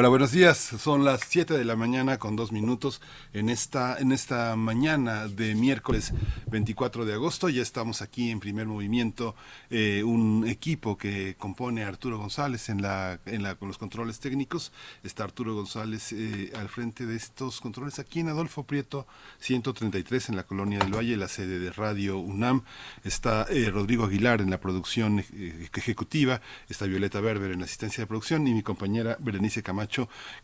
Hola, buenos días. Son las 7 de la mañana con dos minutos en esta, en esta mañana de miércoles 24 de agosto. Ya estamos aquí en primer movimiento, eh, un equipo que compone Arturo González en la, en la, con los controles técnicos. Está Arturo González eh, al frente de estos controles aquí en Adolfo Prieto 133 en la Colonia del Valle, la sede de Radio UNAM. Está eh, Rodrigo Aguilar en la producción ejecutiva. Está Violeta Berber en la asistencia de producción y mi compañera Berenice Camacho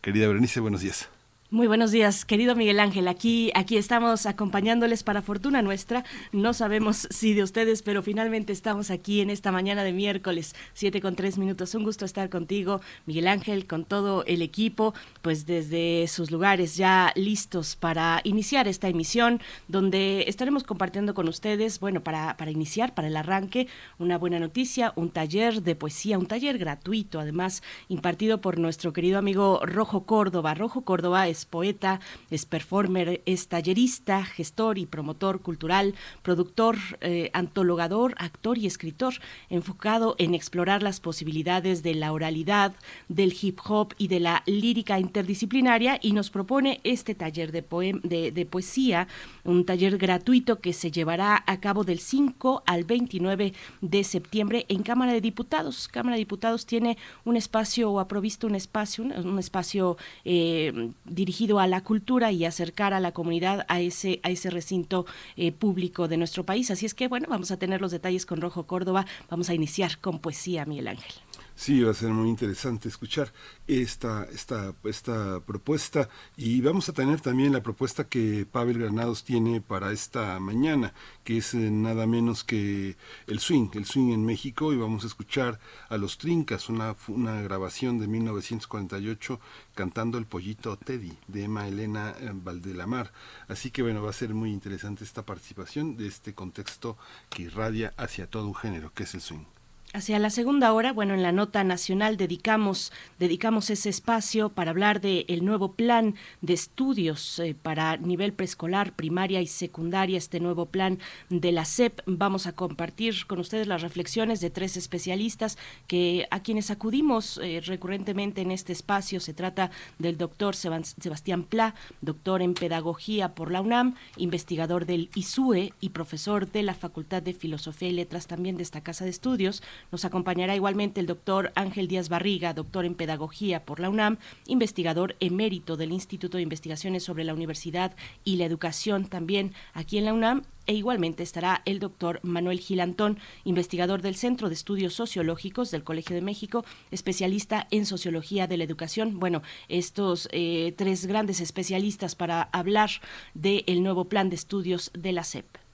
Querida Berenice, buenos días. Muy buenos días, querido Miguel Ángel. Aquí, aquí estamos acompañándoles para fortuna nuestra. No sabemos si de ustedes, pero finalmente estamos aquí en esta mañana de miércoles, siete con tres minutos. Un gusto estar contigo, Miguel Ángel, con todo el equipo, pues desde sus lugares ya listos para iniciar esta emisión, donde estaremos compartiendo con ustedes, bueno, para, para iniciar, para el arranque, una buena noticia, un taller de poesía, un taller gratuito, además, impartido por nuestro querido amigo Rojo Córdoba. Rojo Córdoba es es poeta, es performer, es tallerista, gestor y promotor cultural, productor, eh, antologador, actor y escritor, enfocado en explorar las posibilidades de la oralidad, del hip hop y de la lírica interdisciplinaria y nos propone este taller de, poesía, un taller gratuito que se llevará a cabo del 5 al 29 de septiembre en Cámara de Diputados. Cámara de Diputados tiene un espacio o ha provisto un espacio, un, espacio eh, dirigido a la cultura y acercar a la comunidad a ese, a ese recinto eh, público de nuestro país. Así es que, bueno, vamos a tener los detalles con Rojo Córdoba. Vamos a iniciar con poesía, Miguel Ángel. Sí, va a ser muy interesante escuchar esta, esta, esta propuesta y vamos a tener también la propuesta que Pavel Granados tiene para esta mañana, que es eh, nada menos que el swing, el swing en México y vamos a escuchar a los Trincas, una, una grabación de 1948 cantando el pollito Teddy de Emma Elena eh, Valdelamar. Así que bueno, va a ser muy interesante esta participación de este contexto que irradia hacia todo un género, que es el swing. Hacia la segunda hora, bueno, en la nota nacional dedicamos, dedicamos ese espacio para hablar del el nuevo plan de estudios eh, para nivel preescolar, primaria y secundaria, este nuevo plan de la SEP. Vamos a compartir con ustedes las reflexiones de tres especialistas que a quienes acudimos eh, recurrentemente en este espacio. Se trata del doctor Sebastián Pla, doctor en pedagogía por la UNAM, investigador del ISUE y profesor de la Facultad de Filosofía y Letras también de esta casa de estudios nos acompañará igualmente el doctor Ángel Díaz Barriga, doctor en Pedagogía por la UNAM, investigador emérito del Instituto de Investigaciones sobre la Universidad y la Educación también aquí en la UNAM e igualmente estará el doctor Manuel Gilantón, investigador del Centro de Estudios Sociológicos del Colegio de México, especialista en Sociología de la Educación. Bueno, estos eh, tres grandes especialistas para hablar del nuevo plan de estudios de la SEP.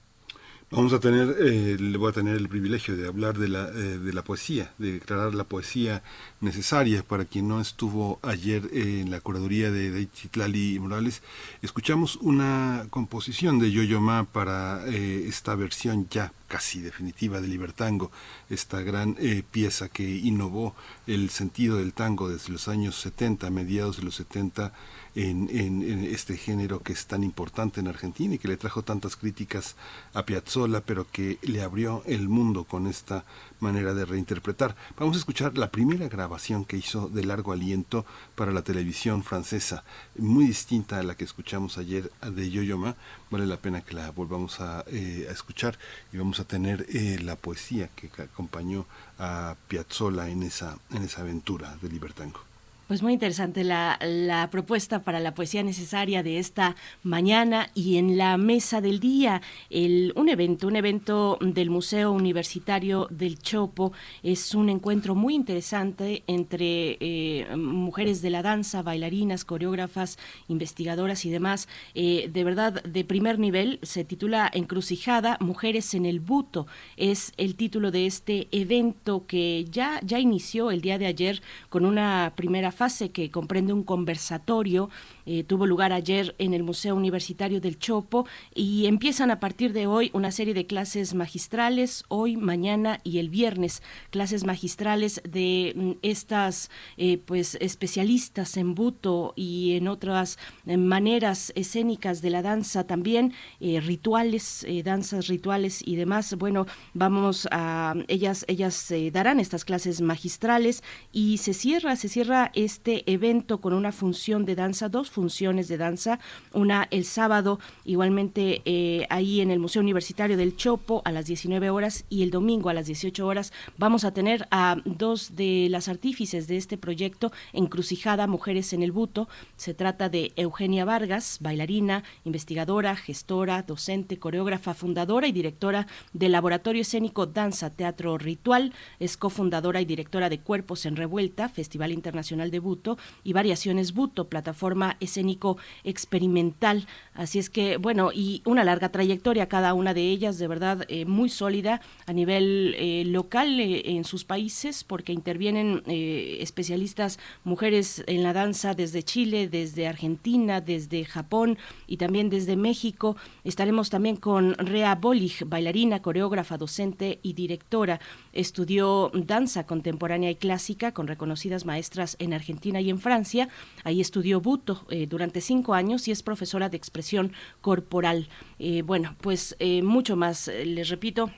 Vamos a tener, eh, le voy a tener el privilegio de hablar de la, eh, de la poesía, de declarar la poesía necesaria para quien no estuvo ayer en la curaduría de, Chitlali Morales. Escuchamos una composición de Yo-Yo Ma para eh, esta versión ya casi definitiva de Libertango, esta gran pieza que innovó el sentido del tango desde los años 70, mediados de los 70 en, en, este género que es tan importante en Argentina y que le trajo tantas críticas a Piazzolla, pero que le abrió el mundo con esta manera de reinterpretar. Vamos a escuchar la primera grabación que hizo de largo aliento para la televisión francesa, muy distinta a la que escuchamos ayer de Yo-Yo Ma. Vale la pena que la volvamos a, eh, escuchar y vamos a tener eh, la poesía que acompañó a Piazzolla en esa, en esa aventura de Libertango. Pues muy interesante la, la, propuesta para la poesía necesaria de esta mañana y en la mesa del día, el, un evento, un evento del Museo Universitario del Chopo. Es un encuentro muy interesante entre eh, mujeres de la danza, bailarinas, coreógrafas, investigadoras y demás. Eh, de verdad, de primer nivel, se titula Encrucijada, Mujeres en el Buto. Es el título de este evento que ya, ya inició el día de ayer con una primera fase que comprende un conversatorio eh, tuvo lugar ayer en el Museo Universitario del Chopo y empiezan a partir de hoy una serie de clases magistrales, hoy, mañana y el viernes, clases magistrales de mm, estas eh, pues especialistas en buto y en otras eh, maneras escénicas de la danza también, rituales, danzas rituales y demás. Bueno, vamos a ellas, ellas darán estas clases magistrales y se cierra, se cierra este evento con una función de danza, dos funciones de danza, una el sábado igualmente eh, ahí en el Museo Universitario del Chopo a las 19 horas y el domingo a las 18 horas vamos a tener a dos de las artífices de este proyecto Encrucijada Mujeres en el Buto. Se trata de Eugenia Vargas, bailarina, investigadora, gestora, docente, coreógrafa, fundadora y directora del Laboratorio Escénico Danza Teatro Ritual, es cofundadora y directora de Cuerpos en Revuelta, Festival Internacional de Buto y Variaciones Buto, plataforma escénico experimental. Así es que, bueno, y una larga trayectoria cada una de ellas, de verdad, eh, muy sólida a nivel eh, local eh, en sus países, porque intervienen especialistas mujeres en la danza desde Chile, desde Argentina, desde Japón y también desde México. Estaremos también con Rea Bolig, bailarina, coreógrafa, docente y directora. Estudió danza contemporánea y clásica con reconocidas maestras en Argentina y en Francia. Ahí estudió buto eh, durante cinco años y es profesora de expresión corporal. Eh, bueno, pues eh, mucho más, les repito,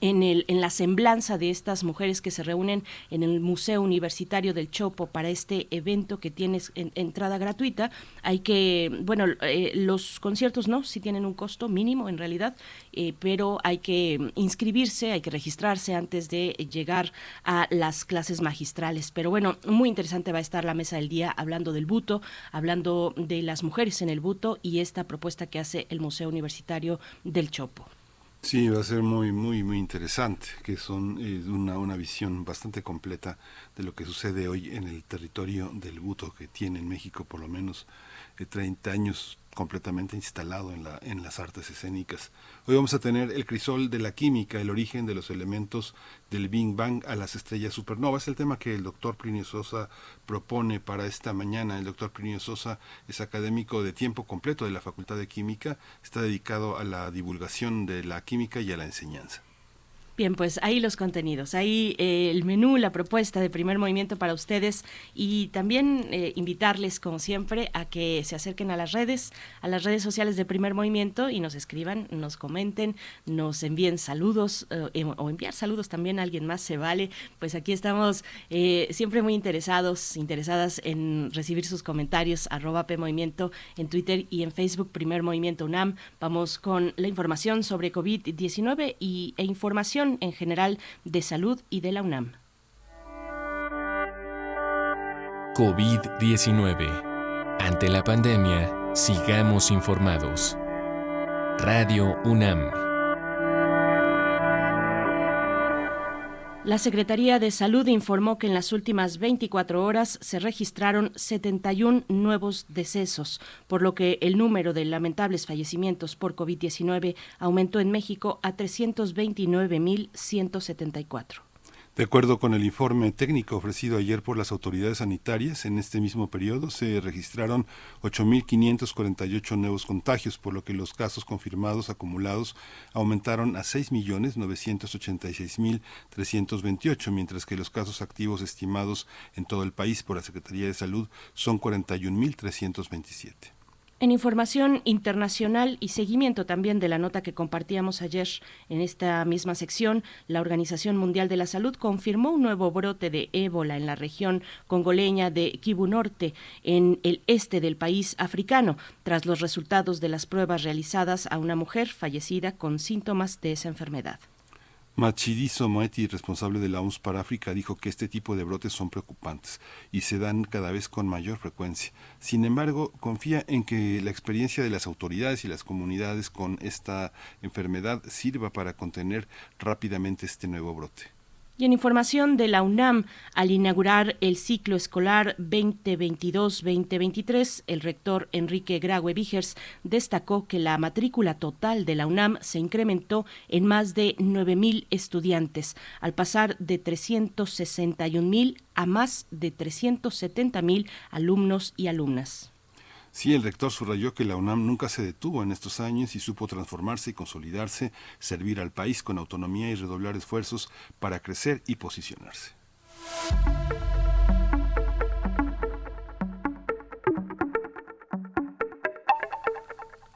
en, el, en la semblanza de estas mujeres que se reúnen en el Museo Universitario del Chopo para este evento que tiene entrada gratuita. Hay que, bueno, eh, los conciertos no, sí tienen un costo mínimo en realidad, eh, pero hay que inscribirse, hay que registrarse antes de llegar a las clases magistrales. Pero bueno, muy interesante va a estar la mesa del día hablando del buto, hablando de las mujeres en el buto y esta propuesta que hace el Museo Universitario del Chopo. Sí, va a ser muy, muy, muy interesante, que son eh, una, una visión bastante completa de lo que sucede hoy en el territorio del buto, que tiene en México por lo menos 30 eh, años completamente instalado en, la, en las artes escénicas. Hoy vamos a tener el crisol de la química, el origen de los elementos del Big Bang a las estrellas supernovas, el tema que el doctor Plinio Sosa propone para esta mañana. El doctor Plinio Sosa es académico de tiempo completo de la Facultad de Química, está dedicado a la divulgación de la química y a la enseñanza. Bien, pues ahí los contenidos, ahí eh, el menú, la propuesta de primer movimiento para ustedes y también eh, invitarles, como siempre, a que se acerquen a las redes, a las redes sociales de primer movimiento y nos escriban, nos comenten, nos envíen saludos eh, em, o enviar saludos también a alguien más se vale. Pues aquí estamos siempre muy interesados, interesadas en recibir sus comentarios, arroba P Movimiento en Twitter y en Facebook, primer movimiento UNAM. Vamos con la información sobre COVID-19 y, e información en general de salud y de la UNAM. COVID-19. Ante la pandemia, sigamos informados. Radio UNAM. La Secretaría de Salud informó que en las últimas 24 horas se registraron 71 nuevos decesos, por lo que el número de lamentables fallecimientos por COVID-19 aumentó en México a 329.174. De acuerdo con el informe técnico ofrecido ayer por las autoridades sanitarias, en este mismo periodo se registraron 8.548 nuevos contagios, por lo que los casos confirmados acumulados aumentaron a 6.986.328, mientras que los casos activos estimados en todo el país por la Secretaría de Salud son 41.327. En información internacional y seguimiento también de la nota que compartíamos ayer en esta misma sección, la Organización Mundial de la Salud confirmó un nuevo brote de ébola en la región congoleña de Kivu Norte, en el este del país africano, tras los resultados de las pruebas realizadas a una mujer fallecida con síntomas de esa enfermedad. Machidiso Moeti, responsable de la OMS para África, dijo que este tipo de brotes son preocupantes y se dan cada vez con mayor frecuencia. Sin embargo, confía en que la experiencia de las autoridades y las comunidades con esta enfermedad sirva para contener rápidamente este nuevo brote. Y en información de la UNAM, al inaugurar el ciclo escolar 2022-2023, el rector Enrique Graue Vigers destacó que la matrícula total de la UNAM se incrementó en más de 9.000 estudiantes, al pasar de 361.000 a más de 370.000 alumnos y alumnas. Sí, el rector subrayó que la UNAM nunca se detuvo en estos años y supo transformarse y consolidarse, servir al país con autonomía y redoblar esfuerzos para crecer y posicionarse.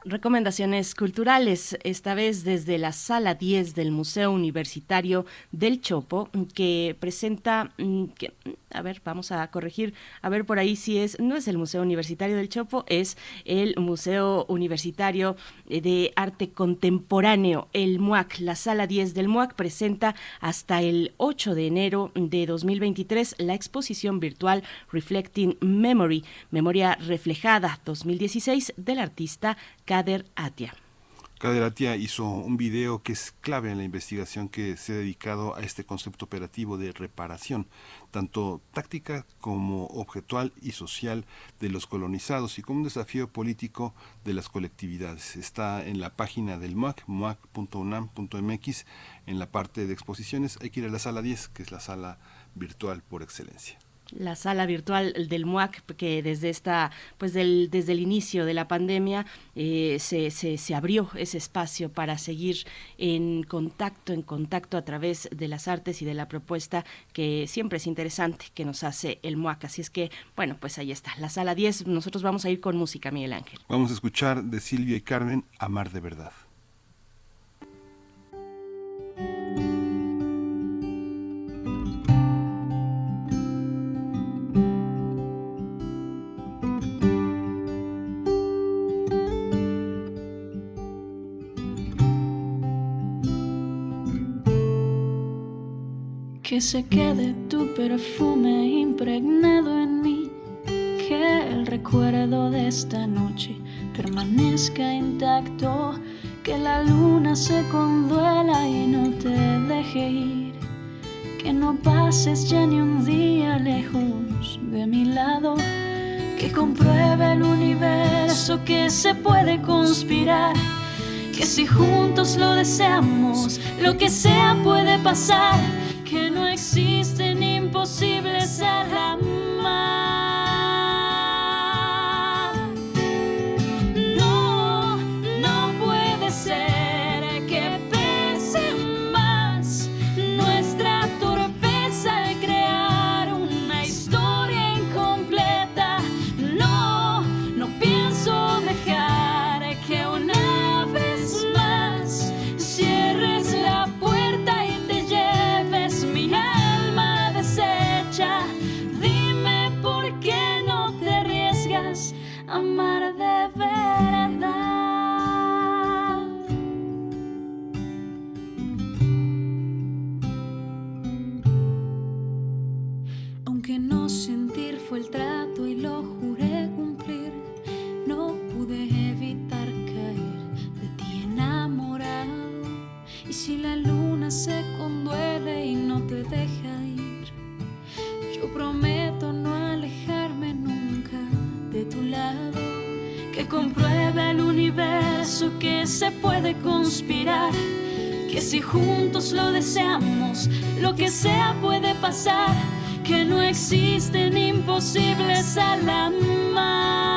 Recomendaciones culturales, esta vez desde la sala 10 del Museo Universitario del Chopo, que presenta, mm, que, a ver, vamos a corregir, a ver por ahí si es, no es el Museo Universitario del Chopo, es el Museo Universitario de Arte Contemporáneo, el MUAC. La sala 10 del MUAC presenta hasta el 8 de enero de 2023 la exposición virtual Reflecting Memory, Memoria Reflejada 2016 del artista Kader Atia. Atia hizo un video que es clave en la investigación que se ha dedicado a este concepto operativo de reparación, tanto táctica como objetual y social de los colonizados y como un desafío político de las colectividades. Está en la página del MUAC, muac.unam.mx, en la parte de exposiciones. Hay que ir a la sala 10, que es la sala virtual por excelencia la sala virtual del MUAC que desde esta pues del, desde el inicio de la pandemia eh, se, se, se, abrió ese espacio para seguir en contacto en contacto a través de las artes y de la propuesta que siempre es interesante que nos hace el MUAC así es que bueno pues ahí está la sala 10 nosotros vamos a ir con música Miguel Ángel. Vamos a escuchar de Silvia y Carmen Amar de verdad que se quede tu perfume impregnado en mí, que el recuerdo de esta noche permanezca intacto, que la luna se conduela y no te deje ir, que no pases ya ni un día lejos de mi lado, que compruebe el universo que se puede conspirar. Que si juntos lo deseamos, lo que sea puede pasar que no existen imposibles amar. Puede conspirar, que si juntos lo deseamos, lo que sea puede pasar, que no existen imposibles al amar.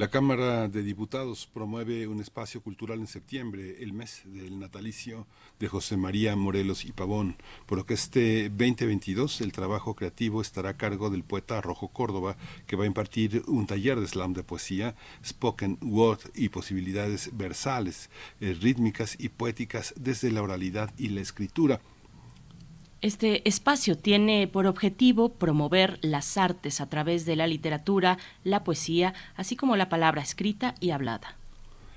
La Cámara de Diputados promueve un espacio cultural en septiembre, el mes del natalicio de José María Morelos y Pavón, por lo que este 2022 el trabajo creativo estará a cargo del poeta Rojo Córdoba, que va a impartir un taller de slam de poesía, spoken word y posibilidades versales, eh, rítmicas y poéticas desde la oralidad y la escritura. Este espacio tiene por objetivo promover las artes a través de la literatura, la poesía, así como la palabra escrita y hablada.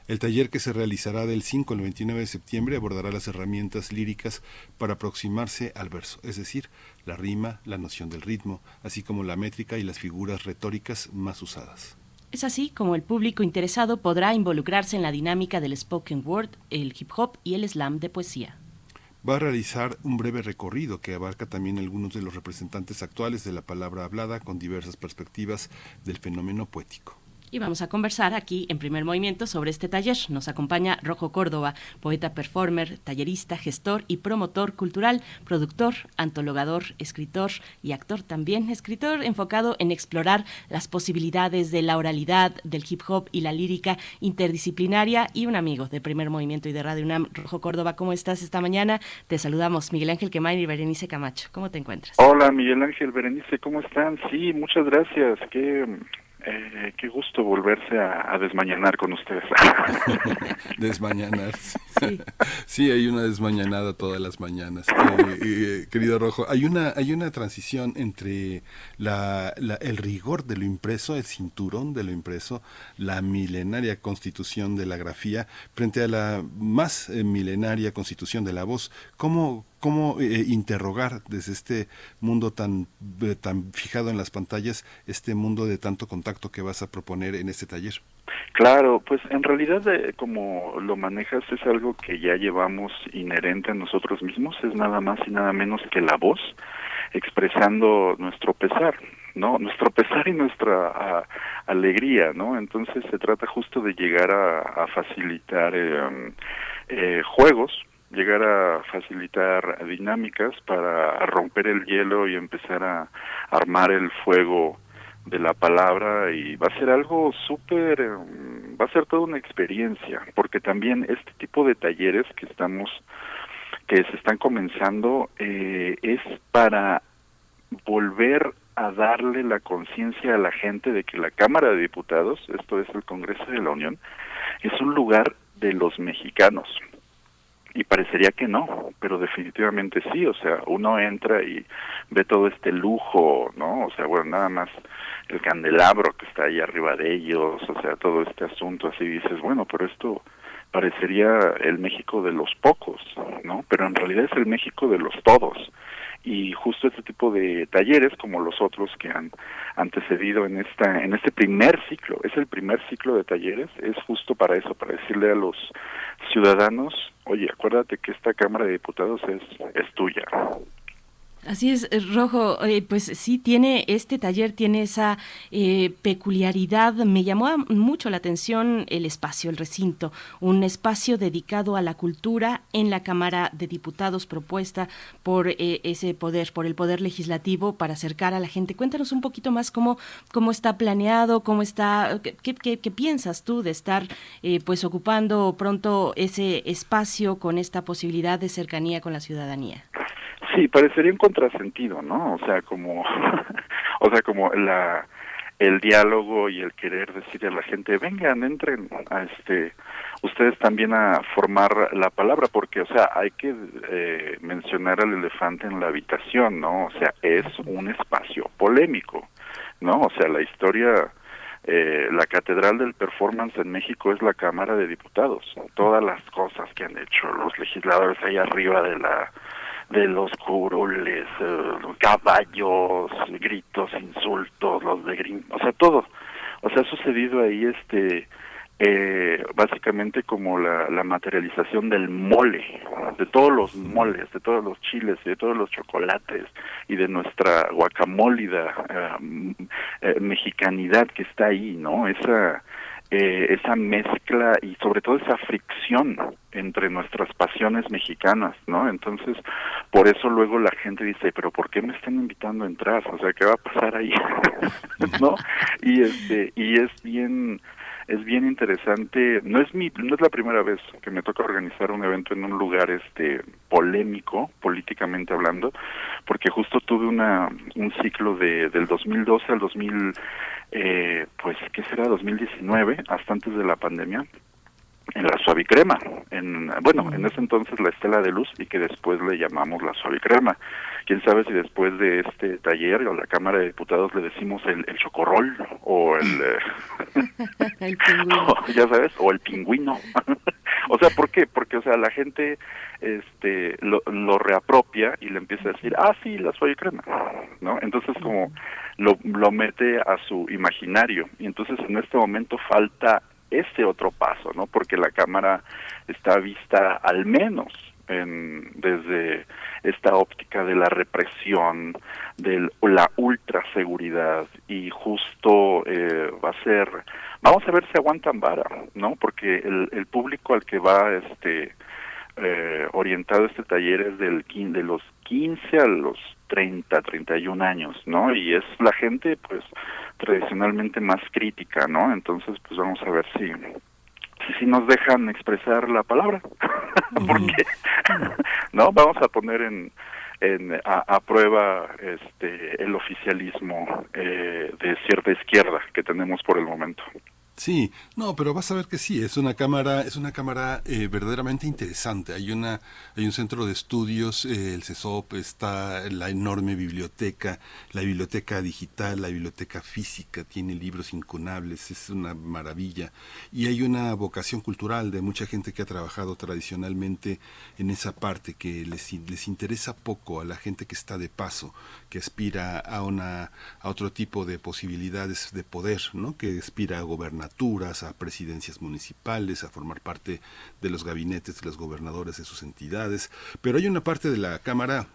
El taller que se realizará del 5 al 29 de septiembre abordará las herramientas líricas para aproximarse al verso, es decir, la rima, la noción del ritmo, así como la métrica y las figuras retóricas más usadas. Es así como el público interesado podrá involucrarse en la dinámica del spoken word, el hip hop y el slam de poesía va a realizar un breve recorrido que abarca también algunos de los representantes actuales de la palabra hablada con diversas perspectivas del fenómeno poético y vamos a conversar aquí en primer movimiento sobre este taller. Nos acompaña Rojo Córdoba, poeta performer, tallerista, gestor y promotor cultural, productor, antologador, escritor y actor también. Escritor enfocado en explorar las posibilidades de la oralidad, del hip hop y la lírica interdisciplinaria y un amigo de primer movimiento y de Radio UNAM. Rojo Córdoba, ¿cómo estás esta mañana? Te saludamos, Miguel Ángel Quemain y Berenice Camacho. ¿Cómo te encuentras? Hola, Miguel Ángel, Berenice, ¿cómo están? Sí, muchas gracias. Qué eh, qué gusto volverse a, desmañanar con ustedes. desmañanar. Sí. sí. hay una desmañanada todas las mañanas. Eh, eh, querido Rojo, hay una, hay una transición entre la, el rigor de lo impreso, el cinturón de lo impreso, la milenaria constitución de la grafía, frente a la más milenaria constitución de la voz. ¿Cómo, cómo eh, interrogar desde este mundo tan, tan fijado en las pantallas, este mundo de tanto contacto que vas a proponer en este taller. Claro, pues en realidad eh, como lo manejas es algo que ya llevamos inherente a nosotros mismos, es nada más y nada menos que la voz expresando nuestro pesar, ¿no? Nuestro pesar y nuestra alegría, ¿no? Entonces se trata justo de llegar a, facilitar eh, eh, juegos llegar a facilitar dinámicas para romper el hielo y empezar a armar el fuego de la palabra y va a ser algo súper, mm, va a ser toda una experiencia, porque también este tipo de talleres que estamos, que se están comenzando, eh, es para volver a darle la conciencia a la gente de que la Cámara de Diputados, esto es el Congreso de la Unión, es un lugar de los mexicanos, y parecería que no, pero definitivamente sí, o sea, uno entra y ve todo este lujo, ¿no? O sea, bueno, nada más el candelabro que está ahí arriba de ellos, o sea, todo este asunto, así dices, bueno, pero esto parecería el México de los pocos, ¿no? Pero en realidad es el México de los todos y justo este tipo de talleres como los otros que han antecedido en esta en este primer ciclo. Es el primer ciclo de talleres es justo para eso para decirle a los ciudadanos oye acuérdate que esta cámara de diputados es es tuya Así es, eh, Rojo, pues sí, tiene este taller, tiene esa eh, peculiaridad. Me llamó mucho la atención el espacio, el recinto, un espacio dedicado a la cultura en la Cámara de Diputados, propuesta por eh, ese poder, por el poder legislativo, para acercar a la gente. Cuéntanos un poquito más cómo, cómo está planeado, cómo está, qué, qué, piensas tú de estar pues ocupando pronto ese espacio con esta posibilidad de cercanía con la ciudadanía. Sí, parecería un contrasentido, ¿no? O sea, como, o sea, como la el diálogo y el querer decirle a la gente, vengan, entren a este, ustedes también a formar la palabra, porque, o sea, hay que eh, mencionar al elefante en la habitación, ¿no? O sea, es un espacio polémico, ¿no? O sea, la historia, eh, la catedral del performance en México es la Cámara de Diputados, todas las cosas que han hecho los legisladores ahí arriba de la de los curules, eh, caballos, gritos, insultos, los de grim, o sea, todo. O sea, ha sucedido ahí este eh, básicamente como la, la, materialización del mole, de todos los moles, de todos los chiles, de todos los chocolates y de nuestra guacamólida eh, eh, mexicanidad que está ahí, ¿no? Esa eh, esa mezcla y sobre todo esa fricción entre nuestras pasiones mexicanas, ¿no? Entonces, por eso luego la gente dice, pero ¿por qué me están invitando a entrar? O sea, ¿qué va a pasar ahí? ¿No? Y este y es bien es bien interesante. No es mi, no es la primera vez que me toca organizar un evento en un lugar este polémico, políticamente hablando, porque justo tuve una un ciclo de del 2012 al 2000, eh, pues qué será 2019, hasta antes de la pandemia, en la suavicrema, en bueno, en ese entonces la estela de luz y que después le llamamos la suavicrema. Quién sabe si después de este taller o la Cámara de Diputados le decimos el, el chocorrol o el, el pingüino. o, ya sabes, o el pingüino. o sea, ¿por qué? Porque o sea, la gente este lo, lo reapropia y le empieza a decir, "Ah, sí, la suavicrema." ¿No? Entonces como lo, lo mete a su imaginario y entonces en este momento falta ese otro paso, ¿no? Porque la cámara está vista al menos en, desde esta óptica de la represión, de la ultra seguridad y justo eh, va a ser, vamos a ver si aguantan vara, ¿no? Porque el, el público al que va este eh, orientado este taller es del de los 15 a los 30, 31 años, ¿no? Y es la gente, pues, tradicionalmente más crítica, ¿no? Entonces, pues vamos a ver si si, nos dejan expresar la palabra, porque, ¿no? Vamos a poner en, en a, a prueba este el oficialismo eh, de cierta izquierda que tenemos por el momento. Sí, no, pero vas a ver que sí, es una cámara, es una cámara eh, verdaderamente interesante. Hay una, hay un centro de estudios, eh, el CESOP, está la enorme biblioteca, la biblioteca digital, la biblioteca física, tiene libros incunables, es una maravilla. Y hay una vocación cultural de mucha gente que ha trabajado tradicionalmente en esa parte, que les, les interesa poco a la gente que está de paso, que aspira a una, a otro tipo de posibilidades de poder, ¿no? Que aspira a gobernar a presidencias municipales, a formar parte de los gabinetes de los gobernadores de sus entidades, pero hay una parte de la Cámara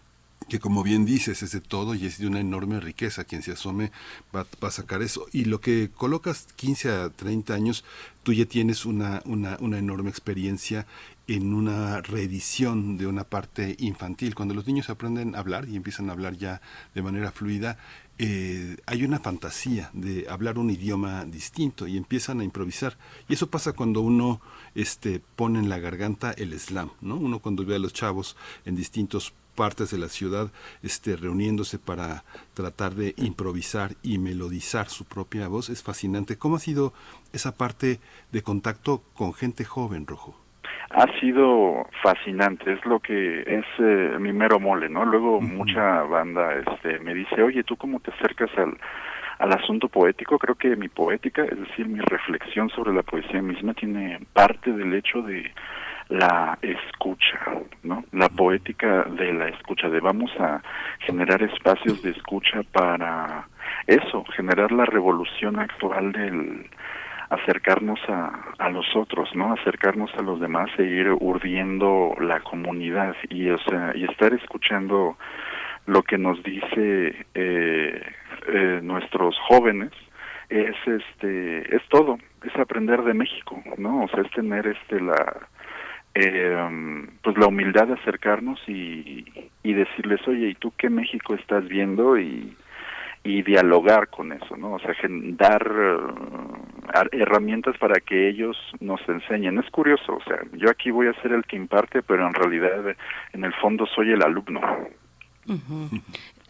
que como bien dices es de todo y es de una enorme riqueza. Quien se asome va, a sacar eso. Y lo que colocas 15 a 30 años, tú ya tienes una, una, una enorme experiencia en una reedición de una parte infantil. Cuando los niños aprenden a hablar y empiezan a hablar ya de manera fluida, eh, hay una fantasía de hablar un idioma distinto y empiezan a improvisar. Y eso pasa cuando uno este, pone en la garganta el slam, ¿no? Uno cuando ve a los chavos en distintos partes de la ciudad este, reuniéndose para tratar de improvisar y melodizar su propia voz es fascinante. ¿Cómo ha sido esa parte de contacto con gente joven, Rojo? Ha sido fascinante, es lo que es eh, mi mero mole, ¿no? Luego mucha banda este me dice, "Oye, ¿tú cómo te acercas al al asunto poético?" Creo que mi poética, es decir, mi reflexión sobre la poesía misma tiene parte del hecho de la escucha, ¿no? La poética de la escucha, de vamos a generar espacios de escucha para eso, generar la revolución actual del acercarnos a, a los otros, ¿no? Acercarnos a los demás e ir urdiendo la comunidad y, o sea, y estar escuchando lo que nos dice eh, eh, nuestros jóvenes es este es todo es aprender de México no o sea es tener este la eh, pues la humildad de acercarnos y, y decirles oye y tú qué México estás viendo y y dialogar con eso, ¿no? O sea, dar uh, herramientas para que ellos nos enseñen. Es curioso, o sea, yo aquí voy a ser el que imparte, pero en realidad en el fondo soy el alumno.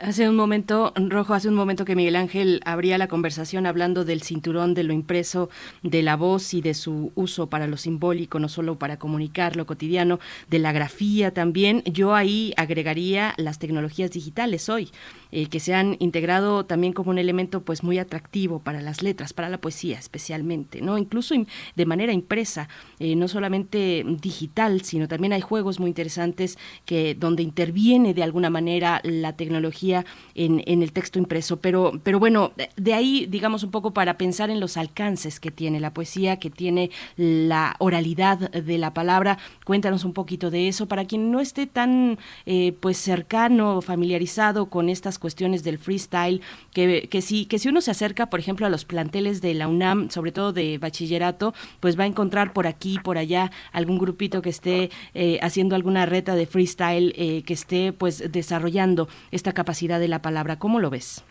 Hace un momento, Rojo, hace un momento que Miguel Ángel abría la conversación hablando del cinturón, de lo impreso, de la voz y de su uso para lo simbólico, no solo para comunicar lo cotidiano, de la grafía también. Yo ahí agregaría las tecnologías digitales hoy, eh, que se han integrado también como un elemento pues muy atractivo para las letras, para la poesía especialmente, ¿no? Incluso de manera impresa, eh, no solamente digital, sino también hay juegos muy interesantes que donde interviene de alguna manera la tecnología en, el texto impreso. Pero, pero bueno, de ahí, digamos, un poco para pensar en los alcances que tiene la poesía, que tiene la oralidad de la palabra. Cuéntanos un poquito de eso para quien no esté tan eh, pues cercano, familiarizado con estas cuestiones del freestyle, que, que, si, que si uno se acerca, por ejemplo, a los planteles de la UNAM, sobre todo de bachillerato, pues va a encontrar por aquí, por allá, algún grupito que esté eh, haciendo alguna reta de freestyle, eh, que esté pues desarrollando esta capacidad de la palabra. ¿Cómo lo ves?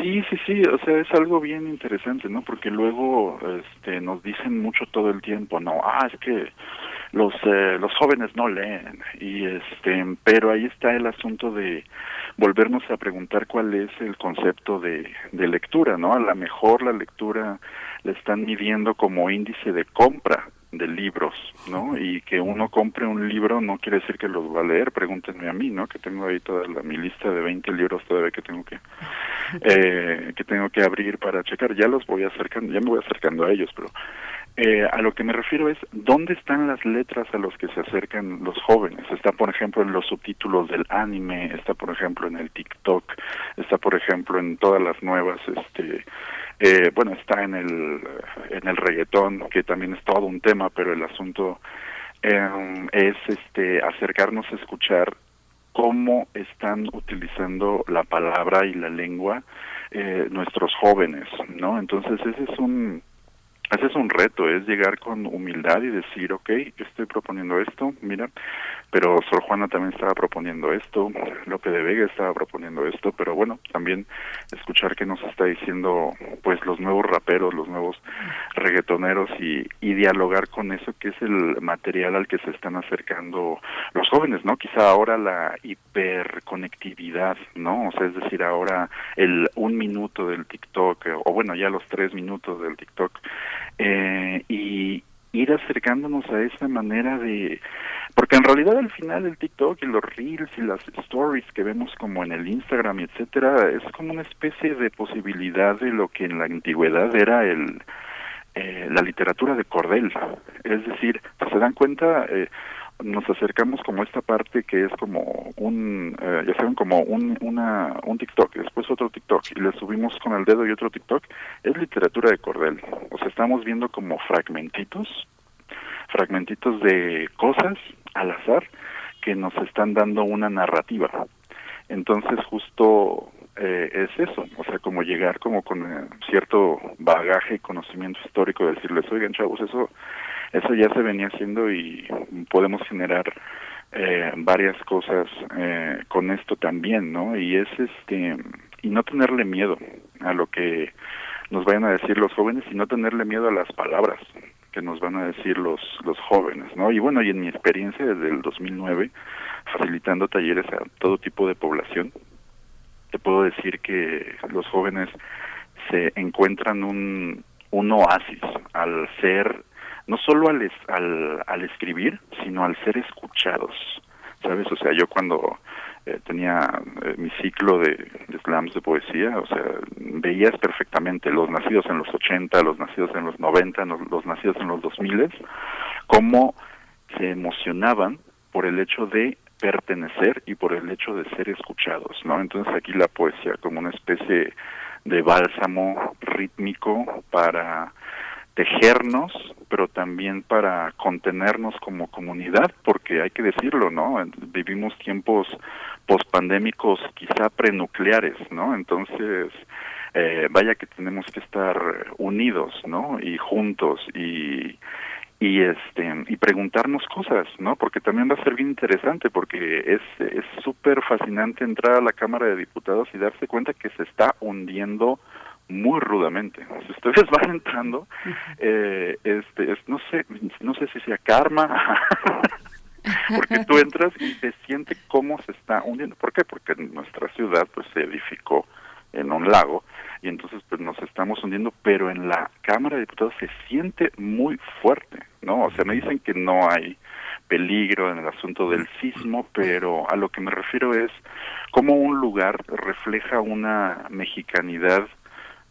Sí, sí, sí, o sea, es algo bien interesante, ¿no? Porque luego este, nos dicen mucho todo el tiempo, no, ah, es que los eh, los jóvenes no leen y este, pero ahí está el asunto de volvernos a preguntar cuál es el concepto de, de lectura, ¿no? A lo mejor la lectura la están midiendo como índice de compra de libros, ¿no? Y que uno compre un libro no quiere decir que los va a leer, pregúntenme a mí, ¿no? Que tengo ahí toda la, mi lista de 20 libros todavía que tengo que eh, que tengo que abrir para checar, ya los voy acercando, ya me voy acercando a ellos, pero eh, a lo que me refiero es dónde están las letras a los que se acercan los jóvenes. Está, por ejemplo, en los subtítulos del anime, está, por ejemplo, en el TikTok, está, por ejemplo, en todas las nuevas, este, eh, bueno, está en el en el reggaetón, que también es todo un tema, pero el asunto eh, es, este, acercarnos a escuchar cómo están utilizando la palabra y la lengua eh, nuestros jóvenes, ¿no? Entonces ese es un ese es un reto, es llegar con humildad y decir, ok, estoy proponiendo esto, mira, pero Sor Juana también estaba proponiendo esto, Lope de Vega estaba proponiendo esto, pero bueno, también escuchar qué nos está diciendo pues los nuevos raperos, los nuevos reggaetoneros y, y dialogar con eso que es el material al que se están acercando los jóvenes, ¿no? Quizá ahora la hiperconectividad, ¿no? O sea, es decir, ahora el un minuto del TikTok, o bueno, ya los tres minutos del TikTok, eh, y ir acercándonos a esa manera de porque en realidad al final el TikTok y los reels y las stories que vemos como en el Instagram y etcétera es como una especie de posibilidad de lo que en la antigüedad era el eh, la literatura de cordel. Es decir se dan cuenta eh, nos acercamos como esta parte que es como un, eh, ya saben, como un, una, un TikTok, después otro TikTok, y le subimos con el dedo y otro TikTok, es literatura de cordel. O sea, estamos viendo como fragmentitos, fragmentitos de cosas al azar que nos están dando una narrativa. Entonces, justo eh, es eso, o sea, como llegar como con eh, cierto bagaje y conocimiento histórico, decirles, oigan chavos, eso eso ya se venía haciendo y podemos generar eh, varias cosas eh, con esto también, ¿no? Y es este y no tenerle miedo a lo que nos vayan a decir los jóvenes y no tenerle miedo a las palabras que nos van a decir los los jóvenes, ¿no? Y bueno, y en mi experiencia desde el 2009 facilitando talleres a todo tipo de población, te puedo decir que los jóvenes se encuentran un un oasis al ser no solo al, al, al escribir, sino al ser escuchados, ¿sabes? O sea, yo cuando eh, tenía eh, mi ciclo de, de, slams de poesía, o sea, veías perfectamente los nacidos en los 80, los nacidos en los 90, los, los nacidos en los 2000, cómo se emocionaban por el hecho de pertenecer y por el hecho de ser escuchados, ¿no? Entonces aquí la poesía como una especie de bálsamo rítmico para tejernos, pero también para contenernos como comunidad, porque hay que decirlo, ¿no? Vivimos tiempos pospandémicos quizá prenucleares, ¿no? Entonces, eh, vaya que tenemos que estar unidos, ¿no? Y juntos y y este y preguntarnos cosas, ¿no? Porque también va a ser bien interesante porque es es súper fascinante entrar a la Cámara de Diputados y darse cuenta que se está hundiendo muy rudamente. Si ustedes van entrando, eh, este, es, no sé, no sé si sea karma, porque tú entras y te siente cómo se está hundiendo. ¿Por qué? Porque nuestra ciudad pues se edificó en un lago y entonces pues nos estamos hundiendo, pero en la Cámara de Diputados se siente muy fuerte, ¿no? O sea, me dicen que no hay peligro en el asunto del sismo, pero a lo que me refiero es cómo un lugar refleja una mexicanidad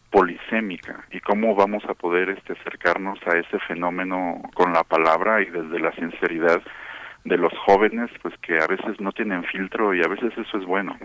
polisémica y cómo vamos a poder este acercarnos a ese fenómeno con la palabra y desde la sinceridad de los jóvenes pues que a veces no tienen filtro y a veces eso es bueno.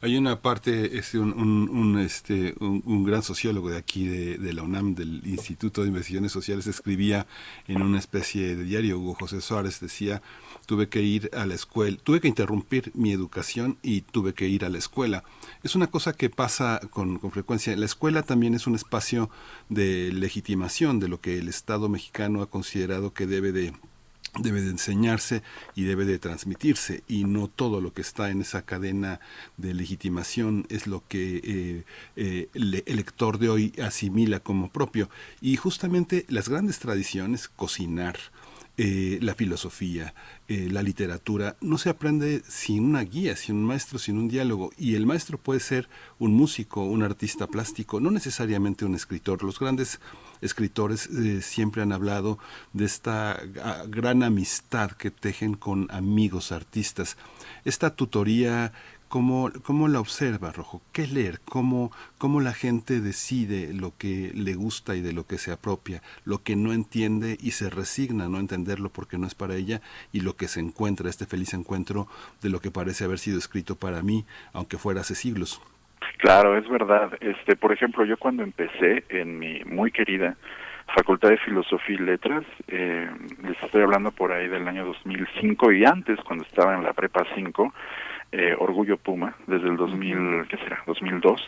Hay una parte, este, un, un, este, un, gran sociólogo de aquí, de, de, la UNAM, del Instituto de Investigaciones Sociales, escribía en una especie de diario, Hugo José Suárez decía, tuve que ir a la escuela, tuve que interrumpir mi educación y tuve que ir a la escuela. Es una cosa que pasa con, con frecuencia. La escuela también es un espacio de legitimación de lo que el Estado mexicano ha considerado que debe de debe de enseñarse y debe de transmitirse y no todo lo que está en esa cadena de legitimación es lo que eh, eh, el lector de hoy asimila como propio y justamente las grandes tradiciones cocinar eh, la filosofía, eh, la literatura, no se aprende sin una guía, sin un maestro, sin un diálogo. Y el maestro puede ser un músico, un artista plástico, no necesariamente un escritor. Los grandes escritores eh, siempre han hablado de esta ah, gran amistad que tejen con amigos artistas. Esta tutoría ¿Cómo, ¿Cómo, la observa, Rojo? ¿Qué leer? ¿Cómo, ¿Cómo la gente decide lo que le gusta y de lo que se apropia? Lo que no entiende y se resigna a no entenderlo porque no es para ella y lo que se encuentra, este feliz encuentro de lo que parece haber sido escrito para mí, aunque fuera hace siglos. Claro, es verdad. Este, por ejemplo, yo cuando empecé en mi muy querida Facultad de Filosofía y Letras, eh, les estoy hablando por ahí del año 2005 y antes, cuando estaba en la Prepa 5, eh, Orgullo Puma desde el 2000, ¿qué será? 2002,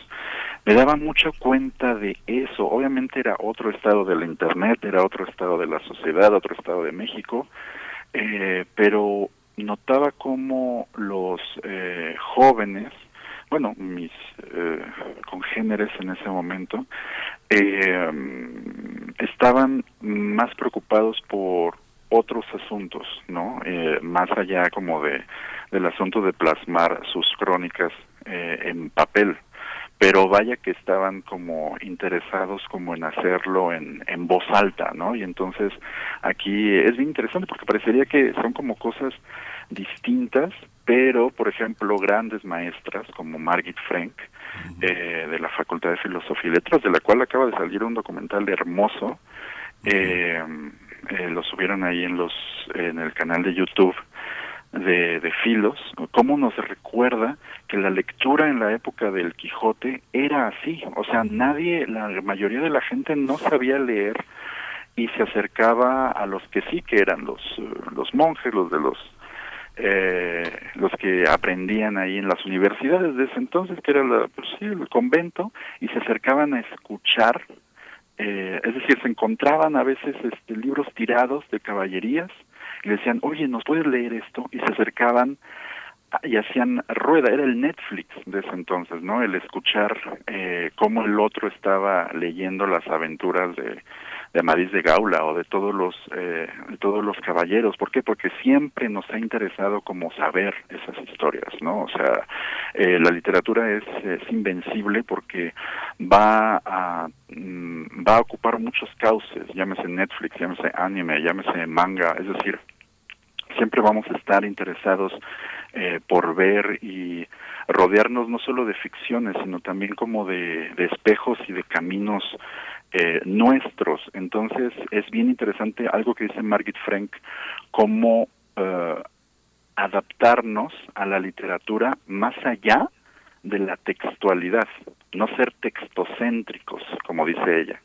me daba mucha cuenta de eso. Obviamente era otro estado de la Internet, era otro estado de la sociedad, otro estado de México, eh, pero notaba cómo los eh, jóvenes, bueno, mis eh, congéneres en ese momento, eh, estaban más preocupados por otros asuntos, ¿no? Eh, más allá como de del asunto de plasmar sus crónicas eh, en papel, pero vaya que estaban como interesados como en hacerlo en, en voz alta, ¿no? Y entonces aquí es bien interesante porque parecería que son como cosas distintas, pero por ejemplo grandes maestras como Margit Frank eh, de la Facultad de Filosofía y Letras, de la cual acaba de salir un documental hermoso, eh, eh, lo subieron ahí en los en el canal de YouTube de, de Filos, cómo nos recuerda que la lectura en la época del Quijote era así, o sea, nadie, la mayoría de la gente no sabía leer y se acercaba a los que sí que eran los los monjes, los de los eh, los que aprendían ahí en las universidades de ese entonces, que era la, pues, sí, el convento, y se acercaban a escuchar eh, es decir, se encontraban a veces este, libros tirados de caballerías y decían, oye, ¿nos puedes leer esto? Y se acercaban y hacían rueda, era el Netflix de ese entonces, ¿no? El escuchar eh, cómo el otro estaba leyendo las aventuras de, de Amadís de Gaula o de todos los eh, de todos los caballeros. ¿Por qué? Porque siempre nos ha interesado como saber esas historias, ¿no? O sea, eh, la literatura es, es, invencible porque va a mm, va a ocupar muchos cauces, llámese Netflix, llámese anime, llámese manga, es decir, siempre vamos a estar interesados eh, por ver y rodearnos no solo de ficciones, sino también como de, de espejos y de caminos eh, nuestros. Entonces es bien interesante algo que dice Margit Frank, cómo eh, adaptarnos a la literatura más allá de la textualidad, no ser textocéntricos, como dice ella.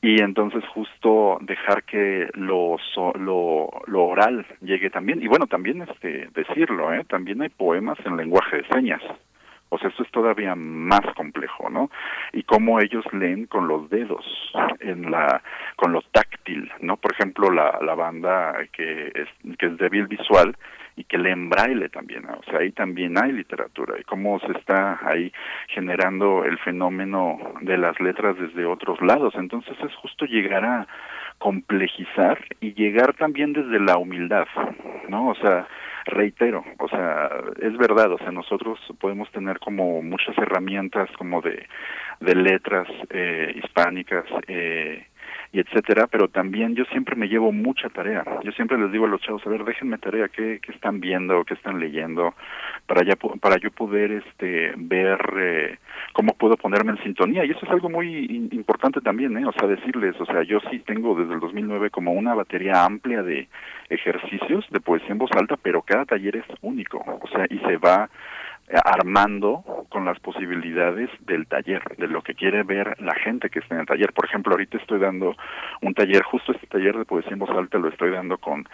Y entonces justo dejar que lo, lo, lo oral llegue también. Y bueno también este decirlo eh también hay poemas en lenguaje de señas o sea esto es todavía más complejo no y cómo ellos leen con los dedos en la con lo táctil no por ejemplo la la banda que es que es débil visual y que leen en braille también, o sea, ahí también hay literatura y cómo se está ahí generando el fenómeno de las letras desde otros lados. Entonces es justo llegar a complejizar y llegar también desde la humildad, ¿no? O sea, reitero, o sea, es verdad, o sea, nosotros podemos tener como muchas herramientas como de, de letras eh, hispánicas, eh, y etcétera, pero también yo siempre me llevo mucha tarea. Yo siempre les digo a los chavos, a ver, déjenme tarea, ¿qué, qué están viendo, qué están leyendo, para ya para yo poder este ver eh, cómo puedo ponerme en sintonía. Y eso es algo muy importante también, ¿eh? O sea, decirles, o sea, yo sí tengo desde el 2009 como una batería amplia de ejercicios de poesía en voz alta, pero cada taller es único, o sea, y se va armando con las posibilidades del taller, de lo que quiere ver la gente que está en el taller. Por ejemplo, ahorita estoy dando un taller, justo este taller de poesía en voz alta lo estoy dando con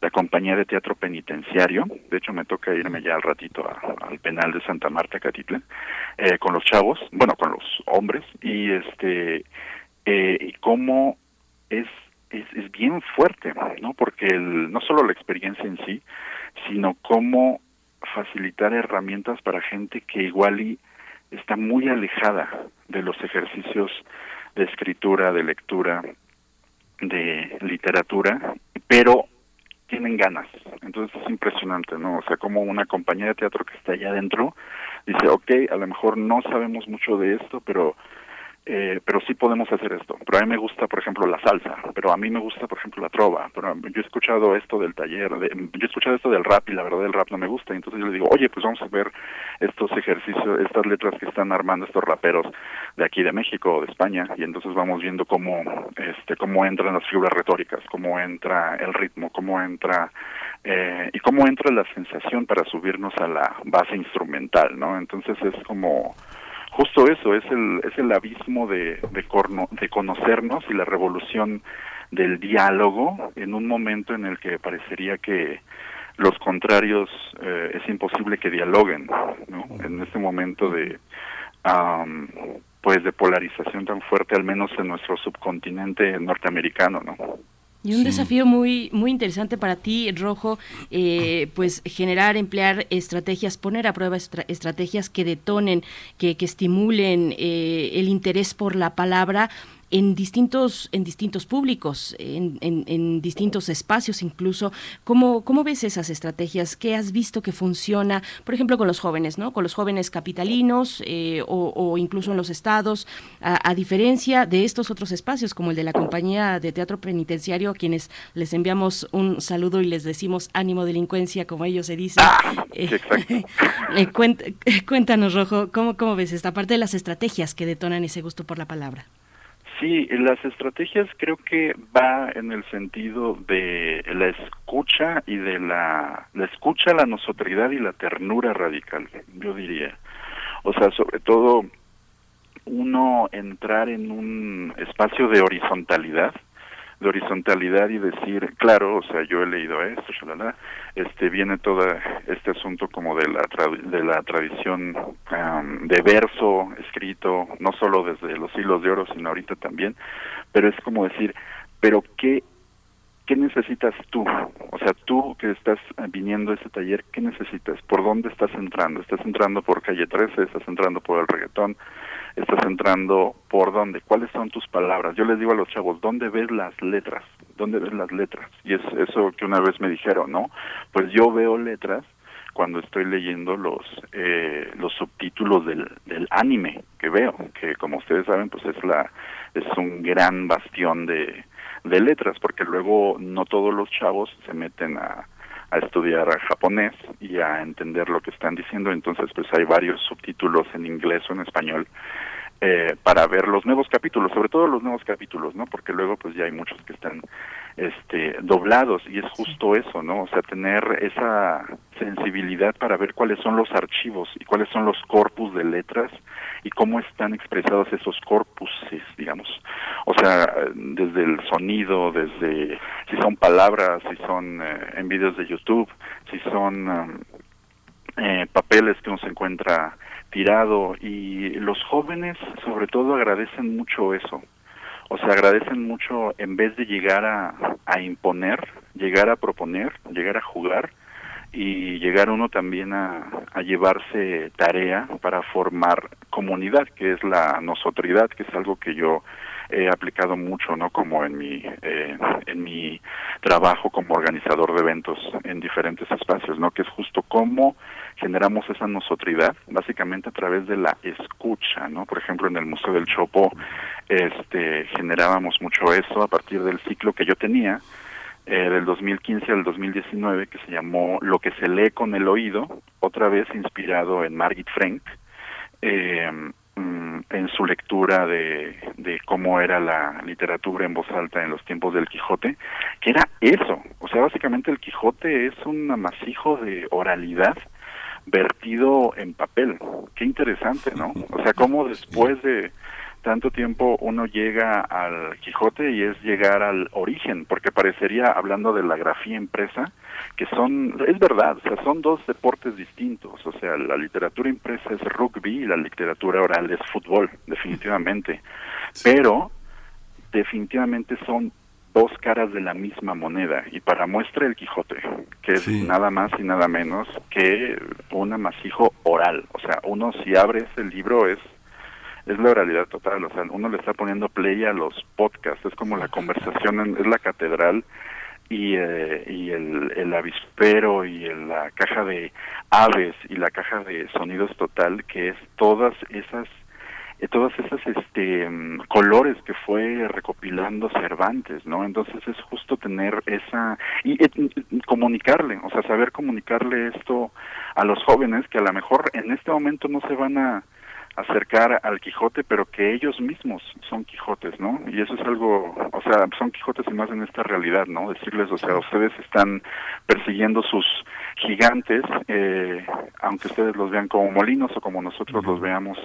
la compañía de teatro penitenciario. De hecho, me toca irme ya al ratito al penal de Santa Marta, Catitla, eh, con los chavos, bueno, con los hombres, y este, eh, cómo es, es, es bien fuerte, ¿no? Porque el, no solo la experiencia en sí, sino cómo facilitar herramientas para gente que igual y está muy alejada de los ejercicios de escritura, de lectura, de literatura, pero tienen ganas. Entonces es impresionante, ¿no? O sea, como una compañía de teatro que está allá adentro dice, ok, a lo mejor no sabemos mucho de esto, pero eh, pero sí podemos hacer esto. Pero a mí me gusta, por ejemplo, la salsa, pero a mí me gusta, por ejemplo, la trova. Pero yo he escuchado esto del taller, de, yo he escuchado esto del rap y la verdad el rap no me gusta. Entonces yo le digo, oye, pues vamos a ver estos ejercicios, estas letras que están armando estos raperos de aquí de México o de España y entonces vamos viendo cómo, este, cómo entran las figuras retóricas, cómo entra el ritmo, cómo entra eh, y cómo entra la sensación para subirnos a la base instrumental, ¿no? Entonces es como justo eso, es el, es el abismo de, de, conocernos y la revolución del diálogo en un momento en el que parecería que los contrarios eh, es imposible que dialoguen, ¿no? En este momento de pues de polarización tan fuerte, al menos en nuestro subcontinente norteamericano, ¿no? Y un desafío muy, muy interesante para ti, Rojo, eh, pues generar, emplear estrategias, poner a prueba estrategias que detonen, que, que estimulen eh, el interés por la palabra en distintos, en distintos públicos, en, en, distintos espacios incluso. ¿Cómo, ¿Cómo ves esas estrategias? ¿Qué has visto que funciona, por ejemplo, con los jóvenes, ¿no? con los jóvenes capitalinos eh, o, incluso en los estados, a, diferencia de estos otros espacios como el de la compañía de teatro penitenciario, a quienes les enviamos un saludo y les decimos ánimo delincuencia, como ellos se dicen. Ah, eh, eh, cuéntanos, Rojo, ¿cómo, ¿cómo ves esta parte de las estrategias que detonan ese gusto por la palabra? Sí, las estrategias creo que va en el sentido de la escucha y de la, la escucha, la nosotridad y la ternura radical, yo diría. O sea, sobre todo uno entrar en un espacio de horizontalidad, de horizontalidad y decir, claro, o sea, yo he leído esto, este viene todo este asunto como de la de la tradición de verso escrito, no solo desde los hilos de oro, sino ahorita también, pero es como decir, pero qué ¿qué necesitas tú? O sea, tú que estás viniendo a ese taller, ¿qué necesitas? ¿Por dónde estás entrando? ¿Estás entrando por calle 13? ¿Estás entrando por el reggaetón? Estás entrando por dónde, cuáles son tus palabras. Yo les digo a los chavos, ¿dónde ves las letras? ¿Dónde ves las letras? Y es eso que una vez me dijeron, ¿no? Pues yo veo letras cuando estoy leyendo los eh, los subtítulos del, del anime que veo, que como ustedes saben, pues es la es un gran bastión de, de letras, porque luego no todos los chavos se meten a, a estudiar japonés y a entender lo que están diciendo. Entonces, pues hay varios subtítulos en inglés o en español eh, para ver los nuevos capítulos, sobre todo los nuevos capítulos, ¿no? Porque luego, pues ya hay muchos que están este, doblados y es justo eso, ¿no? O sea, tener esa sensibilidad para ver cuáles son los archivos y cuáles son los corpus de letras y cómo están expresados esos corpuses, digamos. O sea, desde el sonido, desde si son palabras, si son eh, en vídeos de YouTube, si son eh, papeles que uno se encuentra tirado y los jóvenes sobre todo agradecen mucho eso. O sea, agradecen mucho en vez de llegar a, a imponer, llegar a proponer, llegar a jugar y llegar uno también a, llevarse tarea para formar comunidad, que es la nosotridad, que es algo que yo he aplicado mucho, ¿no? Como en mi eh, en mi trabajo como organizador de eventos en diferentes espacios, ¿no? Que es justo cómo generamos esa nosotridad, básicamente a través de la escucha, ¿no? Por ejemplo, en el Museo del Chopo, este, generábamos mucho eso a partir del ciclo que yo tenía, eh, del 2015 al 2019, que se llamó Lo que se lee con el oído, otra vez inspirado en Margit Frank, eh, mm, en su lectura de, de cómo era la literatura en voz alta en los tiempos del Quijote, que era eso, o sea, básicamente el Quijote es un amasijo de oralidad vertido en papel. Qué interesante, ¿no? O sea, cómo después de tanto tiempo uno llega al Quijote y es llegar al origen, porque parecería, hablando de la grafía impresa, que son, es verdad, o sea, son dos deportes distintos, o sea, la literatura impresa es rugby y la literatura oral es fútbol, definitivamente, pero definitivamente son dos caras de la misma moneda y para muestra el Quijote, que es nada más y nada menos que un amasijo oral, o sea, uno si abres el libro es es la oralidad total, o sea, uno le está poniendo play a los podcasts, es como la conversación, es la catedral y, eh, y el, el avispero y la caja de aves y la caja de sonidos total, que es todas esas eh, todas esas este mm, colores que fue recopilando Cervantes, ¿no? Entonces es justo tener esa y, y, comunicarle, o sea, saber comunicarle esto a los jóvenes que a lo mejor en este momento no se van a acercar al Quijote, pero que ellos mismos son Quijotes, ¿no? Y eso es algo, o sea, son Quijotes y más en esta realidad, ¿no? Decirles, o sea, ustedes están persiguiendo sus gigantes, eh, aunque ustedes los vean como molinos o como nosotros los veamos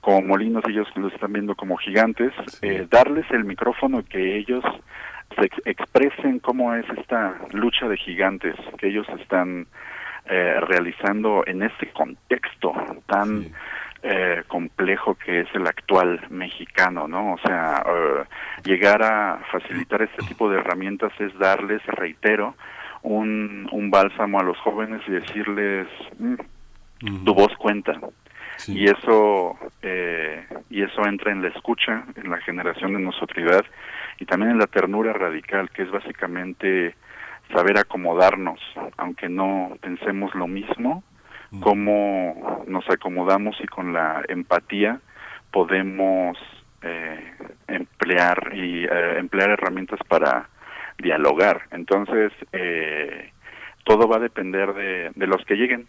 como molinos, ellos los están viendo como gigantes, eh, darles el micrófono que ellos se ex expresen cómo es esta lucha de gigantes que ellos están eh, realizando en este contexto tan eh, complejo que es el actual mexicano, ¿no? O sea, uh, llegar a facilitar este tipo de herramientas es darles, reitero, un, un bálsamo a los jóvenes y decirles, mm, tu voz cuenta. Sí. Y eso eh, y eso entra en la escucha, en la generación de nosotridad y también en la ternura radical, que es básicamente saber acomodarnos, aunque no pensemos lo mismo, cómo nos acomodamos y con la empatía podemos eh, emplear y eh, emplear herramientas para dialogar. Entonces, eh, todo va a depender de, de los que lleguen.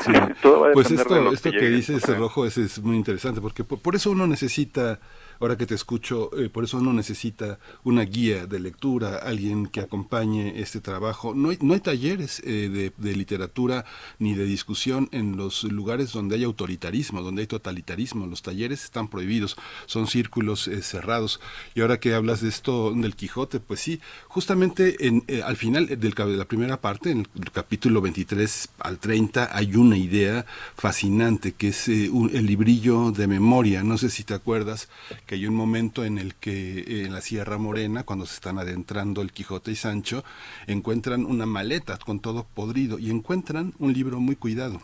Sí. todo va a pues esto, de los esto que, que dices, Rojo, es, es muy interesante, porque por, por eso uno necesita ahora que te escucho, eh, por eso uno necesita una guía de lectura, alguien que acompañe este trabajo. No hay, no hay talleres eh, de, literatura ni de discusión en los lugares donde hay autoritarismo, donde hay totalitarismo. Los talleres están prohibidos, son círculos eh, cerrados. Y ahora que hablas de esto del Quijote, pues sí, justamente en, eh, al final del, de la primera parte, en el capítulo 23 al 30, hay una idea fascinante que es un, el librillo de memoria. No sé si te acuerdas que hay un momento en el que eh, en la Sierra Morena, cuando se están adentrando el Quijote y Sancho, encuentran una maleta con todo podrido y encuentran un libro muy cuidado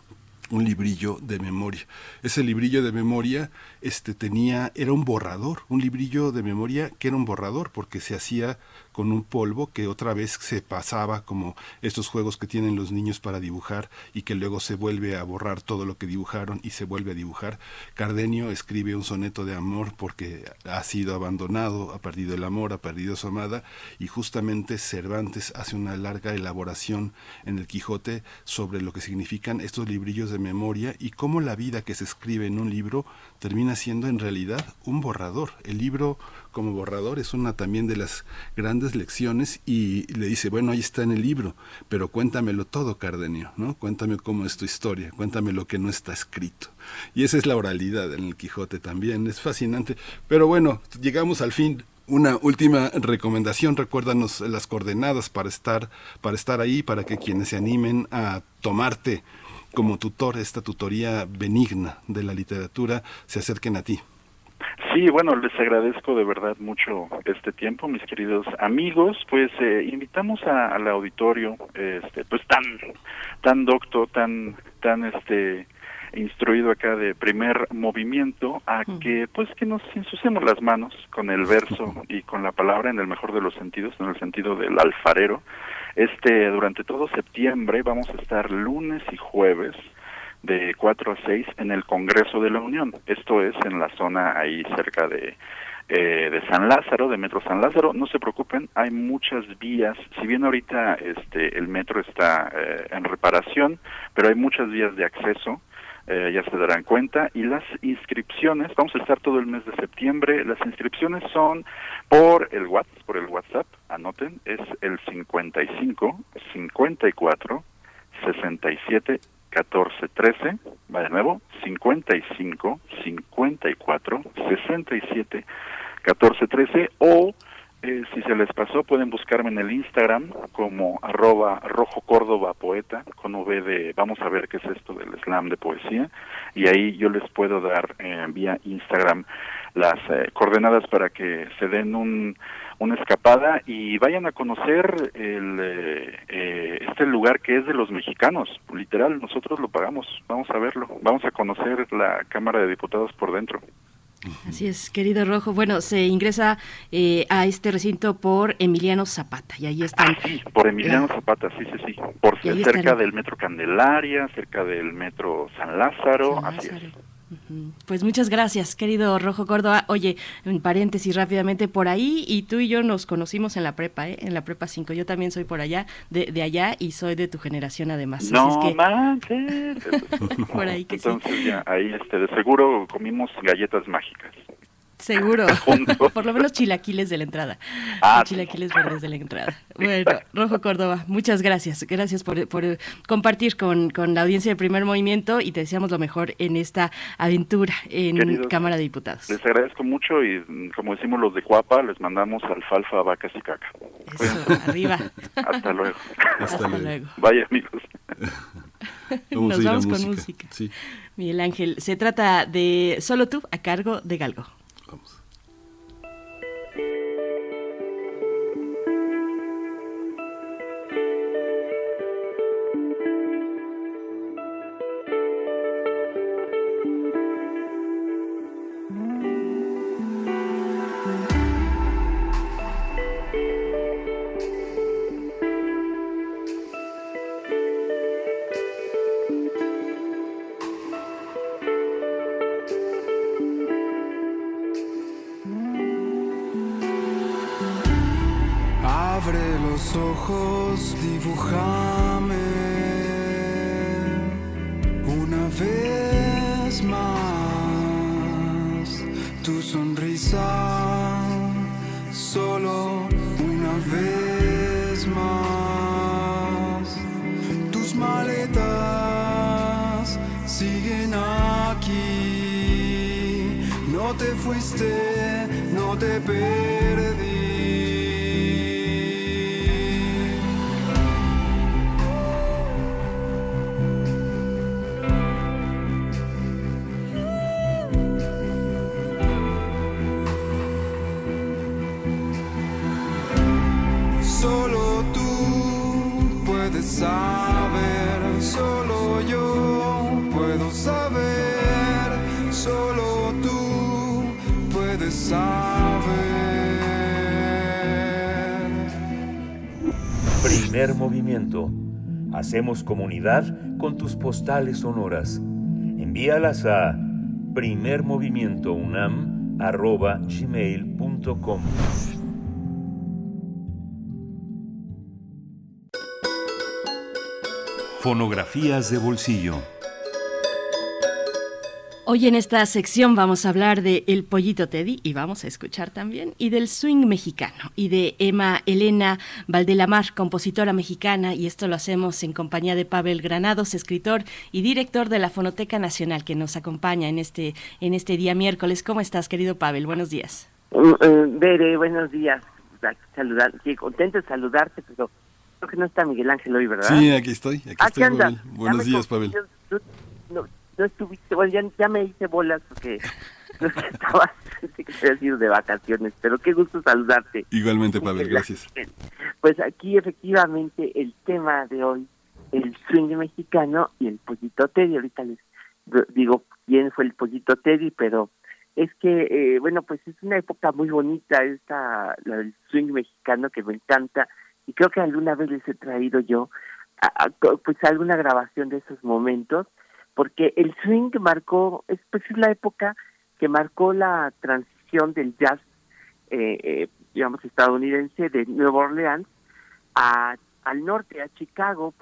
un librillo de memoria. Ese librillo de memoria este tenía era un borrador, un librillo de memoria que era un borrador porque se hacía con un polvo que otra vez se pasaba como estos juegos que tienen los niños para dibujar y que luego se vuelve a borrar todo lo que dibujaron y se vuelve a dibujar. Cardenio escribe un soneto de amor porque ha sido abandonado, ha perdido el amor, ha perdido su amada y justamente Cervantes hace una larga elaboración en el Quijote sobre lo que significan estos librillos de memoria y cómo la vida que se escribe en un libro termina siendo en realidad un borrador. El libro como borrador es una también de las grandes lecciones y le dice, bueno, ahí está en el libro, pero cuéntamelo todo, Cardenio, ¿no? Cuéntame cómo es tu historia, cuéntame lo que no está escrito. Y esa es la oralidad en el Quijote también, es fascinante. Pero bueno, llegamos al fin una última recomendación, recuérdanos las coordenadas para estar, para estar ahí, para que quienes se animen a tomarte como tutor, esta tutoría benigna de la literatura, se acerquen a ti. Sí, bueno, les agradezco de verdad mucho este tiempo, mis queridos amigos. Pues eh, invitamos a, al auditorio, este, pues tan, tan docto, tan, tan este instruido acá de primer movimiento a que pues que nos ensuciemos las manos con el verso y con la palabra en el mejor de los sentidos, en el sentido del alfarero. Este durante todo septiembre vamos a estar lunes y jueves de 4 a 6 en el Congreso de la Unión. Esto es en la zona ahí cerca de, eh, de San Lázaro, de Metro San Lázaro. No se preocupen, hay muchas vías. Si bien ahorita este, el metro está eh, en reparación, pero hay muchas vías de acceso. Eh, ya se darán cuenta. Y las inscripciones, vamos a estar todo el mes de septiembre. Las inscripciones son por el WhatsApp, por el WhatsApp, anoten, es el 55 54 67 1413, va de nuevo, 55 54 67 1413 o eh, si se les pasó pueden buscarme en el Instagram como arroba rojo córdoba poeta con V de vamos a ver qué es esto del slam de poesía y ahí yo les puedo dar eh, vía Instagram las eh, coordenadas para que se den un, una escapada y vayan a conocer el, eh, este lugar que es de los mexicanos, literal, nosotros lo pagamos, vamos a verlo, vamos a conocer la Cámara de Diputados por dentro. Así es, querido Rojo. Bueno, se ingresa eh, a este recinto por Emiliano Zapata y ahí están. Ah, sí, por Emiliano Zapata, sí, sí, sí. Por cerca del metro Candelaria, cerca del metro San Lázaro, así es. Pues muchas gracias, querido Rojo Córdoba. Oye, en paréntesis rápidamente, por ahí y tú y yo nos conocimos en la prepa, ¿eh? en la prepa 5. Yo también soy por allá, de, de allá y soy de tu generación además. No manches. por ahí que Entonces ya, ahí este, de seguro comimos galletas mágicas. Seguro. Por lo menos chilaquiles de la entrada. Ah, chilaquiles verdes de la entrada. Bueno, Rojo Córdoba, muchas gracias. Gracias por, por compartir con, con, la audiencia de primer movimiento y te deseamos lo mejor en esta aventura en Cámara de Diputados. Les agradezco mucho y como decimos los de Cuapa, les mandamos alfalfa, vacas y caca. Eso, arriba. Hasta luego. Hasta, luego. Vaya amigos. Nos vamos con música. Sí. Miguel Ángel, se trata de Solo tú a cargo de Galgo. Hacemos comunidad con tus postales sonoras. Envíalas a primermovimientounam.gmail.com Fonografías de bolsillo. Hoy en esta sección vamos a hablar de El Pollito Teddy y vamos a escuchar también y del swing mexicano y de Emma Elena Valdelamar, compositora mexicana y esto lo hacemos en compañía de Pavel Granados, escritor y director de la Fonoteca Nacional que nos acompaña en este en este día miércoles. ¿Cómo estás, querido Pavel? Buenos días. Bere, buenos días. Saludar, sí, contento de saludarte, pero Creo que no está Miguel Ángel hoy, ¿verdad? Sí, aquí estoy. Aquí ah, estoy, anda? Buenos días, Pavel. No, no, estuviste, bueno, ya, ya, me hice bolas porque no estaba, que había sido de vacaciones, pero qué gusto saludarte. Igualmente, Pavel, gracias. Pues aquí efectivamente el tema de hoy, el swing mexicano y el pollito Teddy. Ahorita les digo quién fue el pollito Teddy, pero es que, eh, bueno, pues es una época muy bonita esta, la del swing mexicano que me encanta y creo que alguna vez les he traído yo pues alguna grabación de esos momentos porque el swing marcó es pues es la época que marcó la transición del jazz eh, eh, digamos estadounidense de Nueva Orleans a al norte a Chicago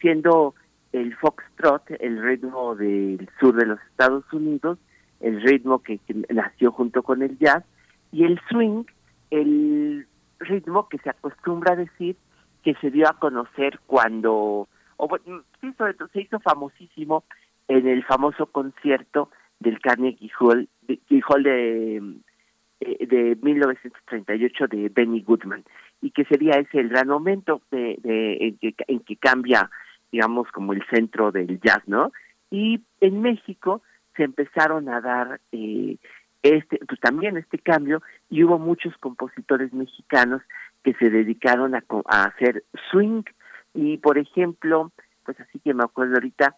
siendo el foxtrot el ritmo del sur de los Estados Unidos el ritmo que nació junto con el jazz y el swing el ritmo que se acostumbra a decir que se dio a conocer cuando o sí, sobre todo, se hizo famosísimo en el famoso concierto del Carnegie Hall de, de, eh, de 1938 de Benny Goodman. Y que sería ese el gran momento de, de en, que, en que cambia digamos como el centro del jazz no y en México se empezaron a dar eh, este pues también este cambio y hubo muchos compositores mexicanos que se dedicaron a, a hacer swing y por ejemplo pues así que me acuerdo ahorita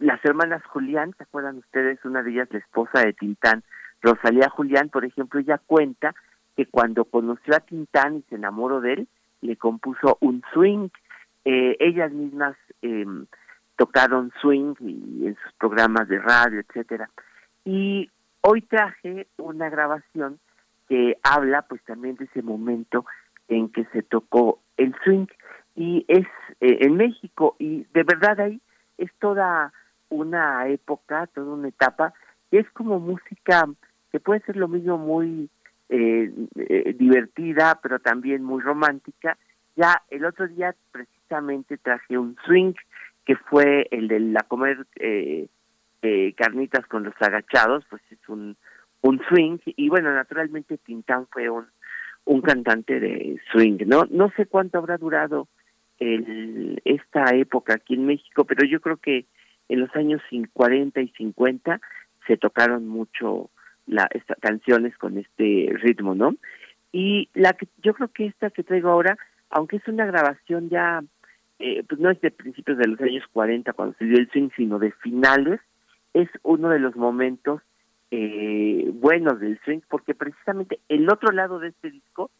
las hermanas Julián, ¿se acuerdan ustedes? Una de ellas, la esposa de Tintán, Rosalía Julián, por ejemplo, ella cuenta que cuando conoció a Tintán y se enamoró de él, le compuso un swing. Eh, ellas mismas eh, tocaron swing y en sus programas de radio, etcétera. Y hoy traje una grabación que habla pues también de ese momento en que se tocó el swing y es eh, en México y de verdad ahí es toda una época, toda una etapa, que es como música que puede ser lo mismo muy eh, eh, divertida, pero también muy romántica. Ya el otro día precisamente traje un swing que fue el de la comer eh, carnitas con los agachados, pues es un, un swing y bueno, naturalmente Tintán fue un, un cantante de swing, ¿no? No sé cuánto habrá durado el, esta época aquí en México, pero yo creo que en los años 40 y 50 se tocaron mucho la, canciones con este ritmo, ¿no? Y la que yo creo que esta que traigo ahora, aunque es una grabación ya, eh, pues no es de principios de los años 40 cuando se dio el swing, sino de finales, es uno de los momentos eh, buenos del swing, porque precisamente el otro lado de este disco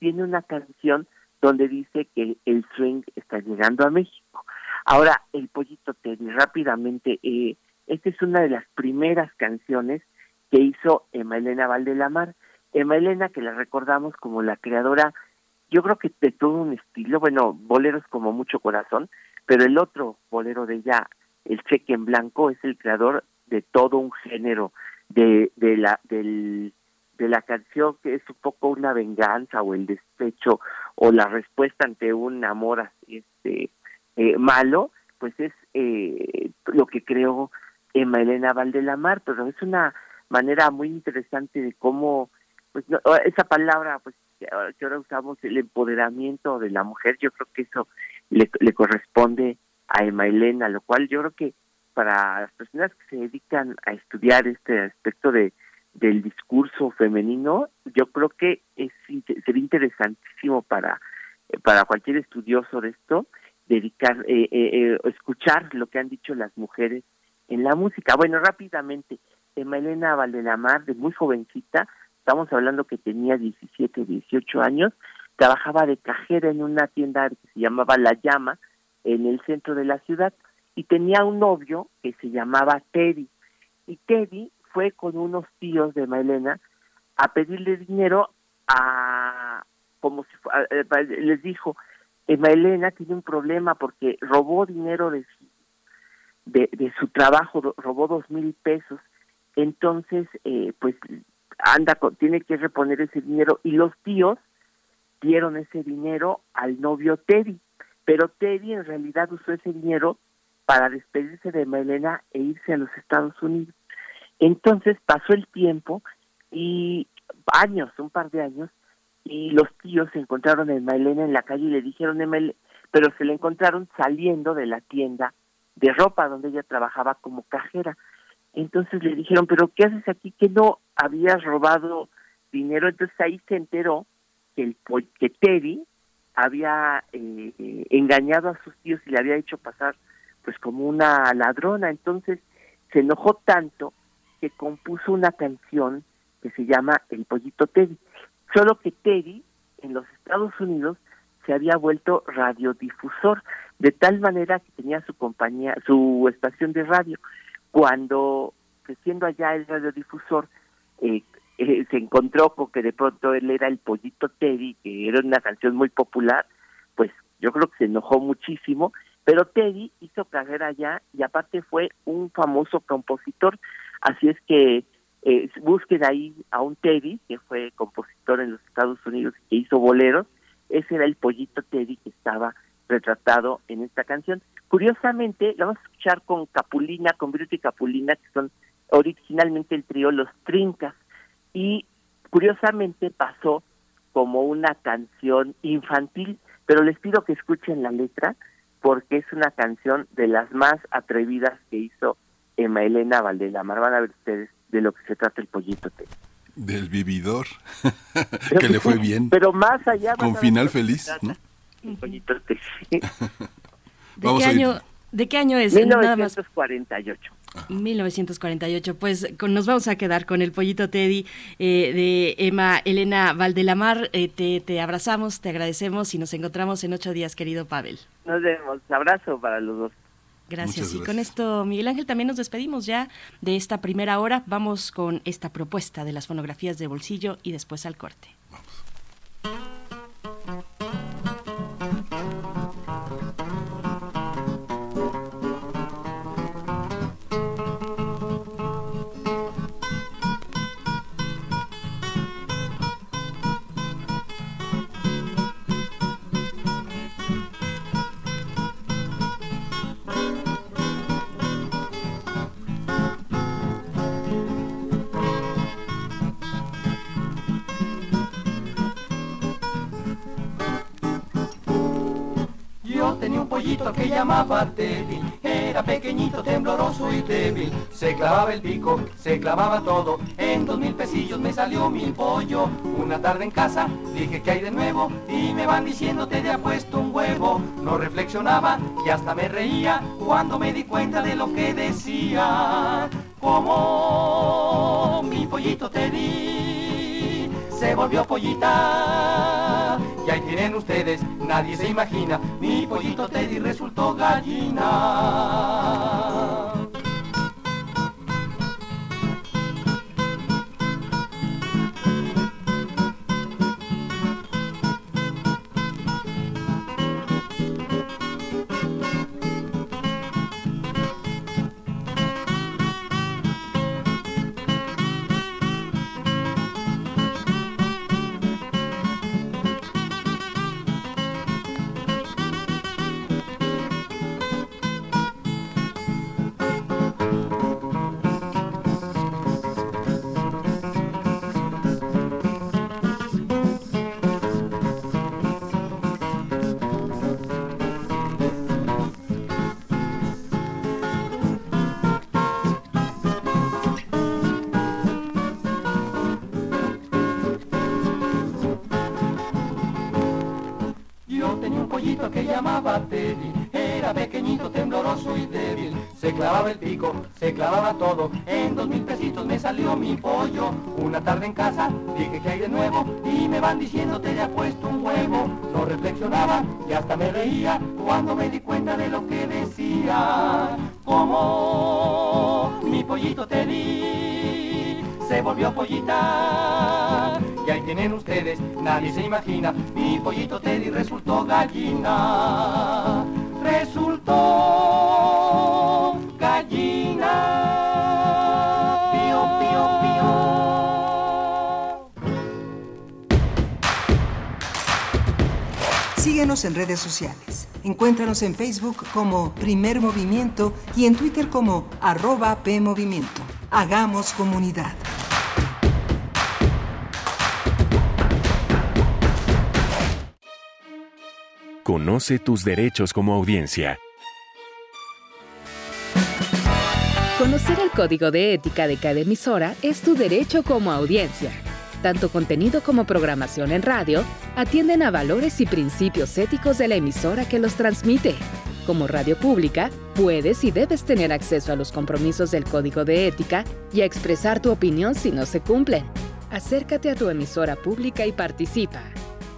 tiene una canción donde dice que el swing está llegando a México. Ahora, el pollito Teddy, rápidamente, eh, esta es una de las primeras canciones que hizo Emma Elena Valdelamar. Emma Elena, que la recordamos como la creadora, yo creo que de todo un estilo, bueno, boleros como mucho corazón, pero el otro bolero de ella, el cheque en blanco, es el creador de todo un género de, de la del de la canción que es un poco una venganza o el despecho o la respuesta ante un amor este eh, malo, pues es eh, lo que creó Emma Elena Valdelamar, pero es una manera muy interesante de cómo, pues esa palabra, pues que ahora usamos, el empoderamiento de la mujer, yo creo que eso le, corresponde a Emma Elena, lo cual yo creo que para las personas que se dedican a estudiar este aspecto de del discurso femenino, yo creo que es sería interesantísimo para para cualquier estudioso de esto dedicar, eh, eh, eh, escuchar lo que han dicho las mujeres en la música. Bueno, rápidamente, Emma Elena Valdelamar, de muy jovencita, estamos hablando que tenía 17, 18 años, trabajaba de cajera en una tienda que se llamaba La Llama, en el centro de la ciudad, y tenía un novio que se llamaba Teddy. Y Teddy fue con unos tíos de Emma Elena a pedirle dinero a, como si les dijo, Emma Elena tiene un problema porque robó dinero de de, su trabajo, robó dos mil pesos, entonces eh, pues anda, tiene que reponer ese dinero y los tíos dieron ese dinero al novio Teddy, pero Teddy en realidad usó ese dinero para despedirse de Emma Elena e irse a los Estados Unidos. Entonces pasó el tiempo y años, un par de años, y los tíos se encontraron a Emma Elena en la calle y le dijeron, pero se le encontraron saliendo de la tienda de ropa donde ella trabajaba como cajera. Entonces le dijeron, pero ¿qué haces aquí? Que no habías robado dinero. Entonces ahí se enteró que, el, que Teddy había eh, engañado a sus tíos y le había hecho pasar pues como una ladrona. Entonces se enojó tanto que compuso una canción que se llama El Pollito Teddy. Solo que Teddy en los Estados Unidos se había vuelto radiodifusor, de tal manera que tenía su compañía, su estación de radio. Cuando, siendo allá el radiodifusor, eh, eh, se encontró con que de pronto él era el pollito Teddy, que era una canción muy popular, pues yo creo que se enojó muchísimo, pero Teddy hizo carrera allá y aparte fue un famoso compositor, así es que eh, busquen ahí a un Teddy, que fue compositor en los Estados Unidos y que hizo boleros, ese era el pollito Teddy que estaba retratado en esta canción. Curiosamente, la vamos a escuchar con Capulina, con Bruto y Capulina, que son originalmente el trío Los Trincas, y curiosamente pasó como una canción infantil, pero les pido que escuchen la letra porque es una canción de las más atrevidas que hizo Emma Elena Valdelamar. Van a ver ustedes de lo que se trata el pollito Del vividor, que le fue bien. Pero más allá... Con final feliz, ¿no? El pollito ¿De qué, año, ¿De qué año es? 1948. 1948. Pues nos vamos a quedar con el pollito Teddy eh, de Emma Elena Valdelamar. Eh, te, te, abrazamos, te agradecemos y nos encontramos en ocho días, querido Pavel. Nos vemos. Abrazo para los dos. Gracias. Y con esto, Miguel Ángel, también nos despedimos ya de esta primera hora. Vamos con esta propuesta de las fonografías de bolsillo y después al corte. Que llamaba débil. Era pequeñito, tembloroso y débil. Se clavaba el pico, se clavaba todo. En dos mil pesillos me salió mi pollo. Una tarde en casa dije que hay de nuevo. Y me van diciendo te ha puesto un huevo. No reflexionaba y hasta me reía cuando me di cuenta de lo que decía. Como mi pollito te di, se volvió pollita y ahí tienen ustedes, nadie se imagina, mi pollito Teddy resultó gallina. Clavaba todo. En dos mil pesitos me salió mi pollo. Una tarde en casa dije que hay de nuevo. Y me van diciendo te ha puesto un huevo. No reflexionaba y hasta me reía cuando me di cuenta de lo que decía. Como mi pollito Teddy se volvió pollita y ahí tienen ustedes, nadie se imagina, mi pollito Teddy resultó gallina, Síguenos en redes sociales. Encuéntranos en Facebook como Primer Movimiento y en Twitter como arroba PMovimiento. Hagamos comunidad. Conoce tus derechos como audiencia. Conocer el código de ética de cada emisora es tu derecho como audiencia. Tanto contenido como programación en radio atienden a valores y principios éticos de la emisora que los transmite. Como radio pública, puedes y debes tener acceso a los compromisos del código de ética y a expresar tu opinión si no se cumplen. Acércate a tu emisora pública y participa.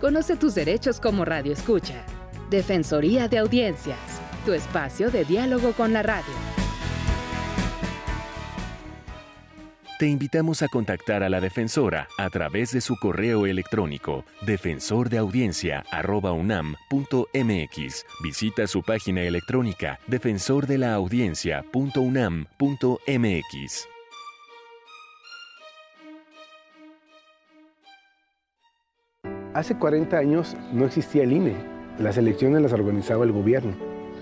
Conoce tus derechos como radio escucha. Defensoría de Audiencias, tu espacio de diálogo con la radio. Te invitamos a contactar a la defensora a través de su correo electrónico defensordeaudiencia.unam.mx. Visita su página electrónica defensordelaudiencia.unam.mx. Hace 40 años no existía el INE Las elecciones las organizaba el gobierno.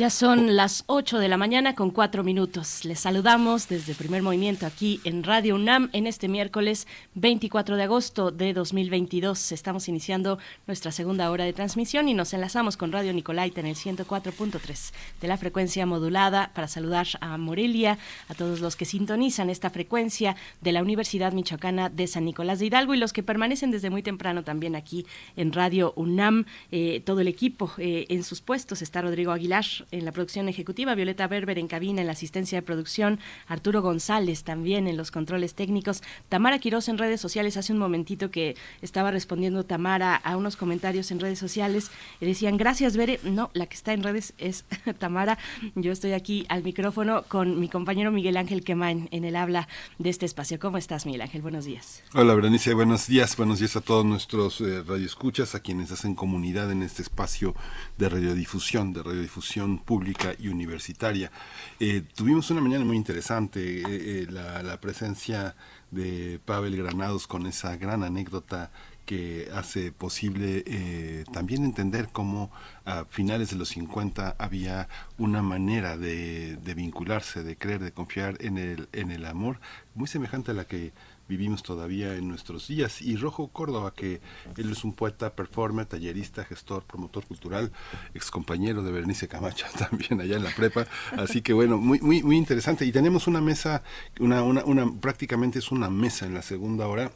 Ya son las 8 de la mañana con 4 minutos. Les saludamos desde primer movimiento aquí en Radio UNAM en este miércoles 24 de agosto de 2022. Estamos iniciando nuestra segunda hora de transmisión y nos enlazamos con Radio Nicolaita en el 104.3 de la frecuencia modulada para saludar a Morelia, a todos los que sintonizan esta frecuencia de la Universidad Michoacana de San Nicolás de Hidalgo y los que permanecen desde muy temprano también aquí en Radio UNAM. Eh, todo el equipo eh, en sus puestos. Está Rodrigo Aguilar en la producción ejecutiva, Violeta Berber en cabina en la asistencia de producción, Arturo González también en los controles técnicos, Tamara Quiroz en redes sociales, hace un momentito que estaba respondiendo Tamara a unos comentarios en redes sociales, y decían, gracias Bere, no, la que está en redes es Tamara, yo estoy aquí al micrófono con mi compañero Miguel Ángel Quemain en el habla de este espacio. ¿Cómo estás, Miguel Ángel? Buenos días. Hola, Berenice, buenos días, buenos días a todos nuestros eh, radioescuchas, a quienes hacen comunidad en este espacio de radiodifusión, de radiodifusión pública y universitaria. Eh, tuvimos una mañana muy interesante, eh, eh, la, presencia de Pavel Granados con esa gran anécdota que hace posible también entender cómo a finales de los 50 había una manera de, de, vincularse, de creer, de confiar en el, en el amor, muy semejante a la que vivimos todavía en nuestros días. Y Rojo Córdoba, que él es un poeta, performer, tallerista, gestor, promotor cultural, ex compañero de Berenice Camacho también allá en la prepa. Así que bueno, muy, muy, muy interesante. Y tenemos una mesa, una, una, una, prácticamente es una mesa en la segunda hora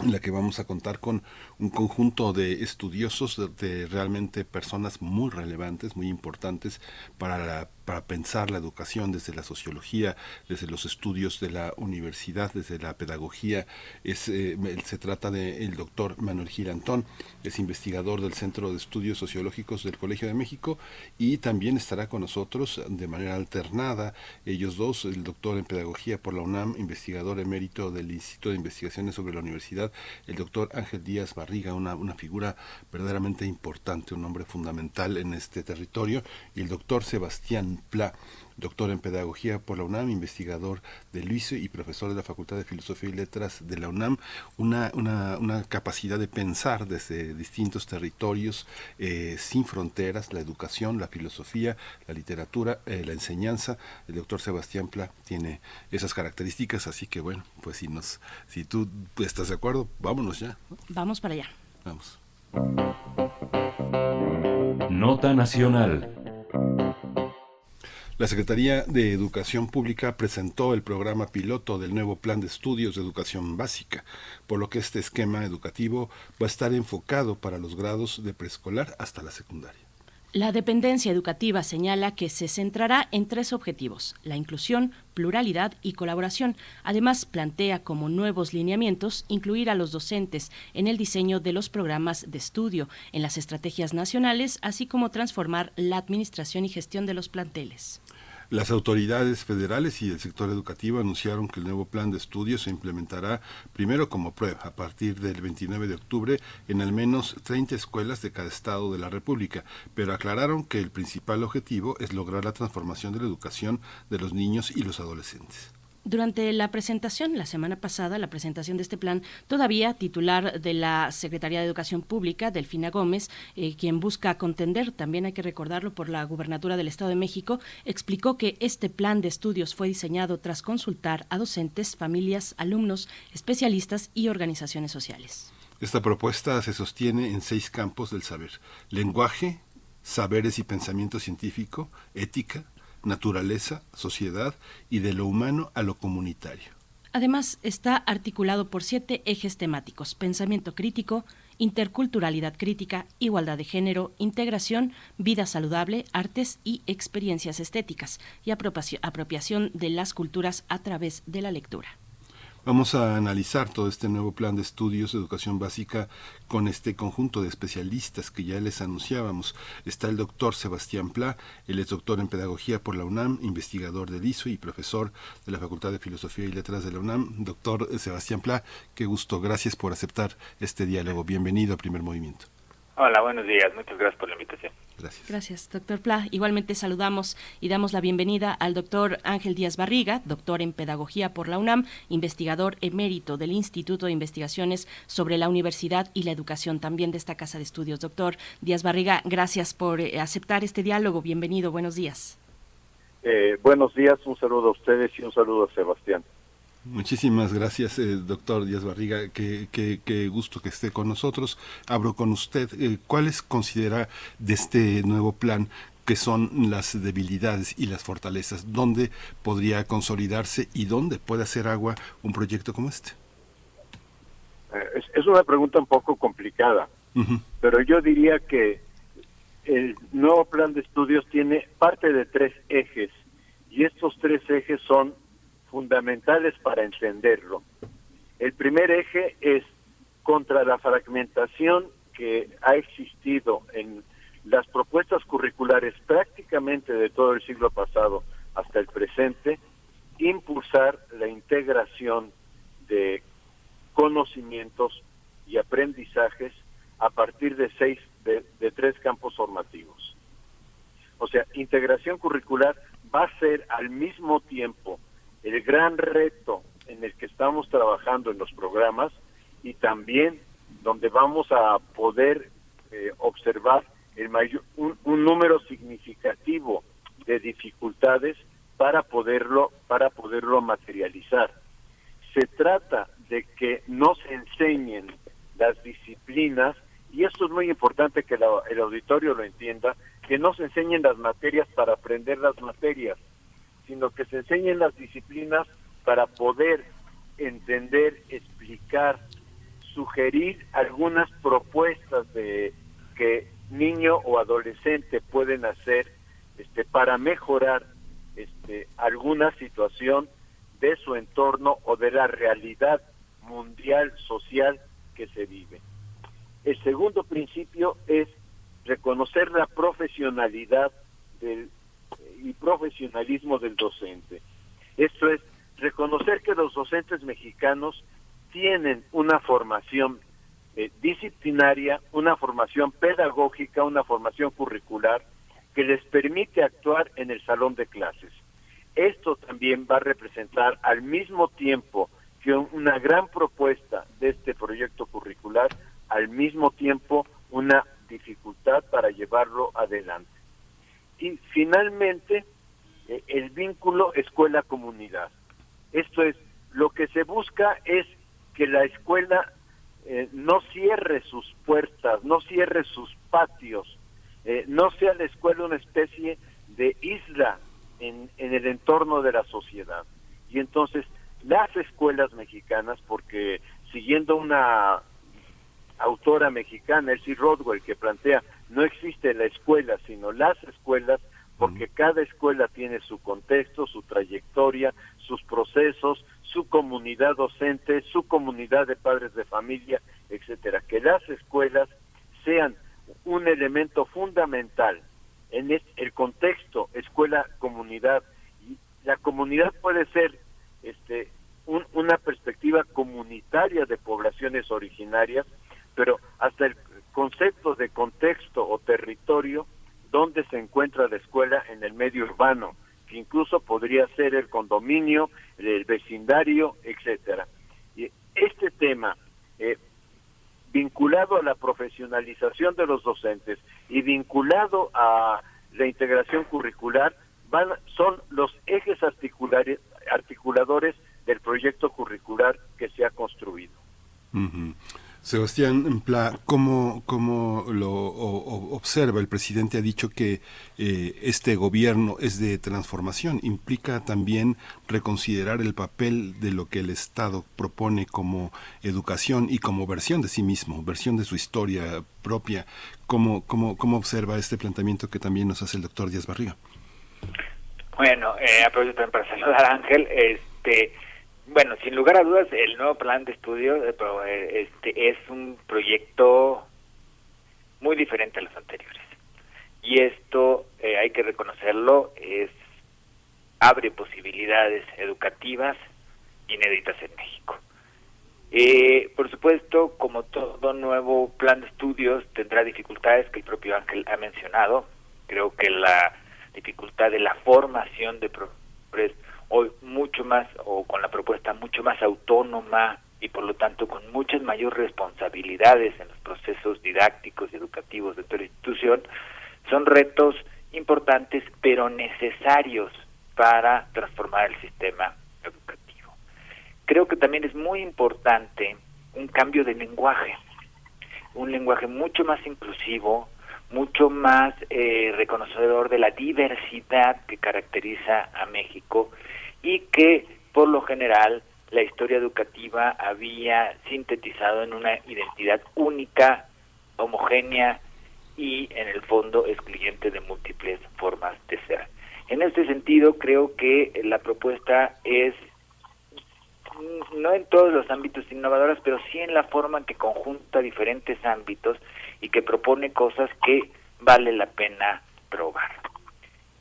en la que vamos a contar con un conjunto de estudiosos, de, de realmente personas muy relevantes, muy importantes para para pensar la educación desde la sociología, desde los estudios de la universidad, desde la pedagogía. Es, eh, se trata del el doctor Manuel Girantón, es investigador del Centro de Estudios Sociológicos del Colegio de México y también estará con nosotros de manera alternada, ellos dos, el doctor en pedagogía por la UNAM, investigador emérito del Instituto de Investigaciones sobre la Universidad, el doctor Ángel Díaz Barriga, una, una figura verdaderamente importante, un hombre fundamental en este territorio, y el doctor Sebastián Pla, doctor en pedagogía por la UNAM, investigador del LUISE y profesor de la Facultad de Filosofía y Letras de la UNAM, una, una, una capacidad de pensar desde distintos territorios eh, sin fronteras, la educación, la filosofía, la literatura, eh, la enseñanza. El doctor Sebastián Pla tiene esas características, así que bueno, pues si nos, si tú estás de acuerdo, vámonos ya. Vamos para allá. Vamos. Nota Nacional. La Secretaría de Educación Pública presentó el programa piloto del nuevo Plan de Estudios de Educación Básica, por lo que este esquema educativo va a estar enfocado para los grados de preescolar hasta la secundaria. La dependencia educativa señala que se centrará en tres objetivos, la inclusión, pluralidad y colaboración. Además, plantea como nuevos lineamientos incluir a los docentes en el diseño de los programas de estudio, en las estrategias nacionales, así como transformar la administración y gestión de los planteles. Las autoridades federales y el sector educativo anunciaron que el nuevo plan de estudio se implementará primero como prueba a partir del 29 de octubre en al menos 30 escuelas de cada estado de la República, pero aclararon que el principal objetivo es lograr la transformación de la educación de los niños y los adolescentes. Durante la presentación, la semana pasada, la presentación de este plan, todavía titular de la Secretaría de Educación Pública, Delfina Gómez, eh, quien busca contender, también hay que recordarlo, por la gubernatura del Estado de México, explicó que este plan de estudios fue diseñado tras consultar a docentes, familias, alumnos, especialistas y organizaciones sociales. Esta propuesta se sostiene en seis campos del saber. Lenguaje, saberes y pensamiento científico, ética, naturaleza, sociedad y de lo humano a lo comunitario. Además, está articulado por siete ejes temáticos, pensamiento crítico, interculturalidad crítica, igualdad de género, integración, vida saludable, artes y experiencias estéticas, y apropiación de las culturas a través de la lectura. Vamos a analizar todo este nuevo plan de estudios de educación básica con este conjunto de especialistas que ya les anunciábamos. Está el doctor Sebastián Pla, él es doctor en pedagogía por la UNAM, investigador del ISO y profesor de la Facultad de Filosofía y Letras de la UNAM. Doctor Sebastián Pla, qué gusto, gracias por aceptar este diálogo. Bienvenido a Primer Movimiento. Hola, buenos días. Muchas gracias por la invitación. Gracias. Gracias, doctor Pla. Igualmente saludamos y damos la bienvenida al doctor Ángel Díaz Barriga, doctor en Pedagogía por la UNAM, investigador emérito del Instituto de Investigaciones sobre la Universidad y la Educación, también de esta Casa de Estudios. Doctor Díaz Barriga, gracias por eh, aceptar este diálogo. Bienvenido, buenos días. Eh, buenos días, un saludo a ustedes y un saludo a Sebastián. Muchísimas gracias, eh, doctor Díaz Barriga. Qué, qué, gusto que esté con nosotros. Abro con usted. Eh, ¿Cuáles considera de este nuevo plan que son las debilidades y las fortalezas? ¿Dónde podría consolidarse y dónde puede hacer agua un proyecto como este? Eh, es, una pregunta un poco complicada, pero yo diría que el nuevo plan de estudios tiene parte de tres ejes y estos tres ejes son fundamentales para entenderlo. El primer eje es contra la fragmentación que ha existido en las propuestas curriculares prácticamente de todo el siglo pasado hasta el presente, impulsar la integración de conocimientos y aprendizajes a partir de seis de, de tres campos formativos. O sea, integración curricular va a ser al mismo tiempo el gran reto en el que estamos trabajando en los programas y también donde vamos a poder eh, observar el mayor, un, número significativo de dificultades para poderlo para poderlo materializar. Se trata de que no se enseñen las disciplinas y esto es muy importante que el auditorio lo entienda, que no se enseñen las materias para aprender las materias, sino que se enseñen las disciplinas para poder entender, explicar, sugerir algunas propuestas de que niño o adolescente pueden hacer este para mejorar este alguna situación de su entorno o de la realidad mundial social que se vive. El segundo principio es reconocer la profesionalidad del y profesionalismo del docente. Esto es reconocer que los docentes mexicanos tienen una formación eh, disciplinaria, una formación pedagógica, una formación curricular que les permite actuar en el salón de clases. esto también va a representar al mismo tiempo que una gran propuesta de este proyecto curricular, al mismo tiempo una dificultad para llevarlo adelante. Y finalmente, eh, el vínculo escuela-comunidad. Esto es, lo que se busca es que la escuela eh, no cierre sus puertas, no cierre sus patios, eh, no sea la escuela una especie de isla en, en el entorno de la sociedad. Y entonces las escuelas mexicanas, porque siguiendo una autora mexicana, Elsie Rodwell, que plantea, no existe la escuela, sino las escuelas, porque cada escuela tiene su contexto, su trayectoria, sus procesos, su comunidad docente, su comunidad de padres de familia, etcétera. Que las escuelas sean un elemento fundamental en el contexto escuela-comunidad. Y la comunidad puede ser este, una perspectiva comunitaria de poblaciones originarias, pero hasta el concepto de contexto o territorio donde se encuentra la escuela en el medio urbano, que incluso podría ser el condominio, el vecindario, etcétera. Este tema, eh, vinculado a la profesionalización de los docentes y vinculado a la integración curricular, van, son los ejes articuladores del proyecto curricular que se ha construido. Sebastián ¿cómo, ¿cómo, lo observa? El presidente ha dicho que eh, este gobierno es de transformación. ¿Implica también reconsiderar el papel de lo que el Estado propone como educación y como versión de sí mismo, versión de su historia propia? ¿Cómo, cómo, cómo observa este planteamiento que también nos hace el doctor Díaz Barriga? Bueno, eh, aprovecho para saludar a Ángel. Este, bueno, sin lugar a dudas, el nuevo plan de estudio eh, eh, este, es un proyecto muy diferente a los anteriores. Y esto, eh, hay que reconocerlo, es abre posibilidades educativas inéditas en México. por supuesto, como todo nuevo plan de estudios, tendrá dificultades que el propio Ángel ha mencionado. Creo que la dificultad de la formación de profesores hoy mucho más o con la propuesta mucho más autónoma y por lo tanto con muchas mayores responsabilidades en los procesos didácticos y educativos de toda la institución, son retos importantes pero necesarios para transformar el sistema educativo. Creo que también es muy importante un cambio de lenguaje, un lenguaje mucho más inclusivo, mucho más eh, reconocedor de la diversidad que caracteriza a México y que por lo general la historia educativa había sintetizado en una identidad única, homogénea y en el fondo excluyente de múltiples formas de ser. En este sentido, creo que la propuesta es no en todos los ámbitos innovadoras, pero sí en la forma en que conjunta diferentes ámbitos y que propone cosas que vale la pena probar.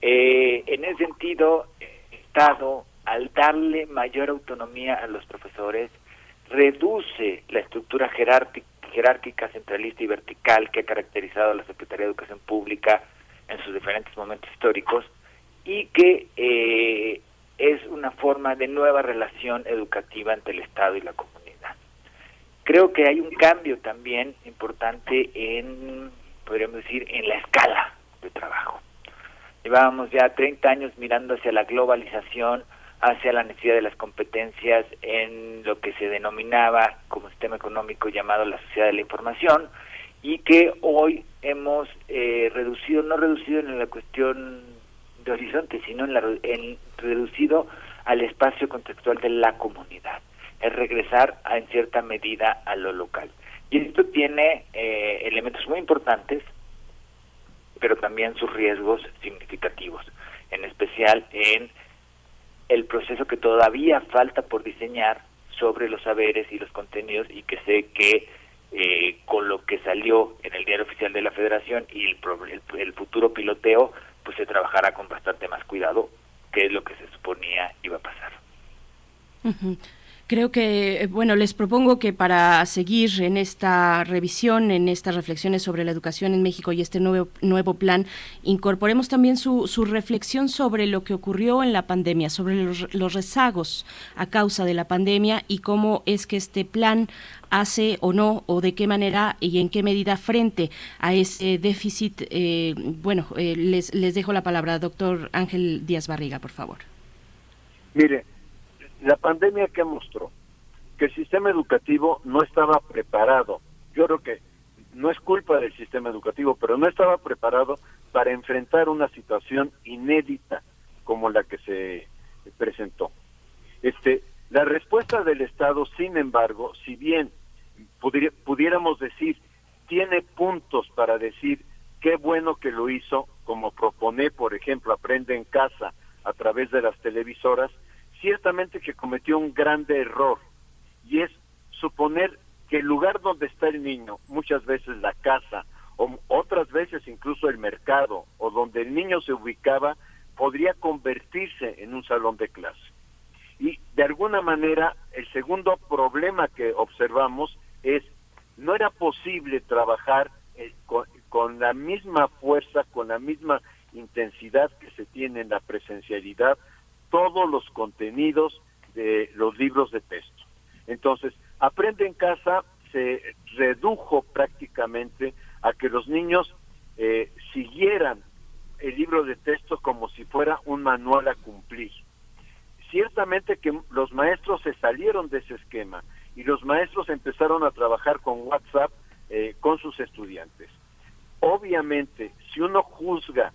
Eh, en ese sentido, Estado, al darle mayor autonomía a los profesores, reduce la estructura jerárquica, jerárquica, centralista y vertical que ha caracterizado a la Secretaría de Educación Pública en sus diferentes momentos históricos y que eh, es una forma de nueva relación educativa entre el Estado y la comunidad. Creo que hay un cambio también importante en, podríamos decir, en la escala de trabajo. Llevábamos ya 30 años mirando hacia la globalización, hacia la necesidad de las competencias en lo que se denominaba como sistema económico llamado la sociedad de la información y que hoy hemos eh, reducido, no reducido en la cuestión de horizonte, sino en, la, en reducido al espacio contextual de la comunidad, es regresar a, en cierta medida a lo local. Y esto tiene eh, elementos muy importantes, pero también sus riesgos significativos, en especial en el proceso que todavía falta por diseñar sobre los saberes y los contenidos y que sé que eh, con lo que salió en el diario oficial de la federación y el, el, futuro piloteo pues se trabajará con bastante más cuidado que es lo que se suponía iba a pasar. Creo que, eh, bueno, les propongo que para seguir en esta revisión, en estas reflexiones sobre la educación en México y este nuevo, nuevo plan, incorporemos también su, su reflexión sobre lo que ocurrió en la pandemia, sobre los, los rezagos a causa de la pandemia y cómo es que este plan hace o no, o de qué manera y en qué medida frente a ese déficit. Eh, bueno, eh, les, les dejo la palabra, doctor Ángel Díaz Barriga, por favor. Mire, la pandemia que mostró que el sistema educativo no estaba preparado. Yo creo que no es culpa del sistema educativo, pero no estaba preparado para enfrentar una situación inédita como la que se presentó. Este, la respuesta del Estado, sin embargo, si bien pudiéramos decir, tiene puntos para decir qué bueno que lo hizo, como propone, por ejemplo, Aprende en casa a través de las televisoras, ciertamente que cometió un grande error y es suponer que el lugar donde está el niño, muchas veces la casa, o otras veces incluso el mercado, o donde el niño se ubicaba, podría convertirse en un salón de clase. Y de alguna manera, el segundo problema que observamos es, no era posible trabajar eh, con, con la misma fuerza, con la misma intensidad que se tiene en la presencialidad, todos los contenidos de los libros de texto. Entonces, Aprende en casa se redujo prácticamente a que los niños eh, siguieran el libro de texto como si fuera un manual a cumplir. Ciertamente que los maestros se salieron de ese esquema y los maestros empezaron a trabajar con WhatsApp eh, con sus estudiantes. Obviamente, si uno juzga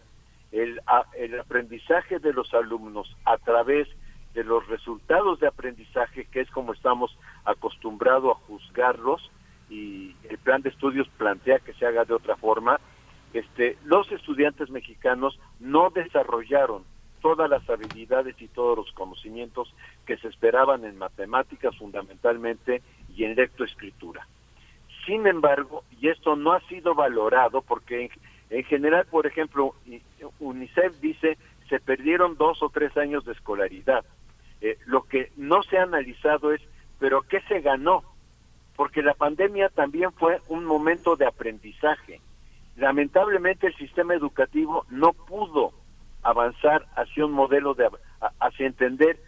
el, el aprendizaje de los alumnos a través de los resultados de aprendizaje, que es como estamos acostumbrados a juzgarlos, y el plan de estudios plantea que se haga de otra forma, este, los estudiantes mexicanos no desarrollaron todas las habilidades y todos los conocimientos que se esperaban en matemáticas fundamentalmente y en lectoescritura. Sin embargo, y esto no ha sido valorado porque en general, por ejemplo, UNICEF dice se perdieron dos o tres años de escolaridad. Eh, lo que no se ha analizado es, pero ¿qué se ganó? Porque la pandemia también fue un momento de aprendizaje. Lamentablemente el sistema educativo no pudo avanzar hacia un modelo de hacia entender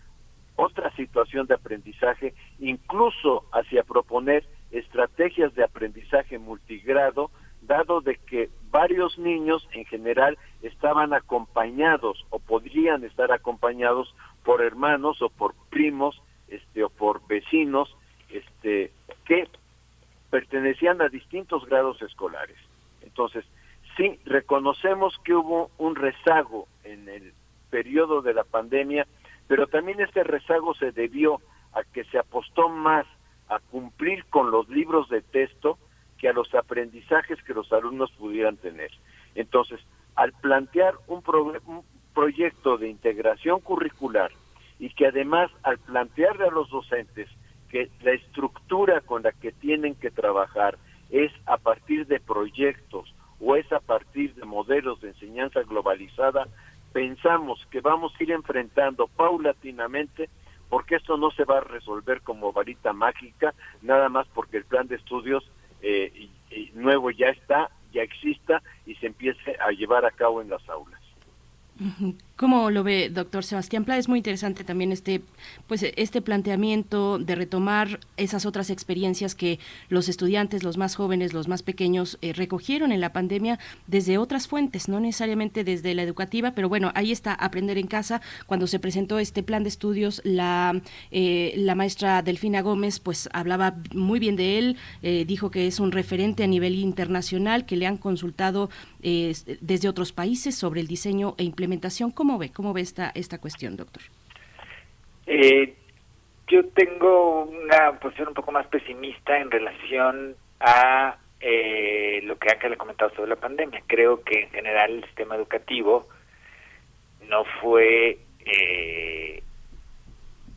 otra situación de aprendizaje, incluso hacia proponer estrategias de aprendizaje multigrado dado de que varios niños en general estaban acompañados o podrían estar acompañados por hermanos o por primos este o por vecinos este que pertenecían a distintos grados escolares. Entonces, sí reconocemos que hubo un rezago en el periodo de la pandemia, pero también este rezago se debió a que se apostó más a cumplir con los libros de texto que a los aprendizajes que los alumnos pudieran tener. Entonces, al plantear un, proyecto de integración curricular y que además al plantearle a los docentes que la estructura con la que tienen que trabajar es a partir de proyectos o es a partir de modelos de enseñanza globalizada, pensamos que vamos a ir enfrentando paulatinamente porque esto no se va a resolver como varita mágica, nada más porque el plan de estudios eh, nuevo ya está, ya exista y se empiece a llevar a cabo en las aulas. ¿Cómo lo ve, doctor Sebastián Pla? Es muy interesante también este, pues, este planteamiento de retomar esas otras experiencias que los estudiantes, los más jóvenes, los más pequeños, eh, recogieron en la pandemia desde otras fuentes, no necesariamente desde la educativa, pero bueno, ahí está Aprender en Casa. Cuando se presentó este plan de estudios, la, eh, la maestra Delfina Gómez, pues hablaba muy bien de él, eh, dijo que es un referente a nivel internacional, que le han consultado desde otros países sobre el diseño e implementación. ¿Cómo ve? ¿Cómo ve esta, esta cuestión, doctor? Eh, yo tengo una posición un poco más pesimista en relación a eh, lo que Ángel ha comentado sobre la pandemia. Creo que en general el sistema educativo no fue, eh,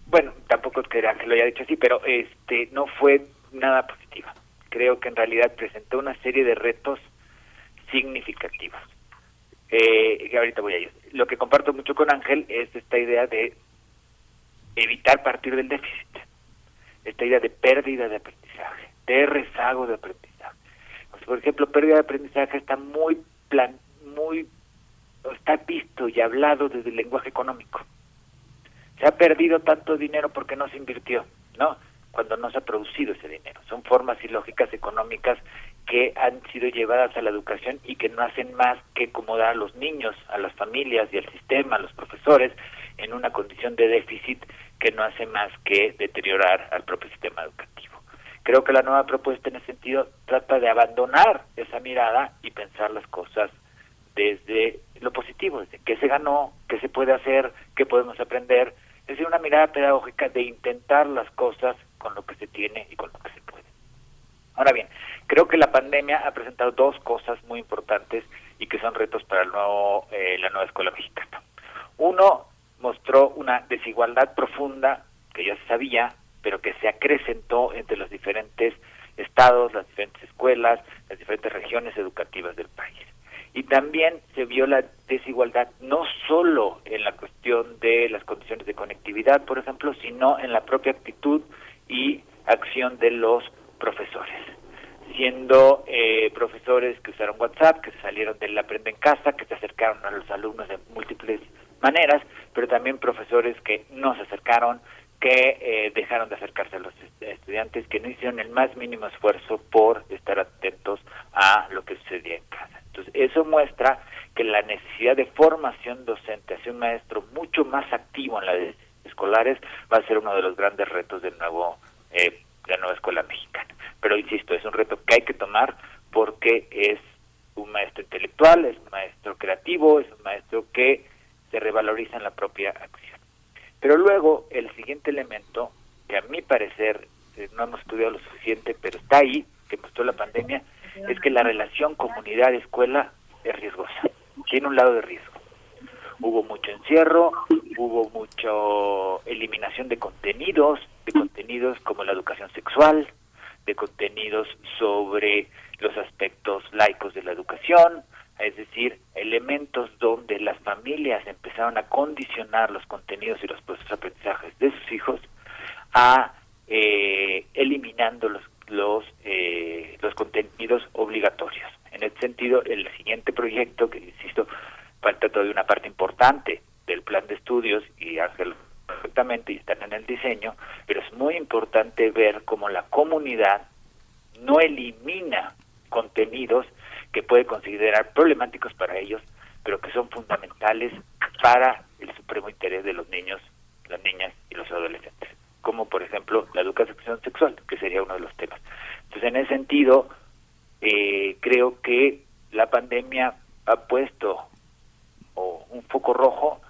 bueno, tampoco es que lo haya dicho así, pero este no fue nada positiva. Creo que en realidad presentó una serie de retos significativos eh, que ahorita voy a ir. Lo que comparto mucho con Ángel es esta idea de evitar partir del déficit. esta idea de pérdida de aprendizaje, de rezago de aprendizaje. por ejemplo, pérdida de aprendizaje está muy plan, muy está visto y hablado desde el lenguaje económico. Se ha perdido tanto dinero porque no se invirtió, ¿no? Cuando no se ha producido ese dinero. Son formas y lógicas económicas que han sido llevadas a la educación y que no hacen más que acomodar a los niños, a las familias y al sistema, a los profesores, en una condición de déficit que no hace más que deteriorar al propio sistema educativo. Creo que la nueva propuesta en ese sentido trata de abandonar esa mirada y pensar las cosas desde lo positivo, desde qué se ganó, qué se puede hacer, qué podemos aprender, es decir, una mirada pedagógica de intentar las cosas con lo que se tiene y con lo que se puede. Ahora bien, creo que la pandemia ha presentado dos cosas muy importantes y que son retos para eh, la nueva escuela mexicana. Uno, mostró una desigualdad profunda que ya se sabía, pero que se acrecentó entre los diferentes estados, las diferentes escuelas, las diferentes regiones educativas del país. Y también se vio la desigualdad no solo en la cuestión de las condiciones de conectividad, por ejemplo, sino en la propia actitud y acción de los profesores. Siendo eh, profesores que usaron WhatsApp, que salieron del aprende en casa, que se acercaron a los alumnos de múltiples maneras, pero también profesores que no se acercaron, que eh, dejaron de acercarse a los estudiantes, que no hicieron el más mínimo esfuerzo por estar atentos a lo que sucedía en casa. Entonces, eso muestra que la necesidad de formación docente hacia un maestro mucho más activo en las escolares va a ser uno de los grandes retos del nuevo, eh, la nueva escuela mexicana. Pero insisto, es un reto que hay que tomar porque es un maestro intelectual, es un maestro creativo, es un maestro que se revaloriza en la propia acción. Pero luego, el siguiente elemento, que a mi parecer eh, no hemos estudiado lo suficiente, pero está ahí, que mostró la pandemia, es que la relación comunidad-escuela es riesgosa, tiene un lado de riesgo. Hubo mucho encierro, hubo mucha eliminación de contenidos, de contenidos como la educación sexual, de contenidos sobre los aspectos laicos de la educación, es decir, elementos donde las familias empezaron a condicionar los contenidos y los procesos de aprendizajes de sus hijos a eh, eliminando los los, eh, los contenidos obligatorios. En ese sentido, el siguiente proyecto, que insisto, falta todavía una parte importante del plan de estudios y Ángel perfectamente y están en el diseño, pero es muy importante ver cómo la comunidad no elimina contenidos que puede considerar problemáticos para ellos, pero que son fundamentales para el supremo interés de los niños, las niñas y los adolescentes como por ejemplo la educación sexual, que sería uno de los temas. Entonces, en ese sentido, eh, creo que la pandemia ha puesto un foco rojo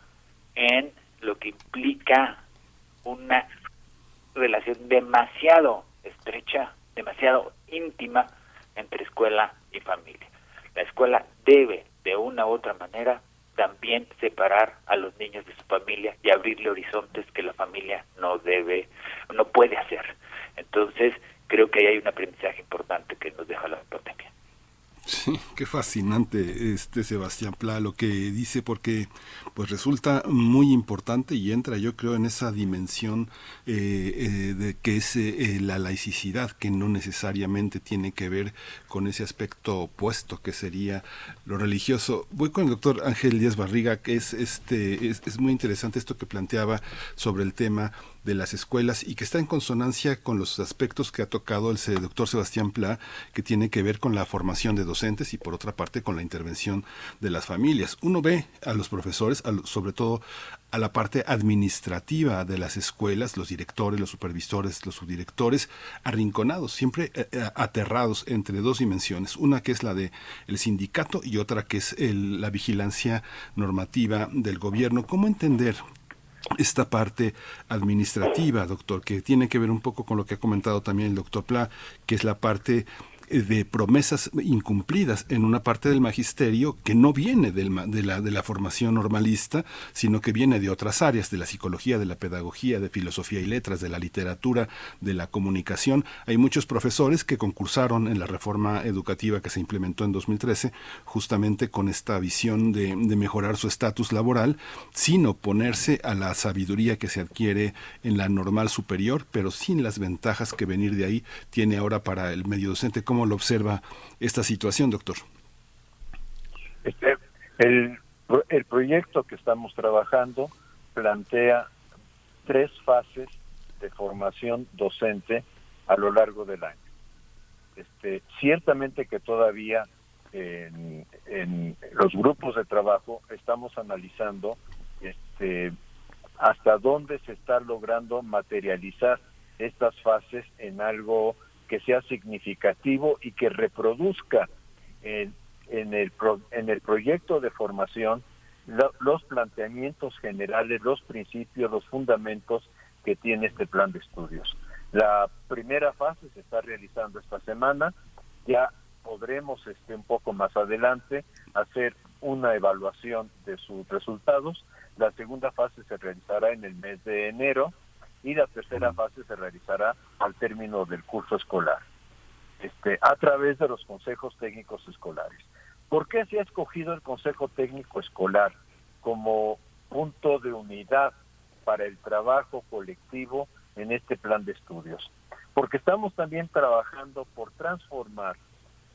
en lo que implica una relación demasiado estrecha, demasiado íntima entre escuela y familia. La escuela debe, de una u otra manera, también separar a los niños de su familia y abrirle horizontes que la familia no debe, no puede hacer. Entonces, creo que ahí hay un aprendizaje importante que nos deja la pandemia. Sí, qué fascinante este Sebastián Pla lo que dice porque pues resulta muy importante y entra yo creo en esa dimensión eh, eh, de que es eh, la laicidad que no necesariamente tiene que ver con ese aspecto opuesto que sería lo religioso. Voy con el doctor Ángel Díaz Barriga que es este es, es muy interesante esto que planteaba sobre el tema de las escuelas y que está en consonancia con los aspectos que ha tocado el doctor Sebastián Pla, que tiene que ver con la formación de docentes y por otra parte con la intervención de las familias. Uno ve a los profesores, sobre todo a la parte administrativa de las escuelas, los directores, los supervisores, los subdirectores, arrinconados, siempre eh, eh, aterrados entre dos dimensiones, una que es la de el sindicato y otra que es la vigilancia normativa del gobierno. ¿Cómo entender esta parte administrativa, doctor, que tiene que ver un poco con lo que ha comentado también el doctor Pla, que es la parte de promesas incumplidas en una parte del magisterio que no viene de, la, formación normalista, sino que viene de otras áreas, de la psicología, de la pedagogía, de filosofía y letras, de la literatura, de la comunicación. Hay muchos profesores que concursaron en la reforma educativa que se implementó en 2013, justamente con esta visión de, mejorar su estatus laboral, sin oponerse a la sabiduría que se adquiere en la normal superior, pero sin las ventajas que venir de ahí tiene ahora para el medio docente. ¿Cómo lo observa esta situación, doctor? Este, el, el proyecto que estamos trabajando plantea tres fases de formación docente a lo largo del año. Este, ciertamente que todavía en, en, los grupos de trabajo estamos analizando este, hasta dónde se está logrando materializar estas fases en algo que sea significativo y que reproduzca en, en, el, en el proyecto de formación los planteamientos generales, los principios, los fundamentos que tiene este plan de estudios. La primera fase se está realizando esta semana, ya podremos este un poco más adelante hacer una evaluación de sus resultados. La segunda fase se realizará en el mes de enero y la tercera fase se realizará al término del curso escolar, este, a través de los consejos técnicos escolares. ¿Por qué se ha escogido el Consejo Técnico Escolar como punto de unidad para el trabajo colectivo en este plan de estudios? Porque estamos también trabajando por transformar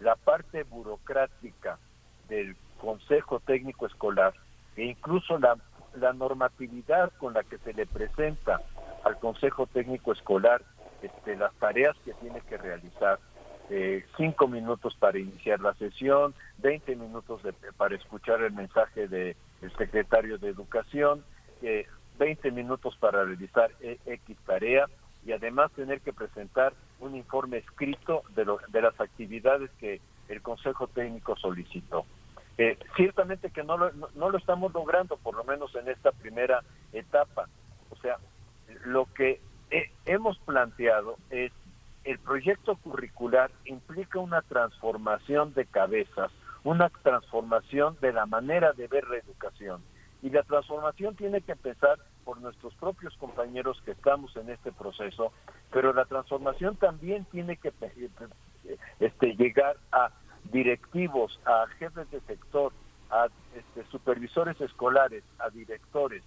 la parte burocrática del Consejo Técnico Escolar e incluso la, la normatividad con la que se le presenta al Consejo Técnico Escolar este, las tareas que tiene que realizar. Eh, cinco minutos para iniciar la sesión, 20 minutos para escuchar el mensaje del secretario de Educación, eh, 20 minutos para realizar e, X tarea y además tener que presentar un informe escrito de, de las actividades que el Consejo Técnico solicitó. Eh, ciertamente que no lo, no lo estamos logrando, por lo menos en esta primera etapa. O sea, lo que hemos planteado es el proyecto curricular implica una transformación de cabezas, una transformación de la manera de ver la educación. Y la transformación tiene que empezar por nuestros propios compañeros que estamos en este proceso, pero la transformación también tiene que este, llegar a directivos, a jefes de sector, a este, supervisores escolares, a directores.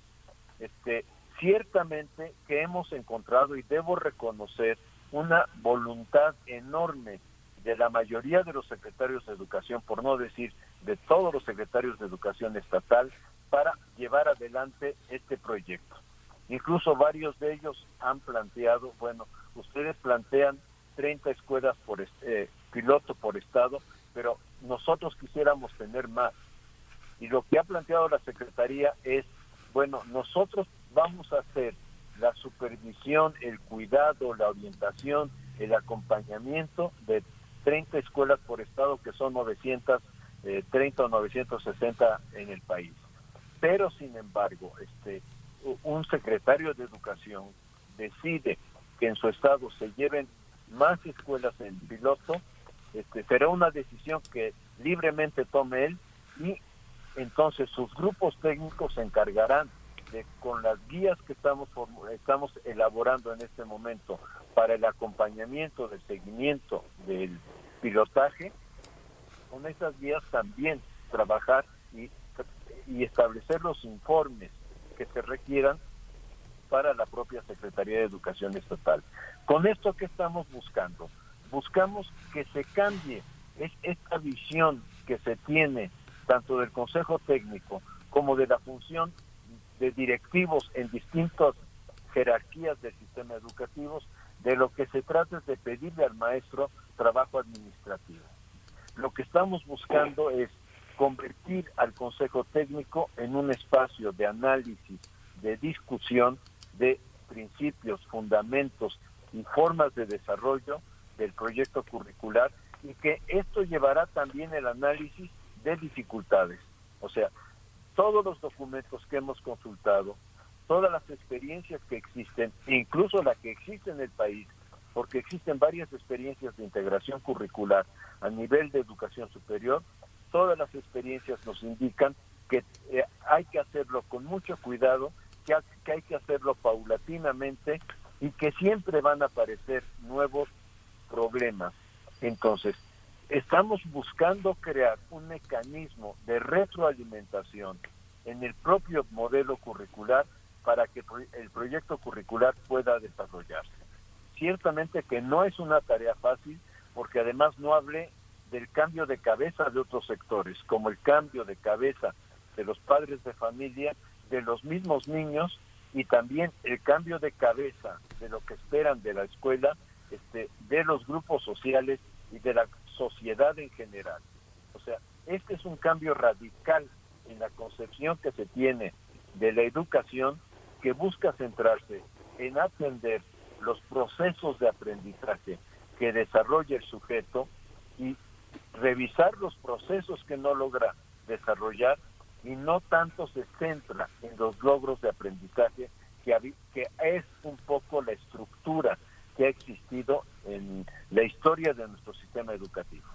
Este, ciertamente que hemos encontrado, y debo reconocer, una voluntad enorme de la mayoría de los secretarios de educación, por no decir de todos los secretarios de educación estatal, para llevar adelante este proyecto. Incluso varios de ellos han planteado, bueno, ustedes plantean 30 escuelas por eh, piloto por estado, pero nosotros quisiéramos tener más. Y lo que ha planteado la Secretaría es, bueno, nosotros vamos a hacer la supervisión, el cuidado, la orientación, el acompañamiento de 30 escuelas por estado que son 930 eh, o 960 en el país. Pero sin embargo, este un secretario de educación decide que en su estado se lleven más escuelas en piloto, este, será una decisión que libremente tome él y entonces sus grupos técnicos se encargarán con las guías que estamos, estamos elaborando en este momento para el acompañamiento del seguimiento del pilotaje, con esas guías también trabajar y, y establecer los informes que se requieran para la propia Secretaría de Educación Estatal. Con esto que estamos buscando, buscamos que se cambie es esta visión que se tiene tanto del Consejo Técnico como de la función de directivos en distintas jerarquías del sistema educativo, de lo que se trata es de pedirle al maestro trabajo administrativo. Lo que estamos buscando es convertir al Consejo Técnico en un espacio de análisis, de discusión de principios, fundamentos y formas de desarrollo del proyecto curricular y que esto llevará también el análisis de dificultades. O sea, todos los documentos que hemos consultado, todas las experiencias que existen, incluso la que existe en el país, porque existen varias experiencias de integración curricular a nivel de educación superior. Todas las experiencias nos indican que eh, hay que hacerlo con mucho cuidado, que, que hay que hacerlo paulatinamente y que siempre van a aparecer nuevos problemas. Entonces, estamos buscando crear un mecanismo de retroalimentación en el propio modelo curricular para que el proyecto curricular pueda desarrollarse. Ciertamente que no es una tarea fácil porque además no hablé del cambio de cabeza de otros sectores, como el cambio de cabeza de los padres de familia, de los mismos niños y también el cambio de cabeza de lo que esperan de la escuela, este, de los grupos sociales y de la sociedad en general. O sea, este es un cambio radical en la concepción que se tiene de la educación que busca centrarse en atender los procesos de aprendizaje que desarrolla el sujeto y revisar los procesos que no logra desarrollar y no tanto se centra en los logros de aprendizaje que, que es un poco la estructura que ha existido en la historia de nuestro sistema educativo.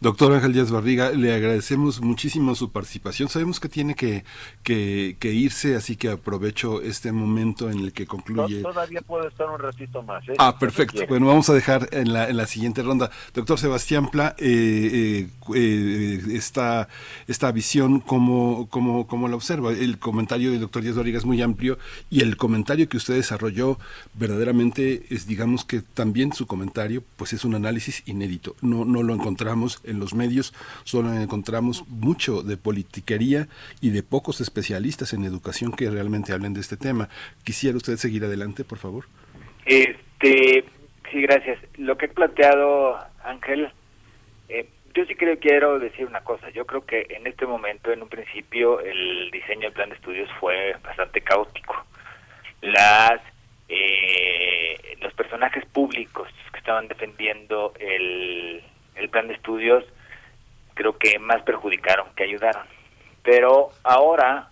Doctor Ángel Díaz Barriga, le agradecemos muchísimo su participación. Sabemos que tiene que, que, irse, así que aprovecho este momento en el que concluye. todavía puedo estar un ratito más. ¿eh? Ah, perfecto. Bueno, vamos a dejar en la, en la siguiente ronda. Doctor Sebastián Pla, eh, eh, eh esta, esta visión, ¿cómo, cómo, ¿cómo la observa? El comentario del doctor Díaz Barriga es muy amplio y el comentario que usted desarrolló verdaderamente es, digamos que también su comentario, pues es un análisis inédito. No, no lo encontramos en los medios, solo encontramos mucho de politiquería y de pocos especialistas en educación que realmente hablen de este tema. Quisiera usted seguir adelante, por favor. Este, sí, gracias. Lo que he planteado, Ángel, eh, yo sí creo quiero decir una cosa. Yo creo que en este momento, en un principio, el diseño del plan de estudios fue bastante caótico. Las eh, los personajes públicos que estaban defendiendo el, el plan de estudios creo que más perjudicaron que ayudaron. Pero ahora,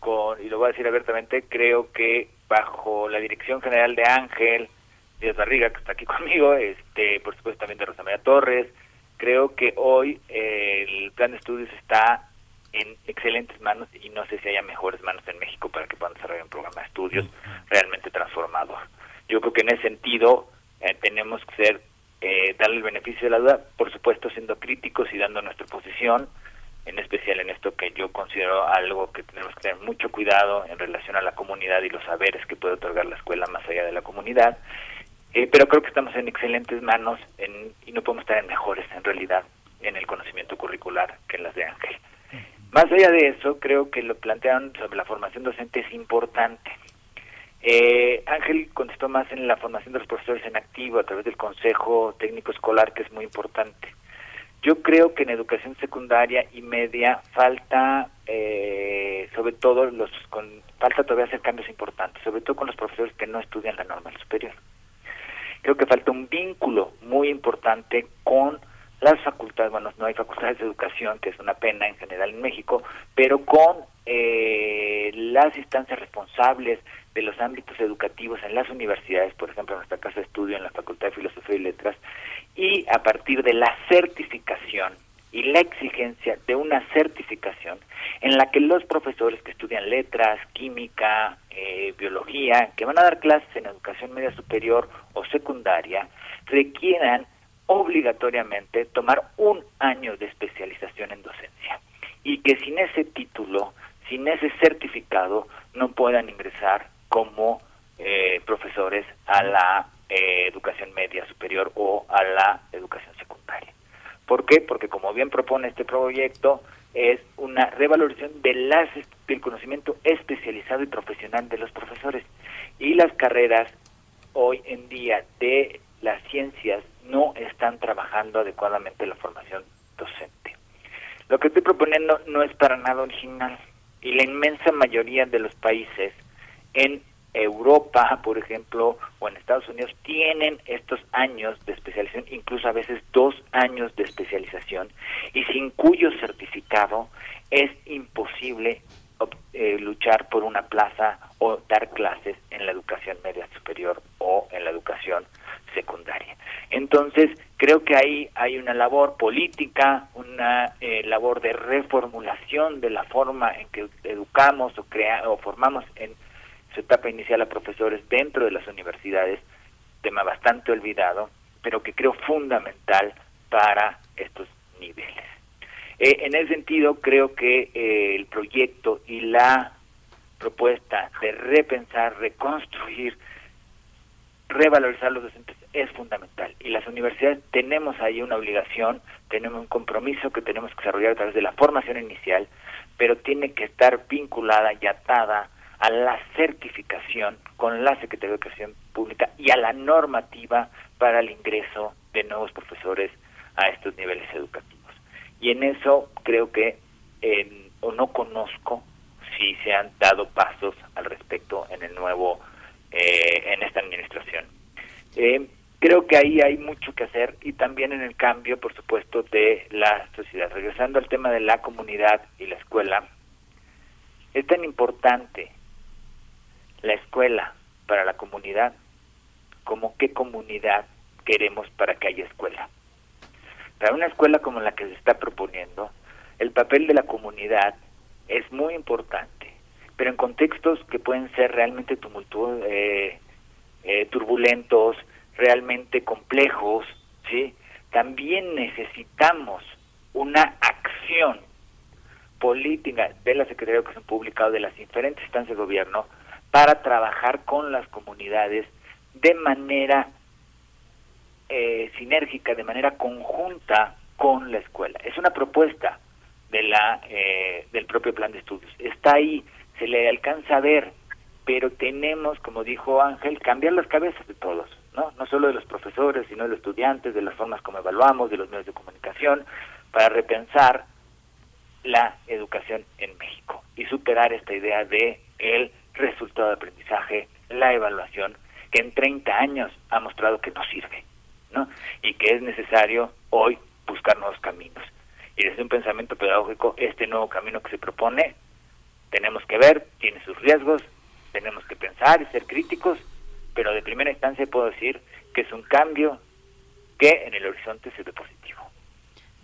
con, y lo voy a decir abiertamente, creo que bajo la dirección general de Ángel Díaz Barriga, que está aquí conmigo, este, por supuesto también de Rosa María Torres, creo que hoy el plan de estudios está en excelentes manos y no sé si haya mejores manos en México para que puedan desarrollar un programa de estudios realmente transformador. Yo creo que en ese sentido eh, tenemos que ser eh, darle el beneficio de la duda, por supuesto siendo críticos y dando nuestra posición, en especial en esto que yo considero algo que tenemos que tener mucho cuidado en relación a la comunidad y los saberes que puede otorgar la escuela más allá de la comunidad. Eh, pero creo que estamos en excelentes manos en, y no podemos estar en mejores en realidad en el conocimiento curricular que en las de Ángel. Más allá de eso, creo que lo plantearon sobre la formación docente es importante. Eh, Ángel contestó más en la formación de los profesores en activo a través del Consejo Técnico Escolar, que es muy importante. Yo creo que en educación secundaria y media falta, eh, sobre todo, los con, falta todavía hacer cambios importantes, sobre todo con los profesores que no estudian la normal superior. Creo que falta un vínculo muy importante con las facultades, bueno, no hay facultades de educación, que es una pena en general en México, pero con eh, las instancias responsables de los ámbitos educativos en las universidades, por ejemplo, en nuestra casa de estudio, en la Facultad de Filosofía y Letras, y a partir de la certificación y la exigencia de una certificación en la que los profesores que estudian letras, química, eh, biología, que van a dar clases en educación media superior o secundaria, requieran obligatoriamente tomar un año de especialización en docencia. Y que sin ese título, sin ese certificado, no puedan ingresar como eh, profesores a la eh, educación media superior o a la educación secundaria. ¿Por qué? Porque como bien propone este proyecto, es una revalorización de las, del conocimiento especializado y profesional de los profesores. Y las carreras hoy en día de las ciencias no están trabajando adecuadamente la formación docente. Lo que estoy proponiendo no es para nada original y la inmensa mayoría de los países en Europa, por ejemplo, o en Estados Unidos, tienen estos años de especialización, incluso a veces dos años de especialización, y sin cuyo certificado es imposible eh, luchar por una plaza o dar clases en la educación media superior o en la educación entonces creo que ahí hay una labor política, una eh, labor de reformulación de la forma en que educamos o, crea o formamos en su etapa inicial a profesores dentro de las universidades, tema bastante olvidado, pero que creo fundamental para estos niveles. Eh, en ese sentido, creo que eh, el proyecto y la propuesta de repensar, reconstruir, revalorizar los docentes es fundamental. Y las universidades tenemos ahí una obligación, tenemos un compromiso que tenemos que desarrollar a través de la formación inicial, pero tiene que estar vinculada y atada a la certificación con la Secretaría de Educación Pública y a la normativa para el ingreso de nuevos profesores a estos niveles educativos. Y en eso creo que o no conozco si se han dado pasos al respecto en el nuevo eh, en esta administración. Eh, creo que ahí hay mucho que hacer y también en el cambio, por supuesto, de la sociedad. Regresando al tema de la comunidad y la escuela, es tan importante la escuela para la comunidad como qué comunidad queremos para que haya escuela. Para una escuela como la que se está proponiendo, el papel de la comunidad es muy importante, pero en contextos que pueden ser realmente tumultuosos, eh, eh, turbulentos, realmente complejos, ¿sí? También necesitamos una acción política de la Secretaría de Educación Pública o de las diferentes instancias de gobierno para trabajar con las comunidades de manera eh, sinérgica, de manera conjunta con la escuela. Es una propuesta de la eh, del propio plan de estudios. Está ahí, se le alcanza a ver, pero tenemos, como dijo Ángel, cambiar las cabezas de todos, ¿no? No solo de los profesores, sino de los estudiantes, de las formas como evaluamos, de los medios de comunicación, para repensar la educación en México y superar esta idea de el resultado de aprendizaje, la evaluación, que en 30 años ha mostrado que no sirve, ¿no? Y que es necesario hoy buscar nuevos caminos. Y desde un pensamiento pedagógico, este nuevo camino que se propone, tenemos que ver, tiene sus riesgos, tenemos que pensar y ser críticos, pero de primera instancia puedo decir que es un cambio que en el horizonte se ve positivo.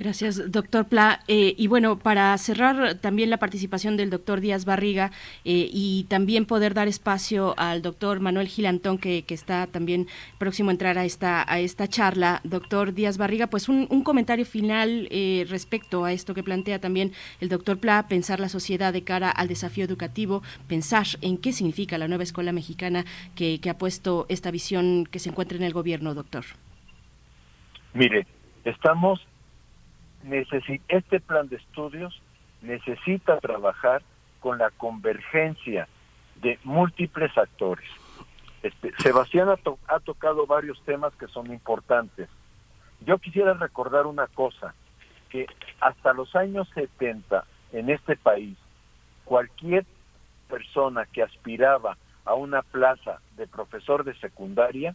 Gracias, doctor Pla. Eh, y bueno, para cerrar también la participación del doctor Díaz Barriga eh, y también poder dar espacio al doctor Manuel Gilantón, que, que, está también próximo a entrar a esta, a esta charla. Doctor Díaz Barriga, pues un, un comentario final eh, respecto a esto que plantea también el doctor Pla, pensar la sociedad de cara al desafío educativo, pensar en qué significa la nueva escuela mexicana que, que ha puesto esta visión que se encuentra en el gobierno, doctor. Mire, estamos este plan de estudios necesita trabajar con la convergencia de múltiples actores. Este, Sebastián ha, ha tocado varios temas que son importantes. Yo quisiera recordar una cosa, que hasta los años 70 en este país, cualquier persona que aspiraba a una plaza de profesor de secundaria,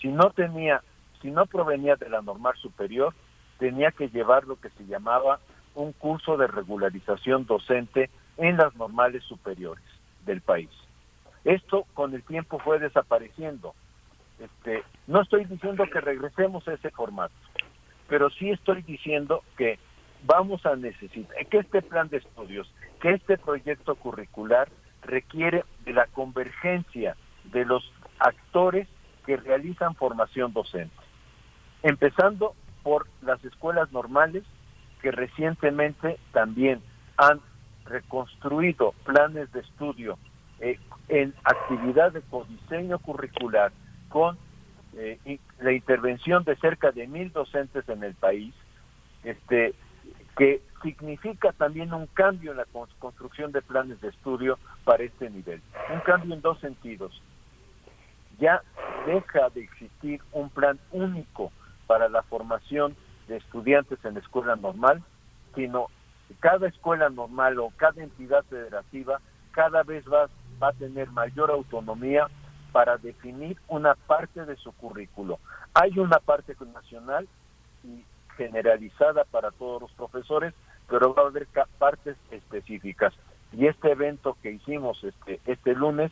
si no tenía, si no provenía de la normal superior, tenía que llevar lo que se llamaba un curso de regularización docente en las normales superiores del país. Esto con el tiempo fue desapareciendo. Este, no estoy diciendo que regresemos a ese formato, pero sí estoy diciendo que vamos a necesitar, que este plan de estudios, que este proyecto curricular requiere de la convergencia de los actores que realizan formación docente, empezando por las escuelas normales que recientemente también han reconstruido planes de estudio eh, en actividad de codiseño curricular con eh, la intervención de cerca de mil docentes en el país, este, que significa también un cambio en la construcción de planes de estudio para este nivel. Un cambio en dos sentidos. Ya deja de existir un plan único para la formación de estudiantes en la escuela normal, sino cada escuela normal o cada entidad federativa cada vez va, va a tener mayor autonomía para definir una parte de su currículo. Hay una parte nacional y generalizada para todos los profesores, pero va a haber partes específicas. Y este evento que hicimos este, este lunes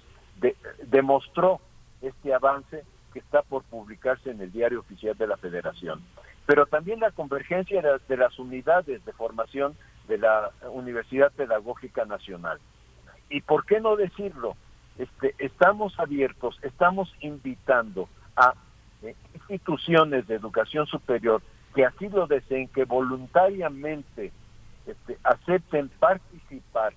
demostró este avance que está por publicarse en el diario oficial de la Federación. Pero también la convergencia de, las unidades de formación de la Universidad Pedagógica Nacional. ¿Y por qué no decirlo? Este, estamos abiertos, estamos invitando a eh, instituciones de educación superior que así lo deseen, que voluntariamente este, acepten participar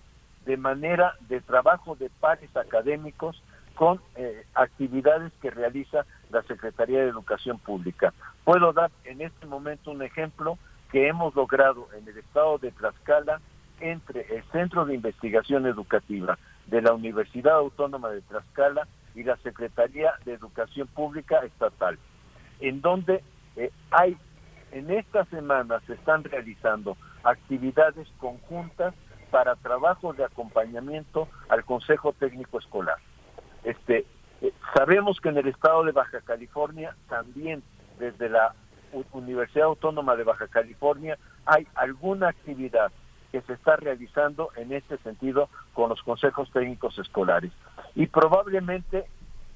de manera de trabajo de pares académicos con eh, actividades que realiza la Secretaría de Educación Pública. Puedo dar en este momento un ejemplo que hemos logrado en el estado de Tlaxcala entre el Centro de Investigación Educativa de la Universidad Autónoma de Tlaxcala y la Secretaría de Educación Pública Estatal, en donde eh, hay, en esta semana se están realizando actividades conjuntas para trabajo de acompañamiento al Consejo Técnico Escolar. Este, eh, sabemos que en el estado de Baja California también desde la Universidad Autónoma de Baja California hay alguna actividad que se está realizando en este sentido con los consejos técnicos escolares. Y probablemente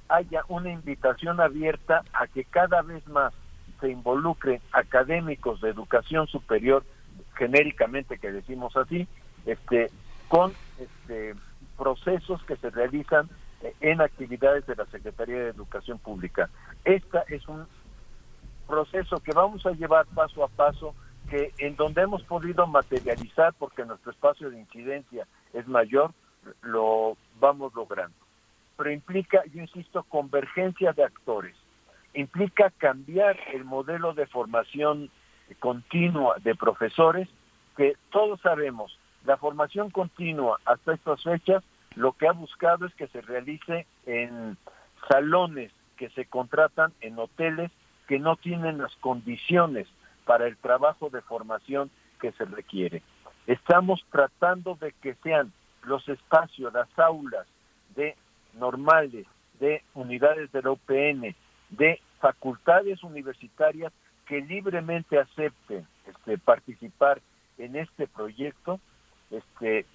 haya una invitación abierta a que cada vez más se involucren académicos de educación superior, genéricamente que decimos así, este, con este, procesos que se realizan en actividades de la Secretaría de Educación Pública. Esta es un proceso que vamos a llevar paso a paso, que en donde hemos podido materializar, porque nuestro espacio de incidencia es mayor, lo vamos logrando. Pero implica, yo insisto, convergencia de actores, implica cambiar el modelo de formación continua de profesores, que todos sabemos, la formación continua hasta estas fechas lo que ha buscado es que se realice en salones que se contratan en hoteles que no tienen las condiciones para el trabajo de formación que se requiere. Estamos tratando de que sean los espacios, las aulas de normales, de unidades de la UPN, de facultades universitarias que libremente acepten este, participar en este proyecto, este,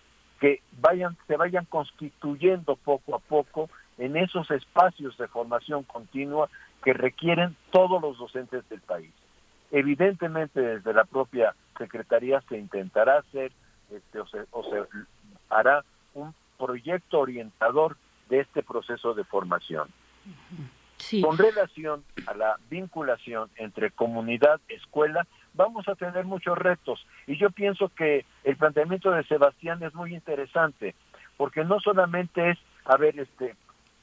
que vayan, se vayan constituyendo poco a poco en esos espacios de formación continua que requieren todos los docentes del país. Evidentemente desde la propia Secretaría se intentará hacer este, o, se, hará un proyecto orientador de este proceso de formación. Con relación a la vinculación entre comunidad, escuela, vamos a tener muchos retos. Y yo pienso que el planteamiento de Sebastián es muy interesante, porque no solamente es, a ver, este,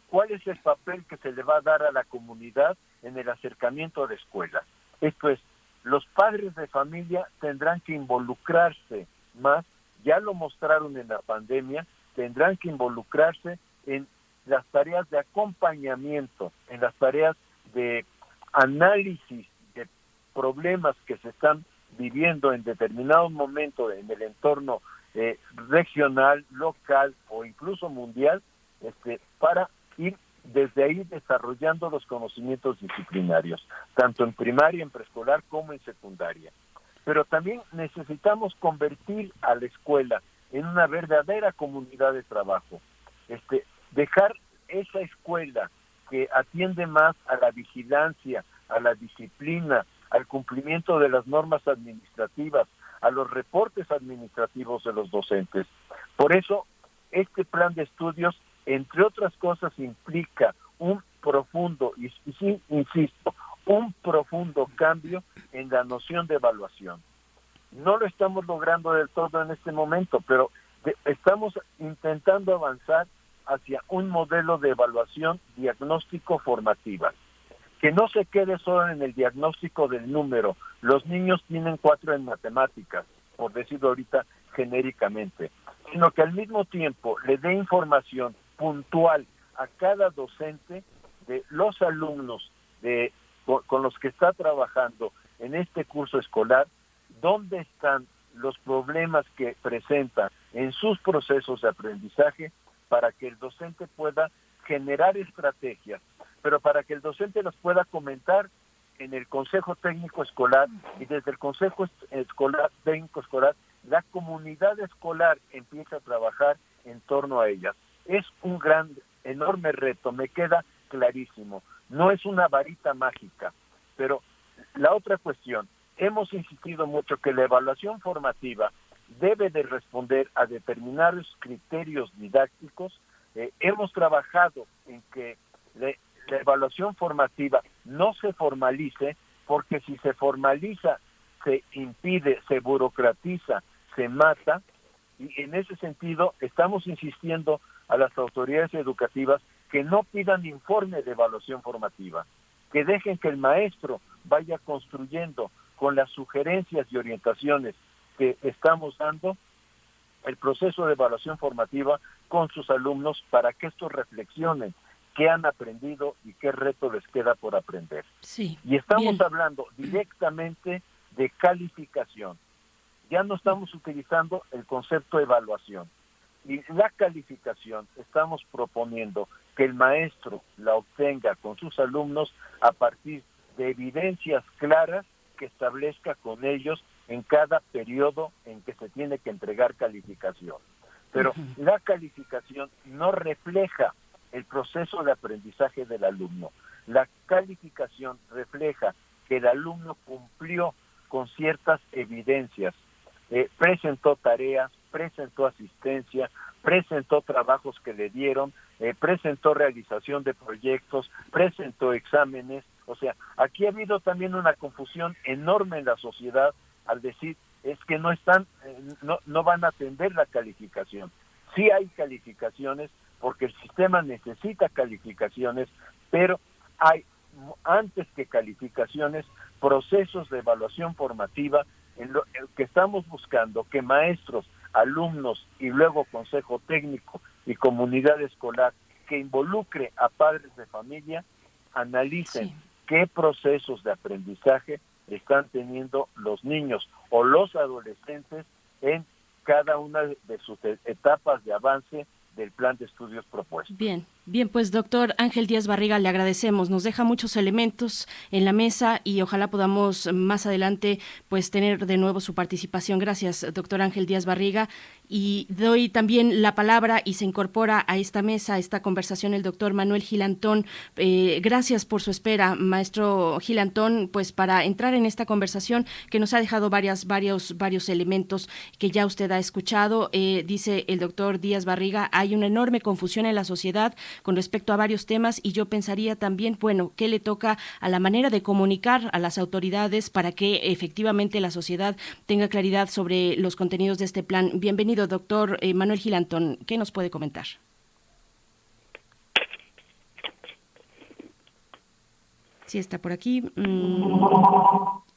cuál es el papel que se le va a dar a la comunidad en el acercamiento a la escuela. Esto es, los padres de familia tendrán que involucrarse más, ya lo mostraron en la pandemia, tendrán que involucrarse en las tareas de acompañamiento, en las tareas de análisis de problemas que se están viviendo en determinado momento en el entorno eh, regional, local o incluso mundial, este, para ir desde ahí desarrollando los conocimientos disciplinarios, tanto en primaria, en preescolar como en secundaria. Pero también necesitamos convertir a la escuela en una verdadera comunidad de trabajo. Este, dejar esa escuela que atiende más a la vigilancia, a la disciplina, al cumplimiento de las normas administrativas, a los reportes administrativos de los docentes. Por eso, este plan de estudios, entre otras cosas, implica un profundo, y, sí, insisto, un profundo cambio en la noción de evaluación. No lo estamos logrando del todo en este momento, pero estamos intentando avanzar hacia un modelo de evaluación diagnóstico formativa. Que no se quede solo en el diagnóstico del número. Los niños tienen cuatro en matemáticas, por decirlo ahorita genéricamente, sino que al mismo tiempo le dé información puntual a cada docente de los alumnos de, con los que está trabajando en este curso escolar, dónde están los problemas que presenta en sus procesos de aprendizaje para que el docente pueda generar estrategias, pero para que el docente las pueda comentar en el Consejo Técnico Escolar y desde el Consejo Escolar Técnico Escolar la comunidad escolar empieza a trabajar en torno a ellas. Es un gran, enorme reto, me queda clarísimo. no es una varita mágica, pero la otra cuestión, hemos insistido mucho que la evaluación formativa debe de responder a determinados criterios didácticos. Eh, hemos trabajado en que la evaluación formativa no se formalice, porque si se formaliza, se impide, se burocratiza, se mata, y en ese sentido estamos insistiendo a las autoridades educativas que no pidan informe de evaluación formativa, que dejen que el maestro vaya construyendo con las sugerencias y orientaciones que estamos dando el proceso de evaluación formativa con sus alumnos para que estos reflexionen qué han aprendido y qué reto les queda por aprender. Sí, y estamos hablando directamente de calificación. Ya no estamos utilizando el concepto de evaluación. Y la calificación estamos proponiendo que el maestro la obtenga con sus alumnos a partir de evidencias claras que establezca con ellos en cada periodo en que se tiene que entregar calificación. Pero la calificación no refleja el proceso de aprendizaje del alumno. La calificación refleja que el alumno cumplió con ciertas evidencias, eh, presentó tareas, presentó asistencia, presentó trabajos que le dieron, eh, presentó realización de proyectos, presentó exámenes. O sea, aquí ha habido también una confusión enorme en la sociedad al decir es que no están, eh, no, no van a atender la calificación. Sí hay calificaciones porque el sistema necesita calificaciones, pero hay antes que calificaciones procesos de evaluación formativa en lo que estamos buscando que maestros, alumnos y luego consejo técnico y comunidad escolar que involucre a padres de familia analicen qué procesos de aprendizaje están teniendo los niños o los adolescentes en cada una de sus etapas de avance del plan de estudios propuesto. Bien, bien, pues doctor Ángel Díaz Barriga, le agradecemos. Nos deja muchos elementos en la mesa y ojalá podamos más adelante pues tener de nuevo su participación. Gracias, doctor Ángel Díaz Barriga. Y doy también la palabra y se incorpora a esta mesa, a esta conversación, el doctor Manuel Gilantón. Eh, gracias por su espera, maestro Gilantón, pues para entrar en esta conversación que nos ha dejado varias, varios, varios elementos que ya usted ha escuchado. Eh, dice el doctor Díaz Barriga, hay una enorme confusión en la sociedad con respecto a varios temas y yo pensaría también, bueno, ¿qué le toca a la manera de comunicar a las autoridades para que efectivamente la sociedad tenga claridad sobre los contenidos de este plan? Bienvenido doctor eh, Manuel Gilantón. ¿Qué nos puede comentar? Sí, está por aquí. Mm.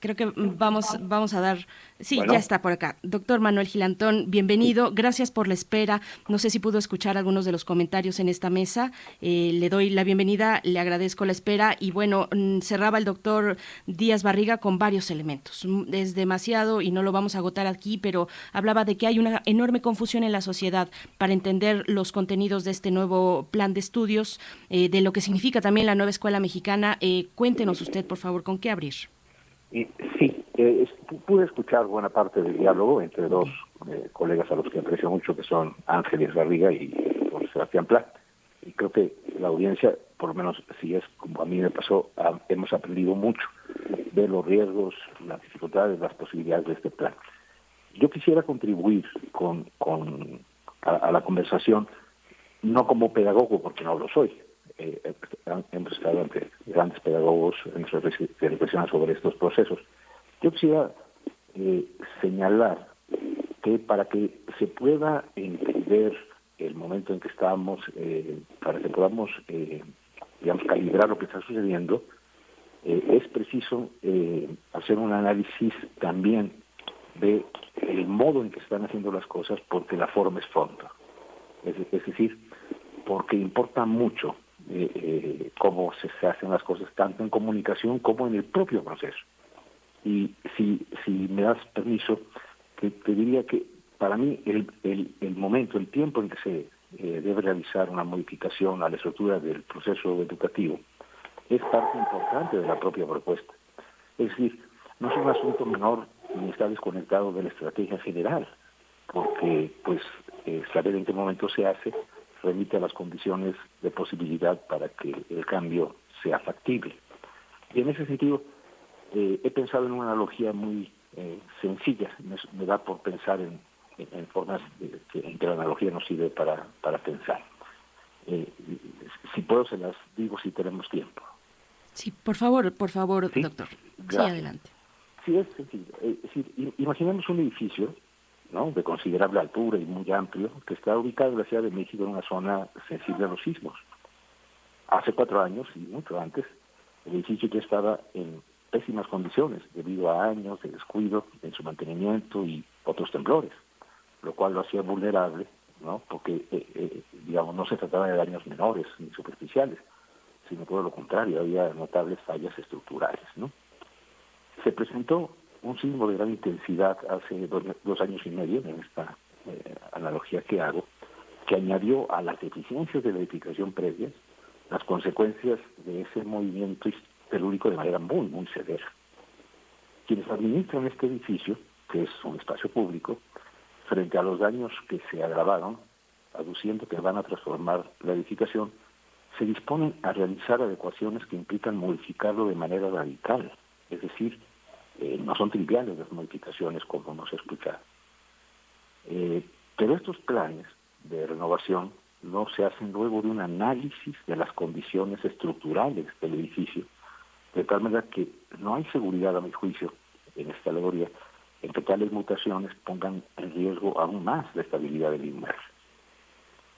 Creo que vamos, vamos a dar. Sí, ya está por acá. Doctor Manuel Gilantón, bienvenido. Gracias por la espera. No sé si pudo escuchar algunos de los comentarios en esta mesa. Eh, le doy la bienvenida, le agradezco la espera. Y bueno, mm, cerraba el doctor Díaz Barriga con varios elementos. Mm, es demasiado y no lo vamos a agotar aquí, pero hablaba de que hay una enorme confusión en la sociedad para entender los contenidos de este nuevo plan de estudios, eh, de lo que significa también la nueva escuela mexicana. Eh, cuéntenos usted, por favor, con qué abrir. Y, sí, eh, pude escuchar buena parte del diálogo entre dos eh, colegas a los que aprecio mucho, que son Ángeles Garriga y Sebastián Pla. Y creo que la audiencia, por lo menos si es como a mí me pasó, hemos aprendido mucho de los riesgos, las dificultades, las posibilidades de este plan. Yo quisiera contribuir con, con a la conversación, no como pedagogo, porque no lo soy, eh, hemos estado ante grandes pedagogos en que reflexionan sobre estos procesos. Yo quisiera eh, señalar que para que se pueda entender el momento en que estamos, eh, para que podamos, eh, digamos, calibrar lo que está sucediendo, es preciso hacer un análisis también de el modo en que están haciendo las cosas, porque la forma es fondo. Es decir, porque importa mucho eh, eh, cómo se, hacen las cosas, tanto en comunicación como en el propio proceso. Y si, si me das permiso, te, diría que para mí el, el, el, momento, el tiempo en que se eh, debe realizar una modificación a la estructura del proceso educativo es parte importante de la propia propuesta. Es decir, no es un asunto menor ni está desconectado de la estrategia general, porque pues saber en qué momento se hace remite a las condiciones de posibilidad para que el cambio sea factible. Y en ese sentido, eh, he pensado en una analogía muy eh, sencilla, me, da por pensar en, formas en que la analogía nos sirve para, para pensar. Eh, si puedo, se las digo si tenemos tiempo. Sí, por favor, por favor, doctor. Sí, adelante. Sí, es sencillo. imaginemos un edificio ¿no? de considerable altura y muy amplio que está ubicado en la Ciudad de México en una zona sensible a los sismos. Hace cuatro años y mucho antes, el edificio ya estaba en pésimas condiciones debido a años de descuido en su mantenimiento y otros temblores, lo cual lo hacía vulnerable, ¿no? porque, eh, eh, digamos, no se trataba de daños menores ni superficiales, sino todo lo contrario, había notables fallas estructurales. ¿no? Se presentó un sismo de gran intensidad hace dos, años y medio, en esta eh, analogía que hago, que añadió a las deficiencias de la edificación previa las consecuencias de ese movimiento telúrico de manera muy, muy severa. Quienes administran este edificio, que es un espacio público, frente a los daños que se agravaron, aduciendo que van a transformar la edificación, se disponen a realizar adecuaciones que implican modificarlo de manera radical, es decir, eh, no son triviales las modificaciones como nos explica. Eh, pero estos planes de renovación no se hacen luego de un análisis de las condiciones estructurales del edificio, de tal manera que no hay seguridad, a mi juicio, en esta alegoría, en que tales mutaciones pongan en riesgo aún más la estabilidad del inmueble.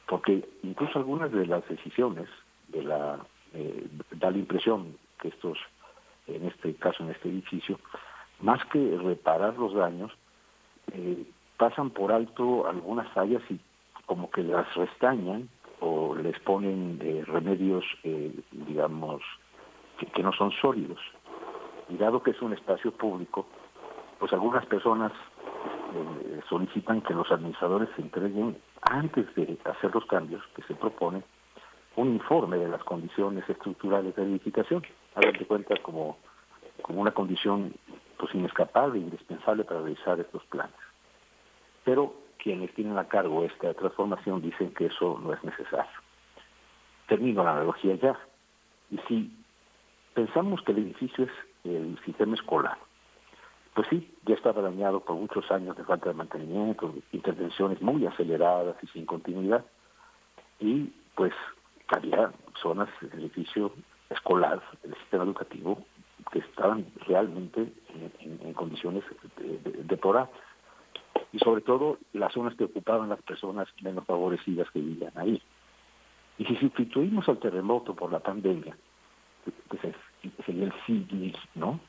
Porque incluso algunas de las decisiones de la eh, da la impresión que estos, en este caso, en este edificio, más que reparar los daños, eh, pasan por alto algunas fallas y como que las restañan o les ponen eh, remedios, eh, digamos, que, no son sólidos. Y dado que es un espacio público, pues algunas personas solicitan que los administradores se entreguen, antes de hacer los cambios que se proponen, un informe de las condiciones estructurales de edificación. Hagan de cuenta como, como una condición pues inescapable, indispensable para realizar estos planes. Pero quienes tienen a cargo esta transformación dicen que eso no es necesario. Termino la analogía ya. Y si pensamos que el edificio es el sistema escolar, pues sí, ya estaba dañado por muchos años de falta de mantenimiento, intervenciones muy aceleradas y sin continuidad, y pues había zonas del edificio escolar, del sistema educativo, que estaban realmente en, condiciones deplorables. Y sobre todo las zonas que ocupaban las personas menos favorecidas que vivían ahí. Y si sustituimos al terremoto por la pandemia, que sería el siglo, ¿no?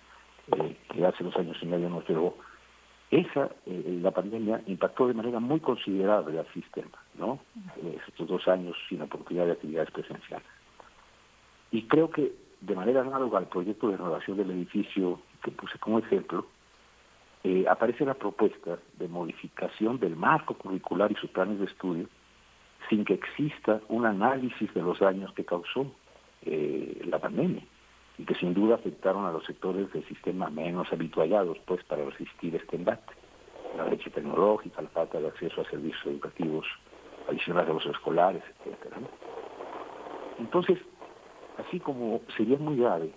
Eh, que hace dos años y medio nos llegó, esa, eh, la pandemia impactó de manera muy considerable al sistema, ¿no? Eh, estos dos años sin oportunidad de actividades presenciales. Y creo que de manera análoga al proyecto de renovación del edificio que puse como ejemplo, eh, aparece la propuesta de modificación del marco curricular y sus planes de estudio sin que exista un análisis de los daños que causó eh, la pandemia y que sin duda afectaron a los sectores del sistema menos habituallados pues para resistir este embate. La brecha tecnológica, la falta de acceso a servicios educativos adicionales a los escolares, etcétera. Entonces, así como sería muy grave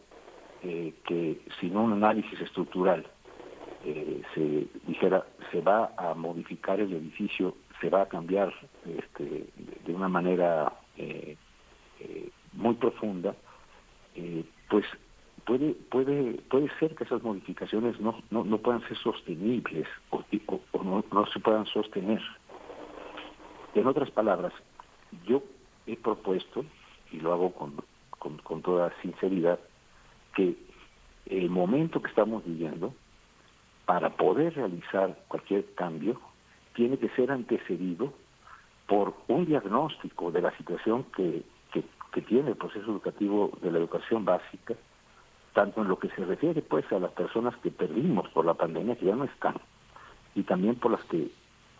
eh, que sin un análisis estructural eh, se dijera se va a modificar el edificio, se va a cambiar este, de una manera eh, muy profunda, pues puede puede puede ser que esas modificaciones no, no, no puedan ser sostenibles o, no, no se puedan sostener. En otras palabras, yo he propuesto, y lo hago con con, toda sinceridad que el momento que estamos viviendo, para poder realizar cualquier cambio, tiene que ser antecedido por un diagnóstico de la situación que, que, tiene el proceso educativo de la educación básica, tanto en lo que se refiere pues a las personas que perdimos por la pandemia, que ya no están, y también por las que,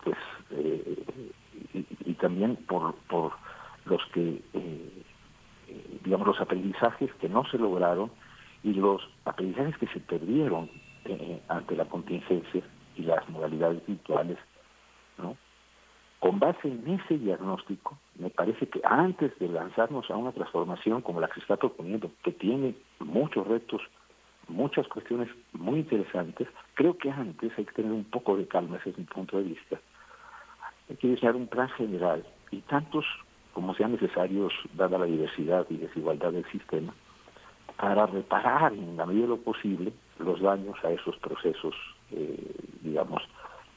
pues, eh, y, también por, por los que eh, digamos, los aprendizajes que no se lograron y los aprendizajes que se perdieron eh, ante la contingencia y las modalidades virtuales, ¿no? Con base en ese diagnóstico, me parece que antes de lanzarnos a una transformación como la que se está proponiendo, que tiene muchos retos, muchas cuestiones muy interesantes, creo que antes hay que tener un poco de calma, ese es mi punto de vista. Hay que diseñar un plan general y tantos como sean necesarios, dada la diversidad y desigualdad del sistema, para reparar en la medida de lo posible los daños a esos procesos, eh, digamos,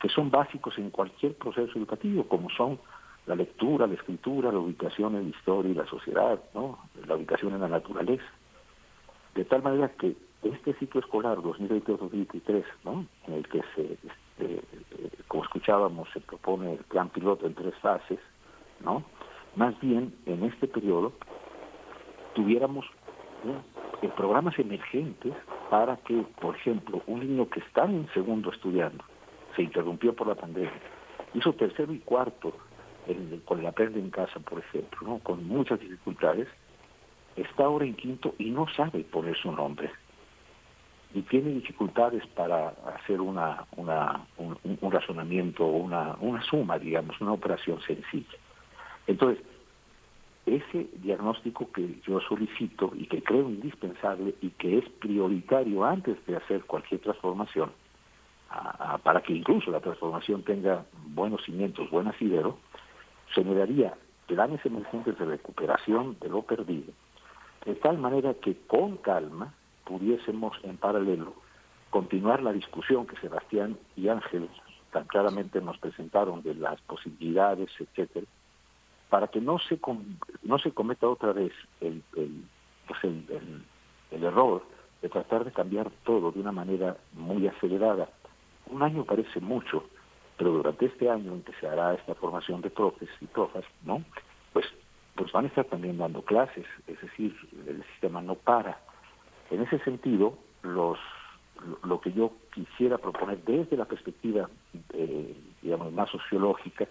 que son básicos en cualquier proceso educativo, como son la lectura, la escritura, la ubicación en la historia y la sociedad, ¿no? la ubicación en la naturaleza. De tal manera que este ciclo escolar 2022-2023, ¿no? en el que se, este, como escuchábamos, se propone el plan piloto en tres fases, ¿no? Más bien, en este periodo, tuviéramos programas emergentes para que, por ejemplo, un niño que está en segundo estudiando, se interrumpió por la pandemia, hizo tercero y cuarto con el aprende en casa, por ejemplo, ¿no? con muchas dificultades, está ahora en quinto y no sabe poner su nombre. Y tiene dificultades para hacer una, una, un, un razonamiento, una, una suma, digamos, una operación sencilla. Entonces, ese diagnóstico que yo solicito y que creo indispensable y que es prioritario antes de hacer cualquier transformación, para que incluso la transformación tenga buenos cimientos, buen asidero, generaría planes emergentes de recuperación de lo perdido, de tal manera que con calma pudiésemos en paralelo continuar la discusión que Sebastián y Ángel tan claramente nos presentaron de las posibilidades, etcétera, para que no se no se cometa otra vez el, el, pues el, error de tratar de cambiar todo de una manera muy acelerada. Un año parece mucho, pero durante este año en que se hará esta formación de profes y profas, ¿no? Pues, pues van a estar también dando clases, es decir, el sistema no para. En ese sentido, los lo que yo quisiera proponer desde la perspectiva, eh, digamos, más sociológica,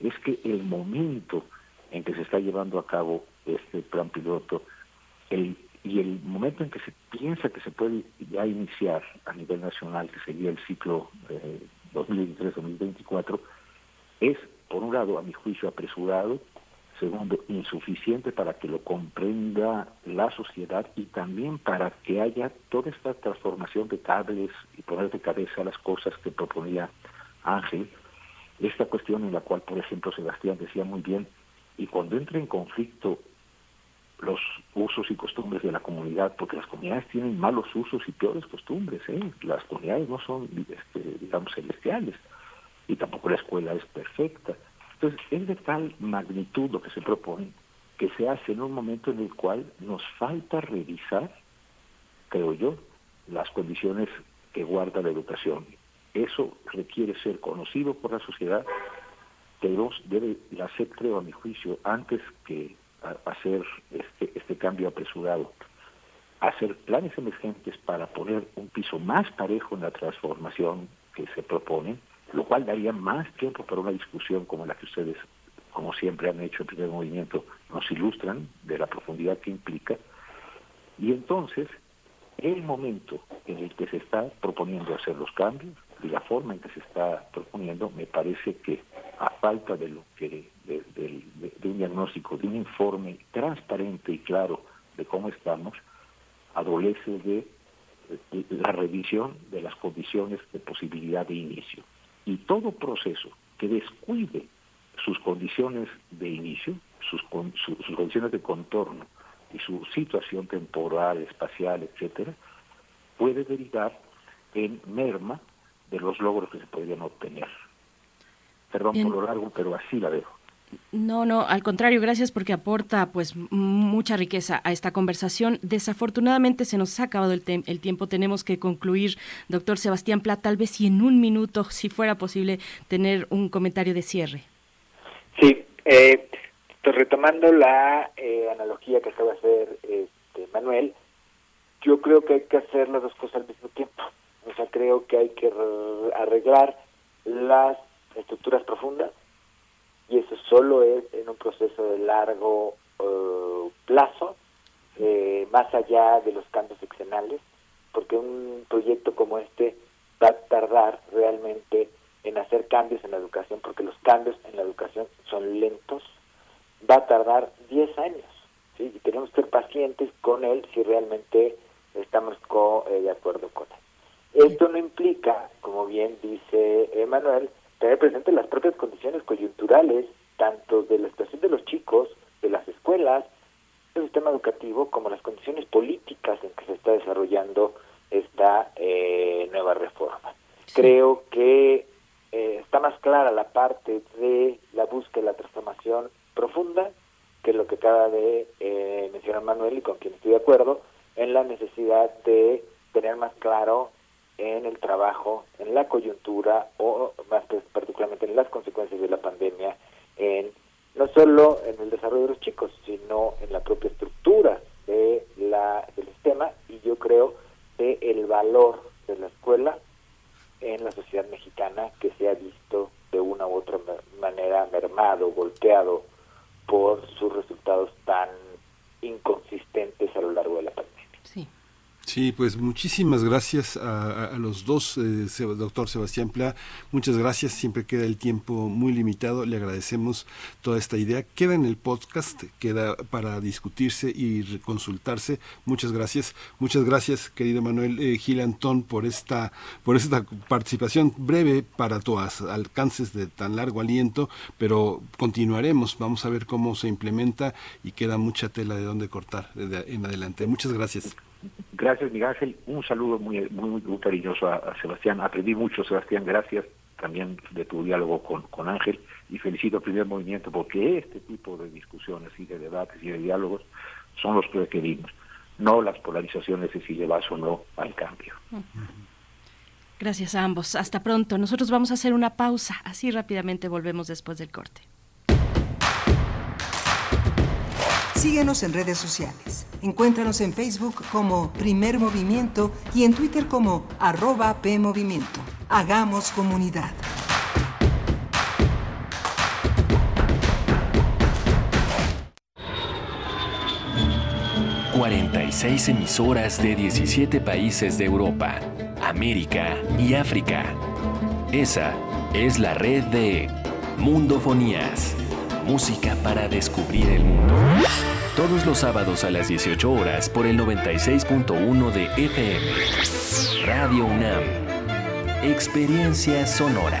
es que el momento en que se está llevando a cabo este plan piloto el, y el momento en que se piensa que se puede ya iniciar a nivel nacional, que sería el ciclo eh, 2023-2024, es, por un lado, a mi juicio, apresurado, segundo, insuficiente para que lo comprenda la sociedad y también para que haya toda esta transformación de cables y poner de cabeza las cosas que proponía Ángel, esta cuestión en la cual, por ejemplo, Sebastián decía muy bien, y cuando entra en conflicto los usos y costumbres de la comunidad, porque las comunidades tienen malos usos y peores costumbres, ¿eh? las comunidades no son, este, digamos, celestiales, y tampoco la escuela es perfecta. Entonces, es de tal magnitud lo que se propone que se hace en un momento en el cual nos falta revisar, creo yo, las condiciones que guarda la educación. Eso requiere ser conocido por la sociedad pero debe hacer, creo, a mi juicio, antes que hacer este, este cambio apresurado, hacer planes emergentes para poner un piso más parejo en la transformación que se propone, lo cual daría más tiempo para una discusión como la que ustedes, como siempre han hecho en primer movimiento, nos ilustran de la profundidad que implica. Y entonces, el momento en el que se está proponiendo hacer los cambios y la forma en que se está proponiendo, me parece que a falta de lo que de, un diagnóstico, de un informe transparente y claro de cómo estamos, adolece de, la revisión de las condiciones de posibilidad de inicio. Y todo proceso que descuide sus condiciones de inicio, sus, sus condiciones de contorno y su situación temporal, espacial, etcétera, puede derivar en merma de los logros que se podrían obtener. Perdón por lo largo, pero así la veo. No, no, al contrario, gracias porque aporta pues mucha riqueza a esta conversación. Desafortunadamente se nos ha acabado el, el tiempo, tenemos que concluir, doctor Sebastián Plat, tal vez si en un minuto, si fuera posible, tener un comentario de cierre. Sí, eh, pues, retomando la eh, analogía que acaba de hacer este, Manuel, yo creo que hay que hacer las dos cosas al mismo tiempo. O sea, creo que hay que arreglar las estructuras profundas y eso solo es en un proceso de largo eh, plazo, eh, más allá de los cambios seccionales, porque un proyecto como este va a tardar realmente en hacer cambios en la educación, porque los cambios en la educación son lentos va a tardar 10 años. ¿sí? Y tenemos que ser pacientes con él si realmente estamos eh, de acuerdo con él. Esto no implica, como bien dice Emanuel, tener presente las propias condiciones coyunturales, tanto de la situación de los chicos, de las escuelas, del sistema educativo, como las condiciones políticas en que se está desarrollando esta eh, nueva reforma. Creo que eh, está más clara la parte de la búsqueda de la transformación profunda, que es lo que acaba de eh, mencionar Manuel y con quien estoy de acuerdo, en la necesidad de tener más claro en el trabajo, en la coyuntura o más particularmente en las consecuencias de la pandemia, en no solo en el desarrollo de los chicos, sino en la propia estructura de la, del sistema y yo creo de el valor de la escuela en la sociedad mexicana que se ha visto de una u otra manera mermado, golpeado por sus resultados tan inconsistentes a lo largo de la pandemia. Sí, pues muchísimas gracias a, los dos, eh, doctor Sebastián Pla. Muchas gracias, siempre queda el tiempo muy limitado. Le agradecemos toda esta idea. Queda en el podcast, queda para discutirse y consultarse. Muchas gracias. Muchas gracias, querido Manuel eh, Gil Antón, por esta, por esta participación breve para todas, alcances de tan largo aliento, pero continuaremos. Vamos a ver cómo se implementa y queda mucha tela de dónde cortar en adelante. Muchas gracias. Gracias, Miguel Ángel. Un saludo muy, muy, cariñoso a, Sebastián. Aprendí mucho, Sebastián. Gracias también de tu diálogo con, con Ángel y felicito al primer movimiento porque este tipo de discusiones y de debates y de diálogos son los que requerimos, no las polarizaciones de si llevas o no al cambio. Gracias a ambos. Hasta pronto. Nosotros vamos a hacer una pausa. Así rápidamente volvemos después del corte. Síguenos en redes sociales. Encuéntranos en Facebook como Primer Movimiento y en Twitter como arroba PMovimiento. Hagamos comunidad. ...46 emisoras de 17 países de Europa, América y África. Esa es la red de Mundofonías. Música para descubrir el mundo todos los sábados a las 18 horas por el 96.1 de FM. Radio UNAM. Experiencia sonora.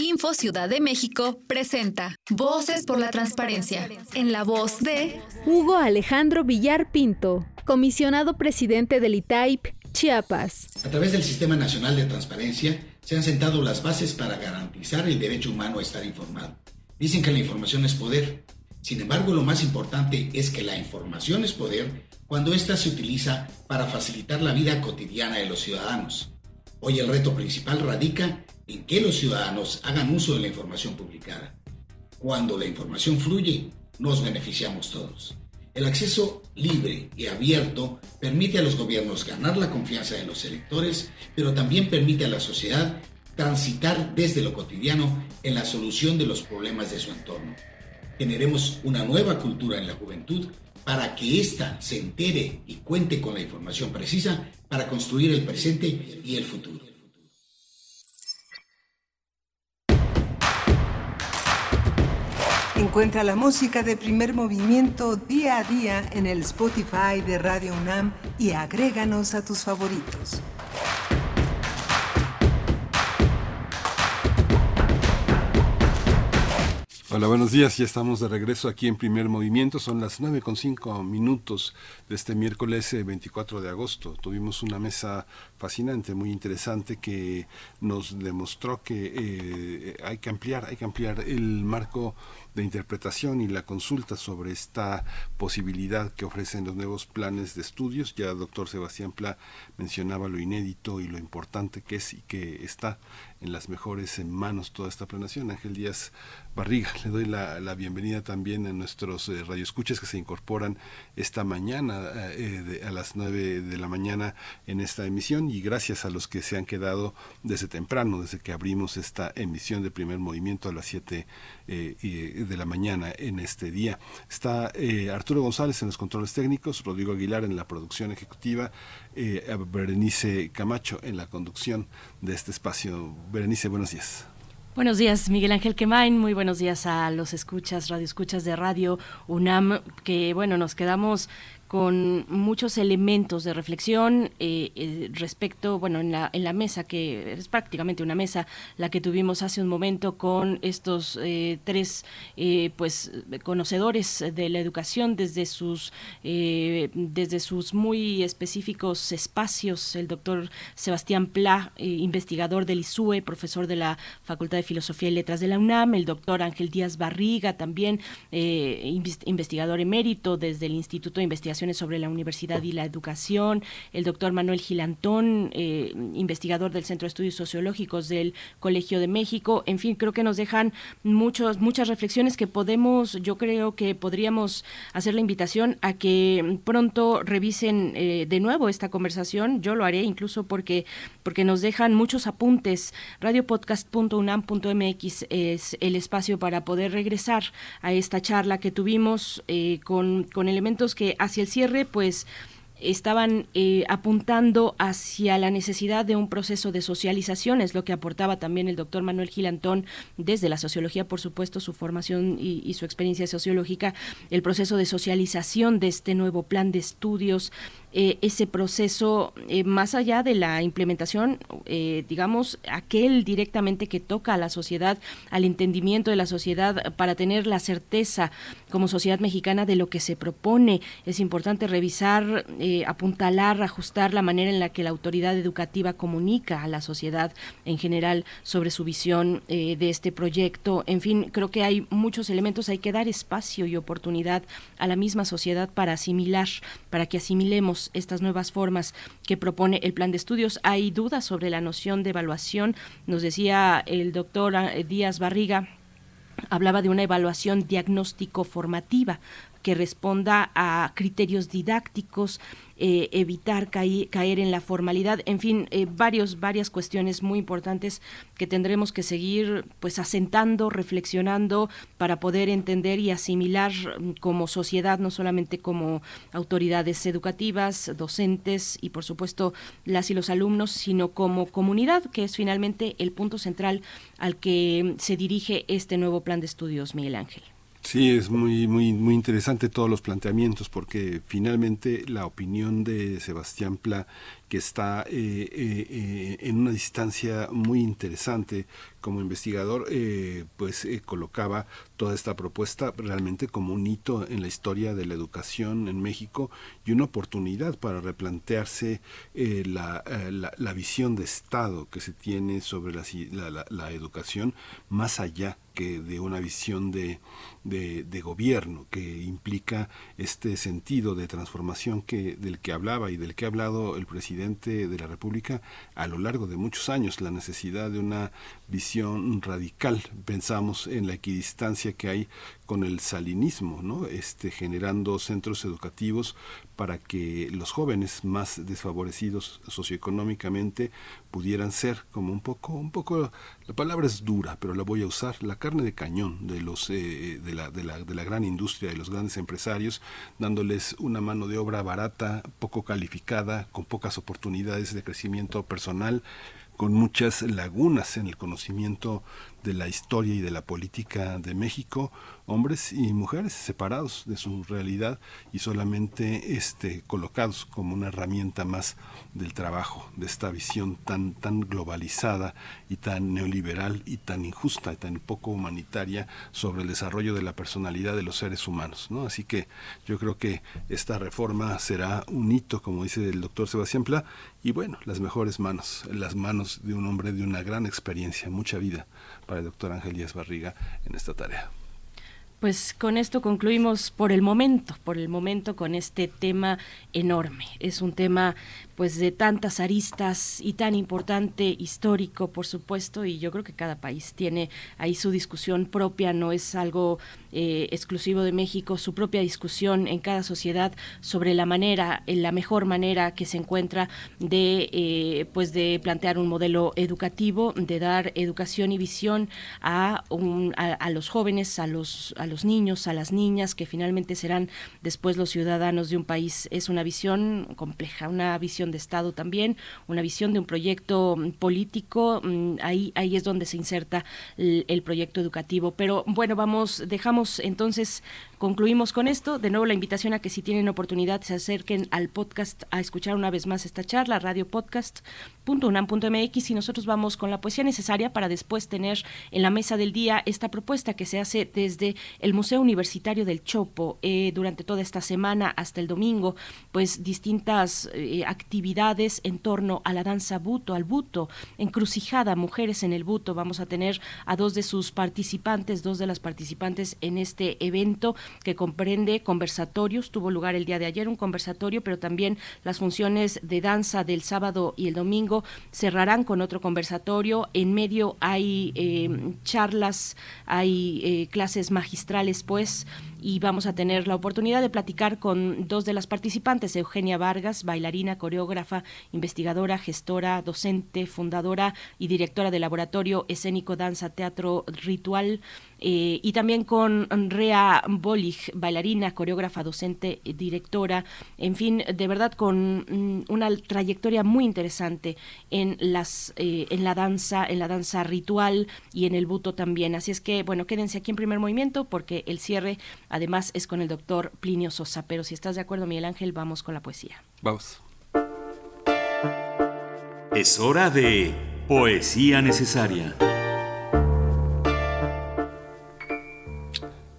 Info Ciudad de México presenta Voces por la Transparencia. En la voz de Hugo Alejandro Villar Pinto, comisionado presidente del ITAIP, Chiapas. A través del Sistema Nacional de Transparencia se han sentado las bases para garantizar el derecho humano a estar informado. Dicen que la información es poder. Sin embargo, lo más importante es que la información es poder cuando ésta se utiliza para facilitar la vida cotidiana de los ciudadanos. Hoy el reto principal radica en que los ciudadanos hagan uso de la información publicada. Cuando la información fluye, nos beneficiamos todos. El acceso libre y abierto permite a los gobiernos ganar la confianza de los electores, pero también permite a la sociedad transitar desde lo cotidiano en la solución de los problemas de su entorno. Generemos una nueva cultura en la juventud para que ésta se entere y cuente con la información precisa para construir el presente y el futuro. Encuentra la música de primer movimiento día a día en el Spotify de Radio UNAM y agréganos a tus favoritos. Hola, buenos días. Ya estamos de regreso aquí en Primer Movimiento. Son las nueve con cinco minutos de este miércoles 24 eh, de agosto. Tuvimos una mesa fascinante, muy interesante, que nos demostró que eh, hay que ampliar, hay que ampliar el marco de interpretación y la consulta sobre esta posibilidad que ofrecen los nuevos planes de estudios. Ya el doctor Sebastián Pla mencionaba lo inédito y lo importante que es y que está en las mejores manos toda esta planeación. Ángel Díaz Barriga, le doy la, bienvenida también a nuestros eh, radioescuchas que se incorporan esta mañana eh, a las 9 de la mañana en esta emisión y gracias a los que se han quedado desde temprano, desde que abrimos esta emisión de primer movimiento a las 7 eh, de la mañana en este día. Está Arturo González en los controles técnicos, Rodrigo Aguilar en la producción ejecutiva, Berenice Camacho en la conducción de este espacio. Berenice, buenos días. Buenos días, Miguel Ángel Quemain. Muy buenos días a los escuchas, radio escuchas de Radio UNAM, que bueno, nos quedamos con muchos elementos de reflexión eh, eh, respecto, bueno, en la, en la mesa, que es prácticamente una mesa, la que tuvimos hace un momento con estos eh, tres, pues, conocedores de la educación desde sus, desde sus muy específicos espacios, el doctor Sebastián Pla, investigador del ISUE, profesor de la Facultad de Filosofía y Letras de la UNAM, el doctor Ángel Díaz Barriga, también investigador emérito desde el Instituto de Investigación sobre la Universidad y la Educación, el doctor Manuel Gilantón, eh, investigador del Centro de Estudios Sociológicos del Colegio de México. En fin, creo que nos dejan muchos, muchas reflexiones que podemos, yo creo que podríamos hacer la invitación a que pronto revisen eh, de nuevo esta conversación. Yo lo haré incluso porque, porque nos dejan muchos apuntes. Radiopodcast.unam.mx es el espacio para poder regresar a esta charla que tuvimos eh, con, con elementos que hacia el cierre, pues estaban eh, apuntando hacia la necesidad de un proceso de socialización, es lo que aportaba también el doctor Manuel Gilantón desde la sociología, por supuesto, su formación y, su experiencia sociológica, el proceso de socialización de este nuevo plan de estudios, eh, ese proceso eh, más allá de la implementación, eh, digamos, aquel directamente que toca a la sociedad, al entendimiento de la sociedad, para tener la certeza como sociedad mexicana de lo que se propone. Es importante revisar, apuntalar, ajustar la manera en la que la autoridad educativa comunica a la sociedad en general sobre su visión de este proyecto. En fin, creo que hay muchos elementos, hay que dar espacio y oportunidad a la misma sociedad para asimilar, para que asimilemos estas nuevas formas que propone el plan de estudios. Hay dudas sobre la noción de evaluación. Nos decía el doctor eh, Díaz Barriga hablaba de una evaluación diagnóstico formativa que responda a criterios didácticos, eh, evitar caer en la formalidad, en fin, eh, varios, varias cuestiones muy importantes que tendremos que seguir pues asentando, reflexionando para poder entender y asimilar mm, como sociedad, no solamente como autoridades educativas, docentes y por supuesto las y los alumnos, sino como comunidad, que es finalmente el punto central al que se dirige este nuevo plan de estudios, Miguel Ángel. Sí, es muy, muy, muy interesante todos los planteamientos porque finalmente la opinión de Sebastián Pla que está eh, eh, eh, en una distancia muy interesante. Como investigador, pues colocaba toda esta propuesta realmente como un hito en la historia de la educación en México y una oportunidad para replantearse la, la, visión de Estado que se tiene sobre la, la, educación más allá que de una visión de, de, de, gobierno que implica este sentido de transformación que, del que hablaba y del que ha hablado el presidente de la República a lo largo de muchos años, la necesidad de una visión radical. Pensamos en la equidistancia que hay con el salinismo, ¿no? Este, generando centros educativos para que los jóvenes más desfavorecidos socioeconómicamente pudieran ser como un poco, un poco, la palabra es dura, pero la voy a usar, la carne de cañón de los eh, de, la, de, la, de la gran industria, de los grandes empresarios, dándoles una mano de obra barata, poco calificada, con pocas oportunidades de crecimiento personal, con muchas lagunas en el conocimiento de la historia y de la política de México, hombres y mujeres separados de su realidad y solamente este, colocados como una herramienta más del trabajo, de esta visión tan, tan globalizada y tan neoliberal y tan injusta y tan poco humanitaria sobre el desarrollo de la personalidad de los seres humanos. ¿no? Así que yo creo que esta reforma será un hito, como dice el doctor Sebastián Pla, y bueno, las mejores manos, las manos de un hombre de una gran experiencia, mucha vida para el doctor Ángel Díaz Barriga en esta tarea. Pues con esto concluimos por el momento, por el momento con este tema enorme. Es un tema pues de tantas aristas y tan importante histórico, por supuesto, y yo creo que cada país tiene ahí su discusión propia, no es algo eh, exclusivo de México, su propia discusión en cada sociedad sobre la manera, en la mejor manera que se encuentra de eh, pues de plantear un modelo educativo, de dar educación y visión a, un, a, los jóvenes, a los a los niños, a las niñas que finalmente serán después los ciudadanos de un país. Es una visión compleja, una visión de Estado también, una visión de un proyecto mm, político, mm, ahí, ahí es donde se inserta el, el proyecto educativo. Pero bueno, vamos, dejamos entonces Concluimos con esto. De nuevo, la invitación a que si tienen oportunidad se acerquen al podcast a escuchar una vez más esta charla, radiopodcast.unam.mx y nosotros vamos con la poesía necesaria para después tener en la mesa del día esta propuesta que se hace desde el Museo Universitario del Chopo eh, durante toda esta semana hasta el domingo, pues distintas eh, actividades en torno a la danza buto, al buto, encrucijada, mujeres en el buto. Vamos a tener a dos de sus participantes, dos de las participantes en este evento que comprende conversatorios. Tuvo lugar el día de ayer un conversatorio, pero también las funciones de danza del sábado y el domingo cerrarán con otro conversatorio. En medio hay eh, charlas, hay eh, clases magistrales, pues y vamos a tener la oportunidad de platicar con dos de las participantes, Eugenia Vargas, bailarina, coreógrafa, investigadora, gestora, docente, fundadora y directora del Laboratorio Escénico Danza Teatro Ritual eh, y también con Rea Bolig, bailarina, coreógrafa, docente, directora, en fin, de verdad con mm, una trayectoria muy interesante en las eh, en la danza, en la danza ritual y en el buto también. Así es que, bueno, quédense aquí en primer movimiento porque el cierre además es con el doctor Plinio Sosa. Pero si estás de acuerdo, Miguel Ángel, vamos con la poesía. Vamos. Es hora de poesía necesaria.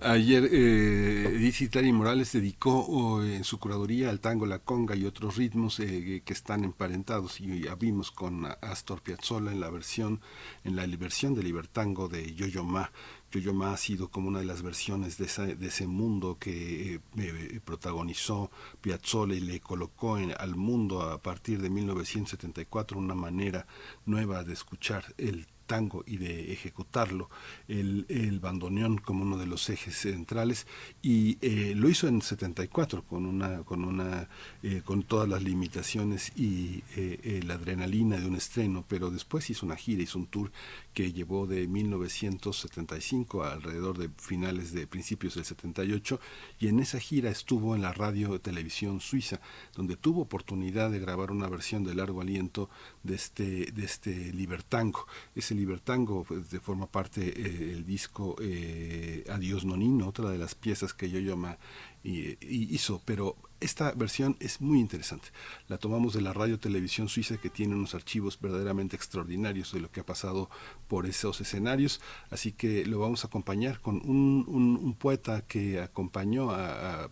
Ayer eh, Edith Morales dedicó oh, en su curaduría al tango, la conga y otros ritmos eh, que están emparentados y abrimos con Astor Piazzolla en la versión en la versión de Libertango de Yo-Yo Ma. Yo-Yo Ma ha sido como una de las versiones de, de ese mundo que eh, eh, protagonizó Piazzolla y le colocó en, al mundo a partir de 1974 una manera nueva de escuchar el tango y de ejecutarlo, el, el bandoneón como uno de los ejes centrales y eh, lo hizo en 74 con una con una eh, con todas las limitaciones y eh, la adrenalina de un estreno, pero después hizo una gira, hizo un tour que llevó de 1975 a alrededor de finales de principios del 78 y en esa gira estuvo en la radio televisión suiza donde tuvo oportunidad de grabar una versión de largo aliento de este de este libertango. Ese libertango pues, de forma parte eh, el disco eh, Adiós Nonino otra de las piezas que yo hizo pero esta versión es muy interesante. La tomamos de la radio televisión suiza que tiene unos archivos verdaderamente extraordinarios de lo que ha pasado por esos escenarios, así que lo vamos a acompañar con un, poeta que acompañó a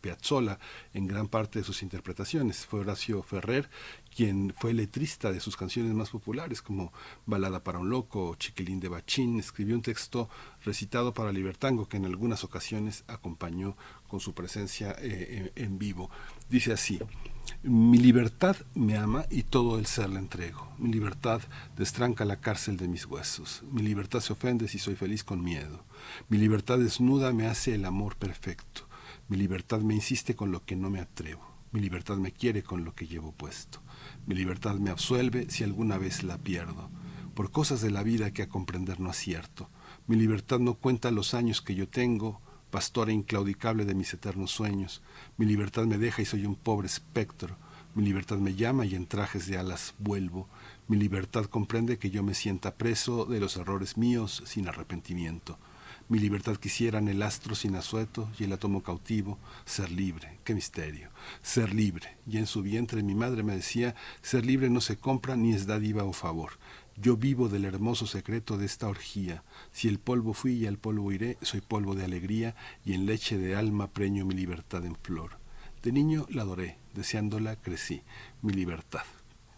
Piazzolla en gran parte de sus interpretaciones. Fue Horacio Ferrer, quien fue letrista de sus canciones más populares, como Balada para un Loco o Chiquilín de Bachín, escribió un texto recitado para Libertango que en algunas ocasiones acompañó con su presencia eh, en vivo. Dice así, mi libertad me ama y todo el ser le entrego. Mi libertad destranca la cárcel de mis huesos. Mi libertad se ofende si soy feliz con miedo. Mi libertad desnuda me hace el amor perfecto. Mi libertad me insiste con lo que no me atrevo. Mi libertad me quiere con lo que llevo puesto. Mi libertad me absuelve si alguna vez la pierdo, por cosas de la vida que a comprender no acierto. Mi libertad no cuenta los años que yo tengo, pastora inclaudicable de mis eternos sueños. Mi libertad me deja y soy un pobre espectro. Mi libertad me llama y en trajes de alas vuelvo. Mi libertad comprende que yo me sienta preso de los errores míos sin arrepentimiento. Mi libertad quisieran el astro sin asueto y el átomo cautivo, ser libre, qué misterio, ser libre. Y en su vientre mi madre me decía, ser libre no se compra ni es dádiva o favor. Yo vivo del hermoso secreto de esta orgía. Si el polvo fui y al polvo iré, soy polvo de alegría y en leche de alma preño mi libertad en flor. De niño la adoré, deseándola crecí, mi libertad.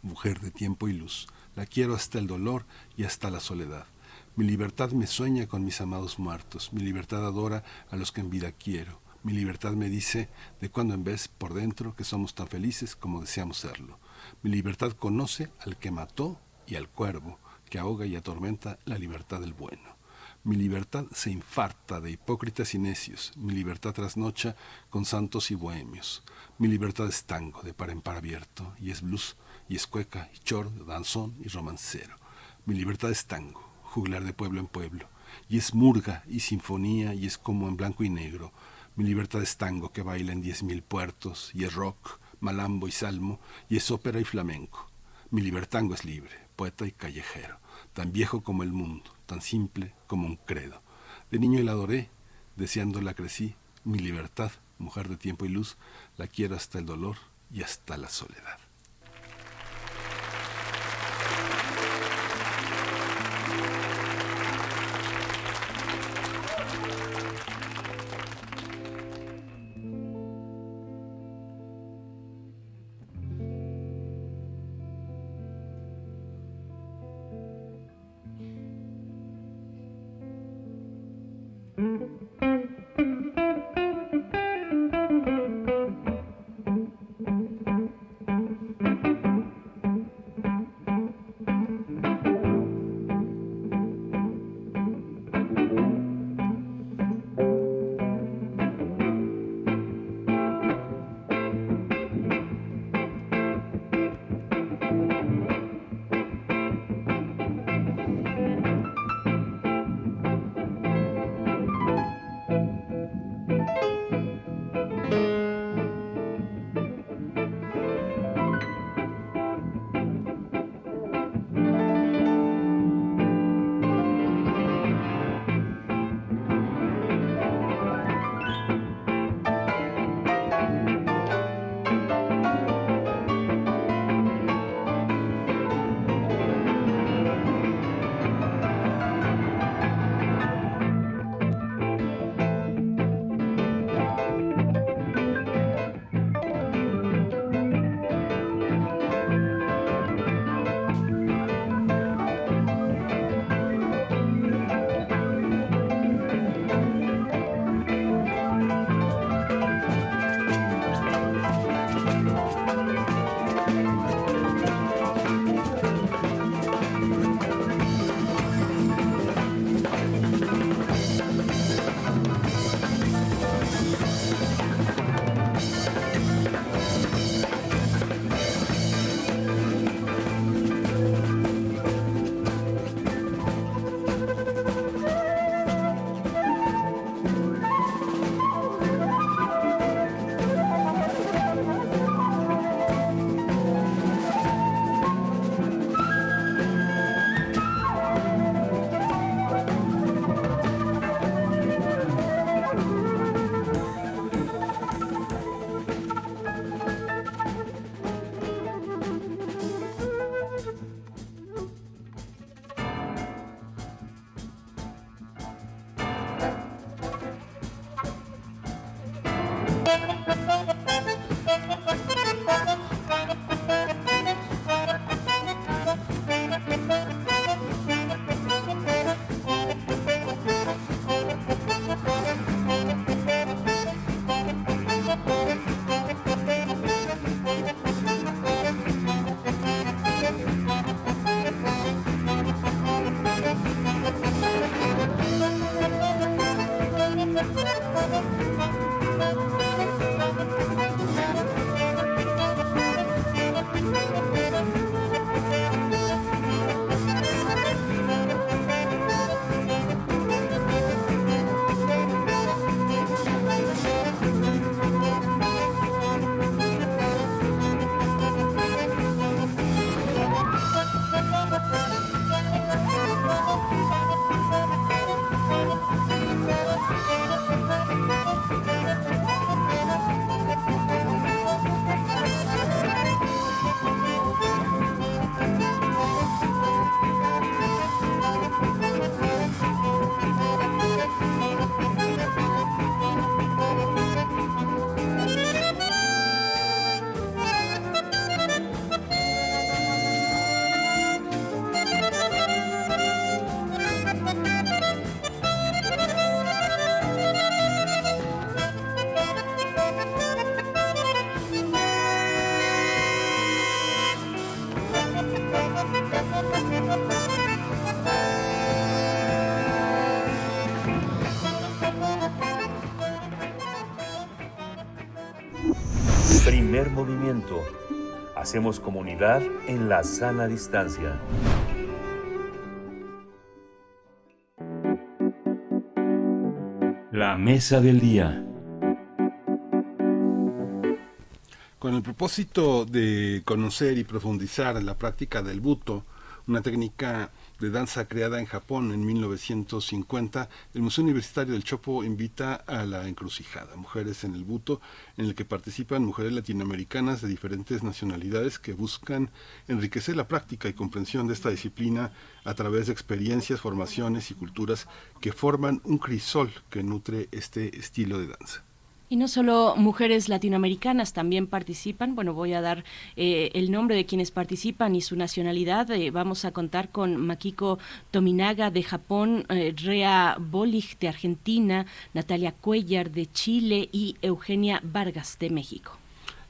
Mujer de tiempo y luz, la quiero hasta el dolor y hasta la soledad. Mi libertad me sueña con mis amados muertos, mi libertad adora a los que en vida quiero. Mi libertad me dice, de cuando en vez, por dentro, que somos tan felices como deseamos serlo. Mi libertad conoce al que mató y al cuervo, que ahoga y atormenta la libertad del bueno. Mi libertad se infarta de hipócritas y necios, mi libertad trasnocha con santos y bohemios. Mi libertad es tango de par en par abierto, y es blues, y es cueca, y chord, danzón y romancero. Mi libertad es tango, juglar de pueblo en pueblo, y es murga y sinfonía y es como en blanco y negro. Mi libertad es tango que baila en diez mil puertos, y es rock, malambo y salmo, y es ópera y flamenco. Mi libertango es libre, poeta y callejero, tan viejo como el mundo, tan simple como un credo. De niño la adoré, deseándola crecí, mi libertad, mujer de tiempo y luz, la quiero hasta el dolor y hasta la soledad. Hacemos comunidad en la sana distancia. La mesa del día. Con el propósito de conocer y profundizar en la práctica del buto, una técnica de danza creada en Japón en 1950, el Museo Universitario del Chopo invita a la encrucijada, Mujeres en el Buto, en el que participan mujeres latinoamericanas de diferentes nacionalidades que buscan enriquecer la práctica y comprensión de esta disciplina a través de experiencias, formaciones y culturas que forman un crisol que nutre este estilo de danza. Y no solo mujeres latinoamericanas también participan. Bueno, voy a dar eh, el nombre de quienes participan y su nacionalidad. Eh, vamos a contar con Makiko Tominaga de Japón, eh, Rea Bolig de Argentina, Natalia Cuellar de Chile y Eugenia Vargas de México.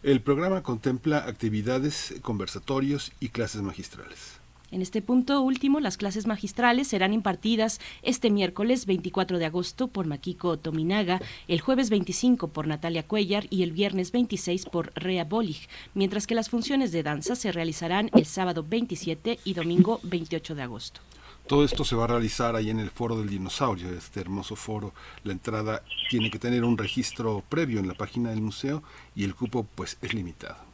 El programa contempla actividades, conversatorios y clases magistrales. En este punto último, las clases magistrales serán impartidas este miércoles 24 de agosto por Makiko Tominaga, el jueves 25 por Natalia Cuellar y el viernes 26 por Rea Bolig, mientras que las funciones de danza se realizarán el sábado 27 y domingo 28 de agosto. Todo esto se va a realizar ahí en el Foro del Dinosaurio, este hermoso foro. La entrada tiene que tener un registro previo en la página del museo y el cupo pues es limitado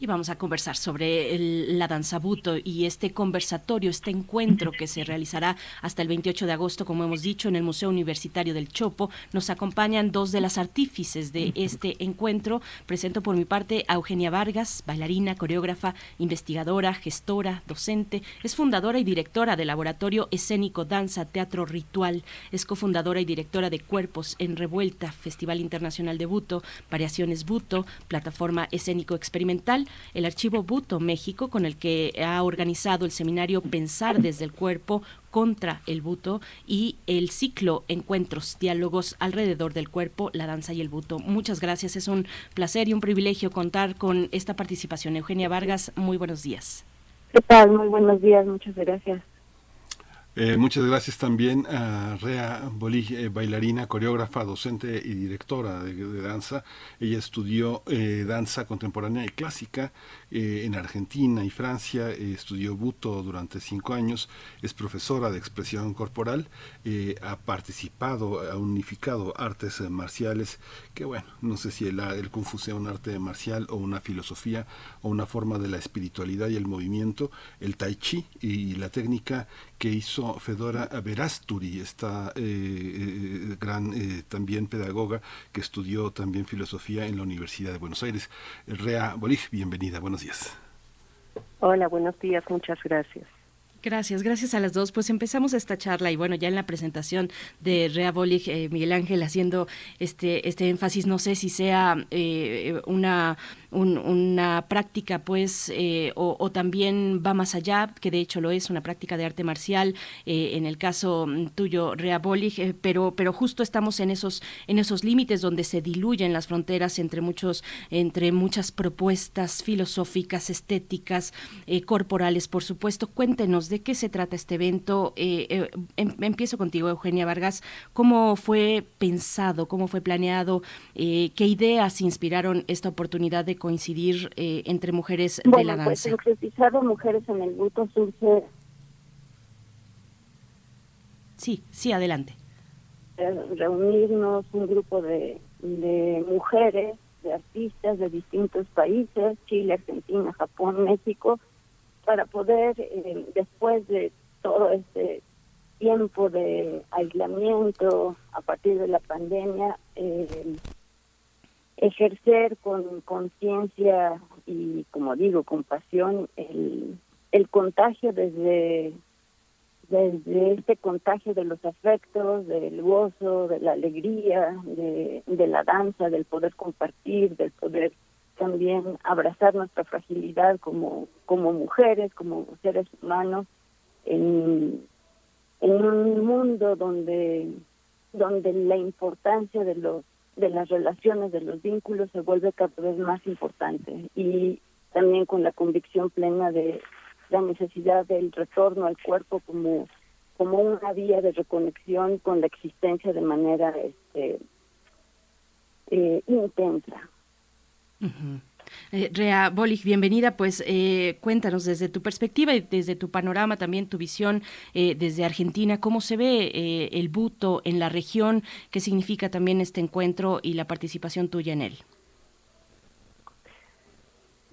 y vamos a conversar sobre la danza buto y este conversatorio, este encuentro que se realizará hasta el 28 de agosto, como hemos dicho, en el Museo Universitario del Chopo. Nos acompañan dos de las artífices de este encuentro. Presento por mi parte a Eugenia Vargas, bailarina, coreógrafa, investigadora, gestora, docente. Es fundadora y directora del Laboratorio Escénico Danza Teatro Ritual. Es cofundadora y directora de Cuerpos en Revuelta, Festival Internacional de Buto, Variaciones Buto, Plataforma Escénico Experimental el Archivo Buto México, con el que ha organizado el seminario Pensar desde el Cuerpo contra el buto y el ciclo Encuentros, diálogos alrededor del cuerpo, la danza y el buto. Muchas gracias, es un placer y un privilegio contar con esta participación. Eugenia Vargas, muy buenos días. ¿Qué tal? Muy buenos días, muchas gracias. Eh, muchas gracias también a Rea Bolig, eh, bailarina, coreógrafa, docente y directora de, danza. Ella estudió eh, danza contemporánea y clásica en Argentina y Francia, estudió buto durante cinco años, es profesora de expresión corporal, ha participado, ha unificado artes marciales, que bueno, no sé si el, el Kung Fu sea un arte marcial o una filosofía o una forma de la espiritualidad y el movimiento, el tai chi y la técnica que hizo Fedora Verasturi, esta eh, eh, gran eh, también pedagoga que estudió también filosofía en la Universidad de Buenos Aires. Rea Bolig, bienvenida, Hola, buenos días, muchas gracias. Gracias, gracias a las dos. Pues empezamos esta charla y bueno, ya en la presentación de Rea Bolig, Miguel Ángel haciendo este, este énfasis, no sé si sea una una práctica, pues, eh, o, también va más allá, que de hecho lo es, una práctica de arte marcial, eh, en el caso mm, tuyo, Rea Bolig, eh, pero, pero justo estamos en esos, en esos límites donde se diluyen las fronteras entre muchos, entre muchas propuestas filosóficas, estéticas, corporales, por supuesto. Cuéntenos de qué se trata este evento. Em, empiezo contigo, Eugenia Vargas. ¿Cómo fue pensado, cómo fue planeado, qué ideas inspiraron esta oportunidad de coincidir eh, entre mujeres de la pues, danza? Pues Mujeres en el Buto surge... Sí, sí, adelante. Reunirnos un grupo de, de mujeres, de artistas de distintos países, Chile, Argentina, Japón, México, para poder, eh, después de todo este tiempo de aislamiento a partir de la pandemia, eh, ejercer con conciencia y, como digo, con pasión el, el contagio desde, desde este contagio de los afectos, del gozo, de la alegría, de, de la danza, del poder compartir, del poder también abrazar nuestra fragilidad como, como mujeres, como seres humanos, en, un mundo donde, donde la importancia de los de las relaciones, de los vínculos, se vuelve cada vez más importante. Y también con la convicción plena de la necesidad del retorno al cuerpo como, como una vía de reconexión con la existencia de manera este, eh, intensa. Eh, Rea Bolich, bienvenida. Pues eh, cuéntanos desde tu perspectiva y desde tu panorama, también tu visión eh, desde Argentina, cómo se ve el buto en la región, qué significa también este encuentro y la participación tuya en él.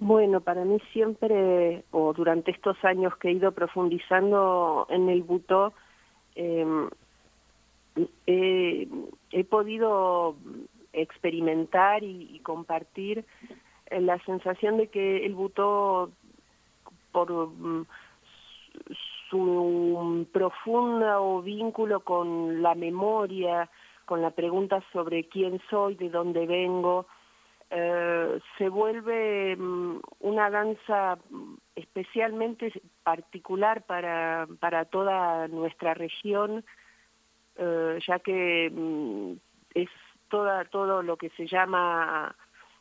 Bueno, para mí siempre, o durante estos años que he ido profundizando en el buto, em, he podido experimentar y, compartir eh, la sensación de que el butó por mm, su profundo vínculo con la memoria, con la pregunta sobre quién soy, de dónde vengo, eh, se vuelve mm, una danza especialmente particular para, para toda nuestra región, eh, ya que mm, es toda, todo lo que se llama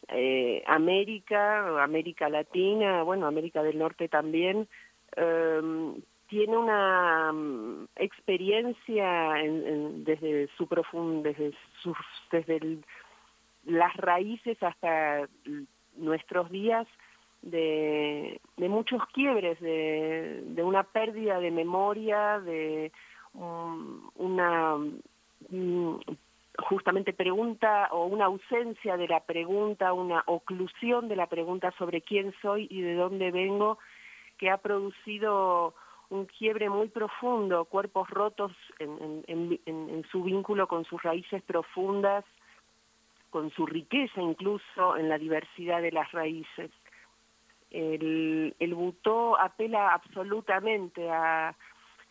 eh, América, América Latina, bueno, América del Norte también, em, tiene una mm, experiencia desde su profund, desde sus, desde las raíces hasta nuestros días de, de muchos quiebres, de, de, una pérdida de memoria, de una mm, justamente pregunta o una ausencia de la pregunta, una oclusión de la pregunta sobre quién soy y de dónde vengo, que ha producido un quiebre muy profundo, cuerpos rotos en, su vínculo con sus raíces profundas, con su riqueza incluso en la diversidad de las raíces. El, el butó apela absolutamente a,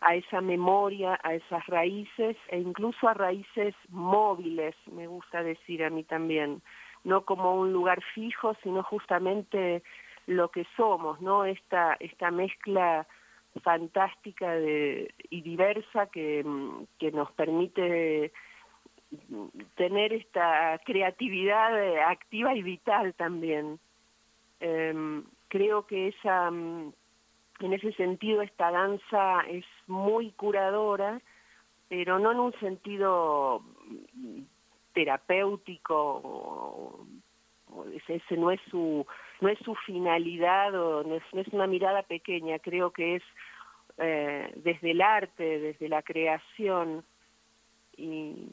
a esa memoria, a esas raíces e incluso a raíces móviles, me gusta decir a mí también, no como un lugar fijo, sino justamente lo que somos, ¿no? Esta, esta mezcla fantástica de, y diversa que, que nos permite tener esta creatividad activa y vital también. Em, creo que esa en ese sentido esta danza es muy curadora, pero no en un sentido terapéutico, ese no es su no es su finalidad o no es, una mirada pequeña, creo que es eh, desde el arte, desde la creación y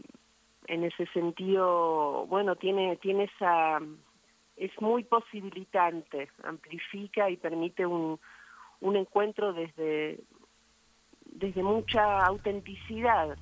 en ese sentido, bueno, tiene tiene esa es muy posibilitante, amplifica y permite un un encuentro desde, desde mucha autenticidad.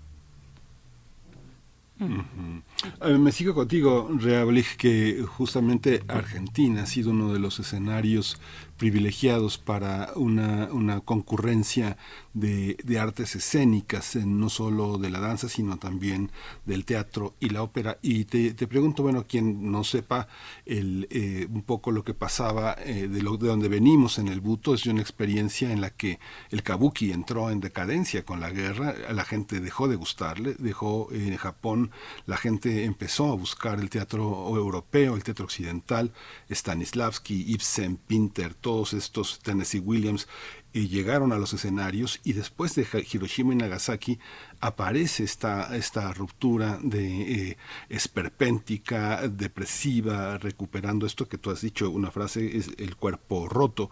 Me sigo contigo, Reablich, que justamente Argentina ha sido uno de los escenarios privilegiados para una, una concurrencia de, de, artes escénicas, no solo de la danza, sino también del teatro y la ópera. Y te, te pregunto, bueno, quien no sepa el, eh, un poco lo que pasaba eh, de, lo, de donde venimos en el Buto, es una experiencia en la que el kabuki entró en decadencia con la guerra, la gente dejó de gustarle, dejó en Japón, la gente empezó a buscar el teatro europeo, el teatro occidental, Stanislavski, Ibsen, Pinter, todos estos Tennessee Williams y llegaron a los escenarios y después de Hiroshima y Nagasaki aparece esta, esta ruptura de eh, esperpéntica, depresiva, recuperando esto que tú has dicho, una frase es el cuerpo roto.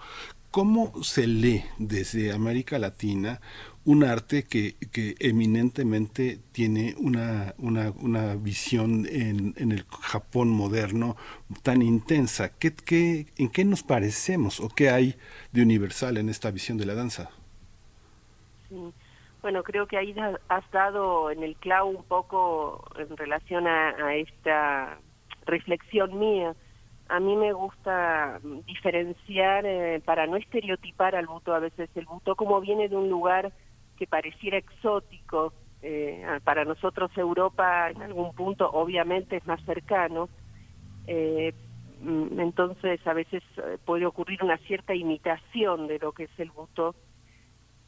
¿Cómo se lee desde América Latina un arte que, que eminentemente tiene una, una, una visión en, en, el Japón moderno tan intensa. ¿Qué, qué, ¿En qué nos parecemos o qué hay de universal en esta visión de la danza? Bueno, creo que ahí has dado en el clavo un poco en relación a, esta reflexión mía. A mí me gusta diferenciar, eh, para no estereotipar al buto, a veces el buto como viene de un lugar que pareciera exótico. Eh, para nosotros Europa en algún punto obviamente es más cercano. Eh, mm, entonces a veces eh, puede ocurrir una cierta imitación de lo que es el buto,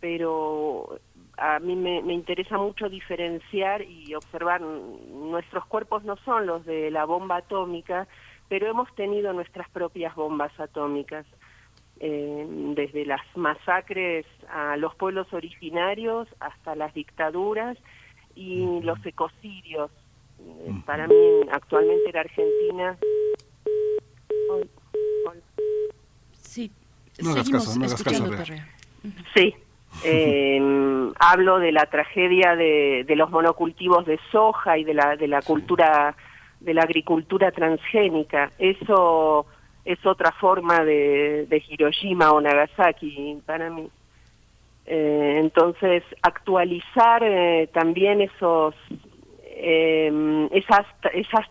pero a mí me, me, interesa mucho diferenciar y observar, nuestros cuerpos no son los de la bomba atómica, pero hemos tenido nuestras propias bombas atómicas. Eh, desde las masacres a los pueblos originarios hasta las dictaduras y los ecocidios. Eh, para mí, actualmente en Argentina... Sí, no seguimos caso, no escuchando caso, Sí, eh, hablo de la tragedia de, de, los monocultivos de soja y de la, de la cultura, de la agricultura transgénica. Eso es otra forma de, de Hiroshima o Nagasaki para mí. Eh, entonces, actualizar eh, también esos, eh, esas, esas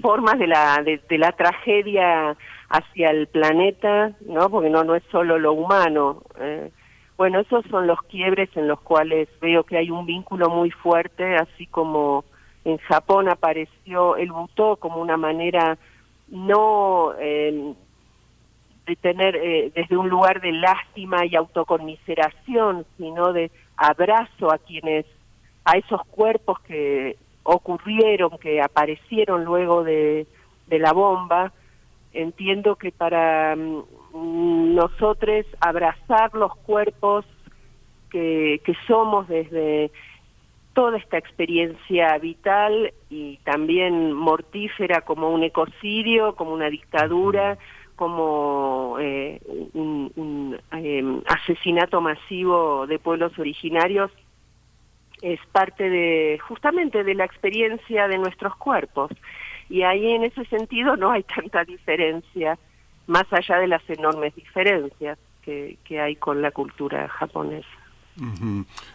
formas de la, de, la tragedia hacia el planeta, ¿no? Porque no, no es solo lo humano. Eh, bueno, esos son los quiebres en los cuales veo que hay un vínculo muy fuerte, así como en Japón apareció el butó como una manera no eh, de tener eh, desde un lugar de lástima y autoconmiseración, sino de abrazo a quienes, a esos cuerpos que ocurrieron, que aparecieron luego de, de la bomba. Entiendo que para mm, nosotros abrazar los cuerpos que, que somos desde toda esta experiencia vital y también mortífera como un ecocidio, como una dictadura, como eh, un, un eh, asesinato masivo de pueblos originarios, es parte de justamente de la experiencia de nuestros cuerpos. Y ahí en ese sentido no hay tanta diferencia, más allá de las enormes diferencias que, que hay con la cultura japonesa.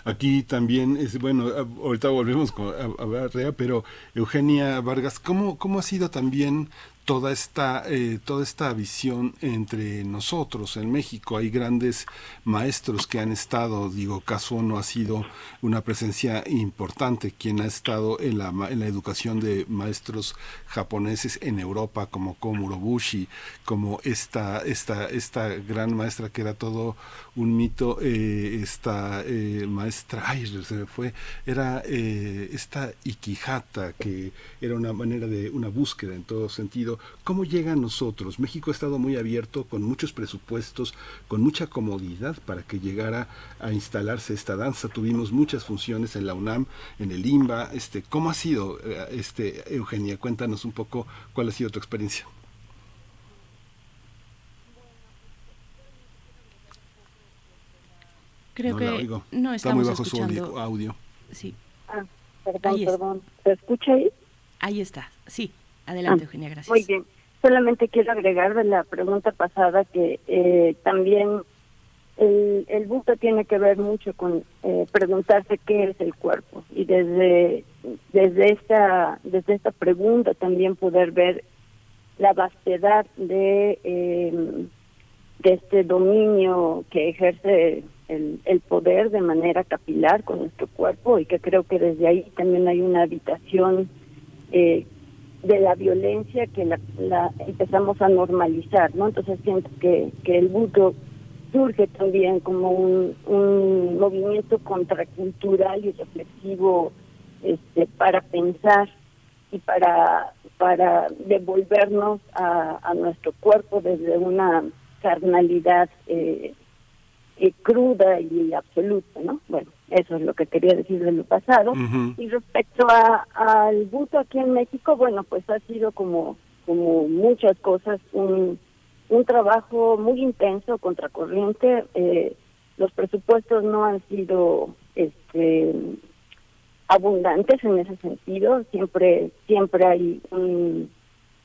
Aquí también es bueno, ahorita volvemos a, a, pero Eugenia Vargas, ¿cómo, cómo ha sido también toda esta eh, toda esta visión entre nosotros en México. Hay grandes maestros que han estado digo Kazuo no ha sido una presencia importante quien ha estado en la en la educación de maestros japoneses en Europa como Komuro Bushi como esta esta esta gran maestra que era todo un mito eh, esta eh, maestra ay se me fue era eh, esta Ikihata que era una manera de una búsqueda en todo sentido ¿Cómo llega a nosotros? México ha estado muy abierto, con muchos presupuestos, con mucha comodidad para que llegara a instalarse esta danza. Tuvimos muchas funciones en la UNAM, en el IMBA. Este, ¿Cómo ha sido, este, Eugenia? Cuéntanos un poco cuál ha sido tu experiencia. Creo no que la oigo. no Está estamos muy bajo escuchando. su audio. Sí. Ah, perdón, Ahí perdón. ¿Se escucha ahí? Ahí está. Sí. Adelante, Ah, Eugenia, gracias. Muy bien. Solamente quiero agregar de la pregunta pasada que eh, también el, el busto tiene que ver mucho con eh, preguntarse qué es el cuerpo y desde desde esta desde esta pregunta también poder ver la vastedad de eh, de este dominio que ejerce el, el poder de manera capilar con nuestro cuerpo y que creo que desde ahí también hay una habitación eh, de la violencia que la, la empezamos a normalizar, ¿no? Entonces siento que, que el buto surge también como un, un movimiento contracultural y reflexivo este, para pensar y para para devolvernos a, a nuestro cuerpo desde una carnalidad eh, eh, cruda y absoluta, ¿no? Bueno, eso es lo que quería decir de lo pasado. Y respecto a, al buto aquí en México, bueno, pues ha sido como, como muchas cosas, un, un trabajo muy intenso, contracorriente. Eh, los presupuestos no han sido este abundantes en ese sentido. Siempre, siempre hay un,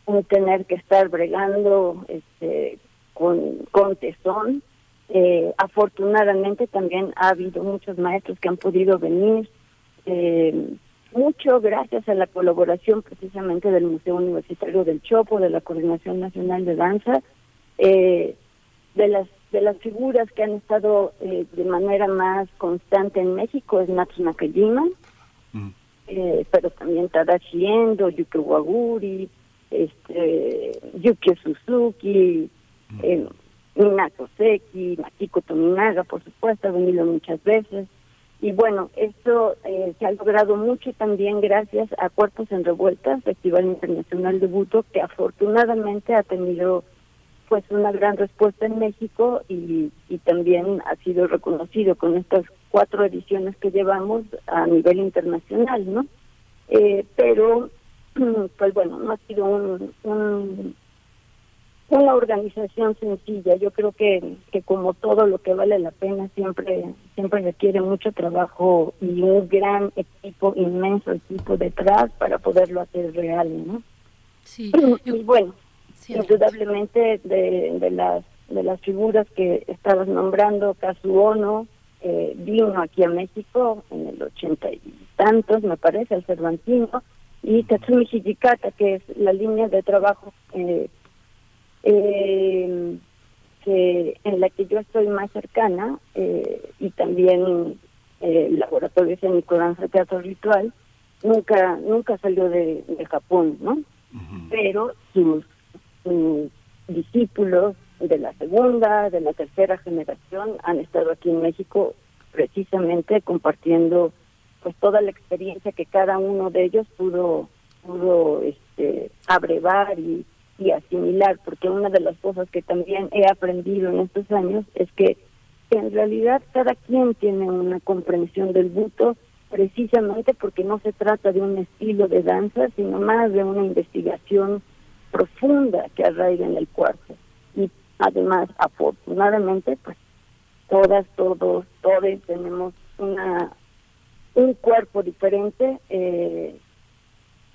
un tener que estar bregando este, con, con tesón. Eh, afortunadamente también ha habido muchos maestros que han podido venir, eh, mucho gracias a la colaboración precisamente del Museo Universitario del Chopo, de la Coordinación Nacional de Danza, eh, de las de las figuras que han estado eh, de manera más constante en México es Natsu Nakajima, eh, pero también Tadashi Endo, Yuki Waguri, este, Yuki Suzuki, eh, Minato Seki, Makiko Tominaga, por supuesto, ha venido muchas veces. Y bueno, esto eh, se ha logrado mucho también gracias a Cuerpos en Revuelta, Festival Internacional de Buto, que afortunadamente ha tenido pues una gran respuesta en México y, y también ha sido reconocido con estas cuatro ediciones que llevamos a nivel internacional, ¿no? Eh, pero, pues bueno, no ha sido un, un, una organización sencilla. Yo creo que, que como todo lo que vale la pena siempre siempre requiere mucho trabajo y un gran equipo, inmenso equipo detrás para poderlo hacer real, ¿no? Sí. Y bueno, indudablemente de, de las de las figuras que estabas nombrando, Kazuono, eh, vino aquí a México en el ochenta y tantos, me parece, al Cervantino, y Tatsumi Hijikata, que es la línea de trabajo eh, eh, que en la que yo estoy más cercana eh, y también eh, el laboratorio escénico danza teatro ritual nunca nunca salió de, Japón no pero sus, discípulos de la segunda de la tercera generación han estado aquí en México precisamente compartiendo pues toda la experiencia que cada uno de ellos pudo pudo este abrevar y y asimilar, porque una de las cosas que también he aprendido en estos años es que en realidad cada quien tiene una comprensión del buto precisamente porque no se trata de un estilo de danza, sino más de una investigación profunda que arraiga en el cuerpo. Y además, afortunadamente, pues todas, todos, todos tenemos una un cuerpo diferente eh,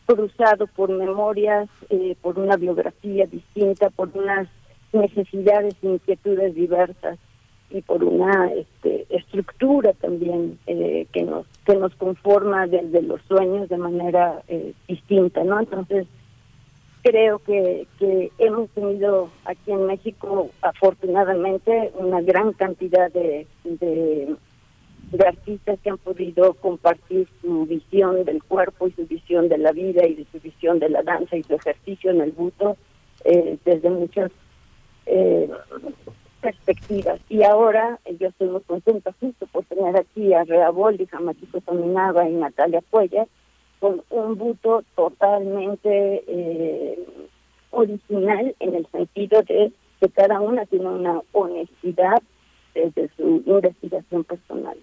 cruzado por memorias, eh, por una biografía distinta, por unas necesidades e inquietudes diversas y por una este, estructura también eh, que nos que nos conforma desde los sueños de manera eh, distinta, ¿no? Entonces creo que, hemos tenido aquí en México afortunadamente una gran cantidad de artistas que han podido compartir su visión del cuerpo y su visión de la vida y de su visión de la danza y su ejercicio en el buto eh, desde muchas eh, perspectivas. Y ahora eh, yo estoy muy contenta justo por tener aquí a Rea Boldi, a Matito Tominaba y Natalia Cuellar con un buto totalmente original en el sentido de que cada una tiene una honestidad desde su investigación personal.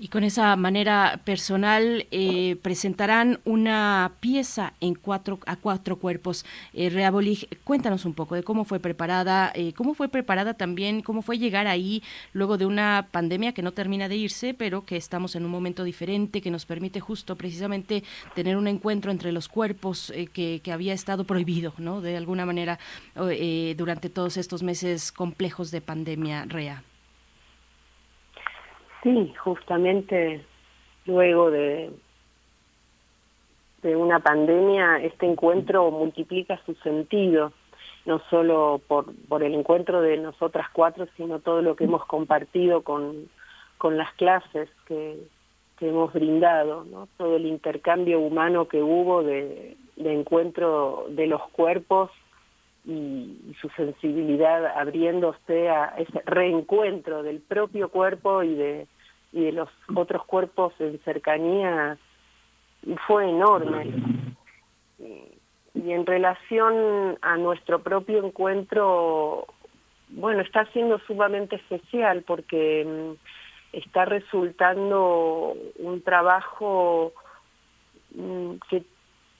Y con esa manera personal eh, presentarán una pieza en cuatro a cuatro cuerpos. Eh, Reabolig, cuéntanos un poco de cómo fue preparada, eh, cómo fue preparada también, cómo fue llegar ahí luego de una pandemia que no termina de irse, pero que estamos en un momento diferente que nos permite justo precisamente tener un encuentro entre los cuerpos eh, que, que, había estado prohibido, ¿no? De alguna manera durante todos estos meses complejos de pandemia, Rea. Sí, justamente luego de, de una pandemia, este encuentro multiplica su sentido, no solo por, por el encuentro de nosotras cuatro, sino todo lo que hemos compartido con, con las clases que, que hemos brindado, ¿no? todo el intercambio humano que hubo de, de encuentro de los cuerpos y, su sensibilidad abriéndose a ese reencuentro del propio cuerpo y de, y de los otros cuerpos en cercanía fue enorme. Y, en relación a nuestro propio encuentro, bueno, está siendo sumamente especial porque mm, está resultando un trabajo mm, que,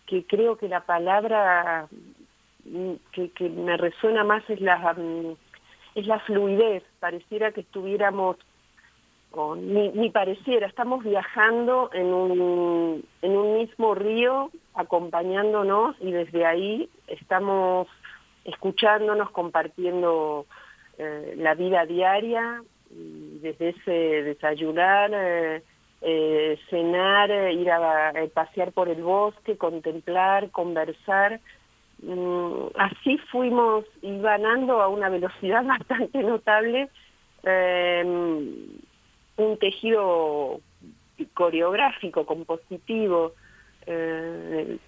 que creo que la palabra que, que me resuena más es la mm, es la fluidez. Pareciera que estuviéramos ni, ni pareciera estamos viajando en un en un mismo río acompañándonos y desde ahí estamos escuchándonos compartiendo eh, la vida diaria desde ese desayunar eh, eh, cenar ir a pasear por el bosque contemplar conversar así fuimos ganando a una velocidad bastante notable em, un tejido coreográfico, compositivo, eh,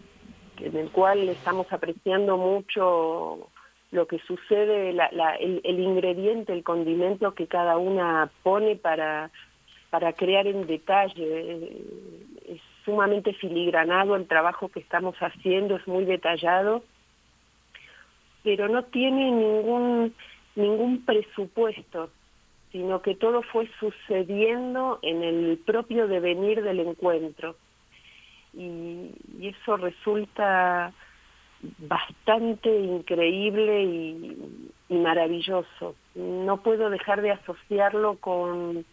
en el cual estamos apreciando mucho lo que sucede, el, el, ingrediente, el condimento que cada una pone para, para crear en detalle. Es sumamente filigranado el trabajo que estamos haciendo, es muy detallado pero no tiene ningún, ningún presupuesto, sino que todo fue sucediendo en el propio devenir del encuentro. Y, eso resulta bastante increíble y, maravilloso. No puedo dejar de asociarlo con,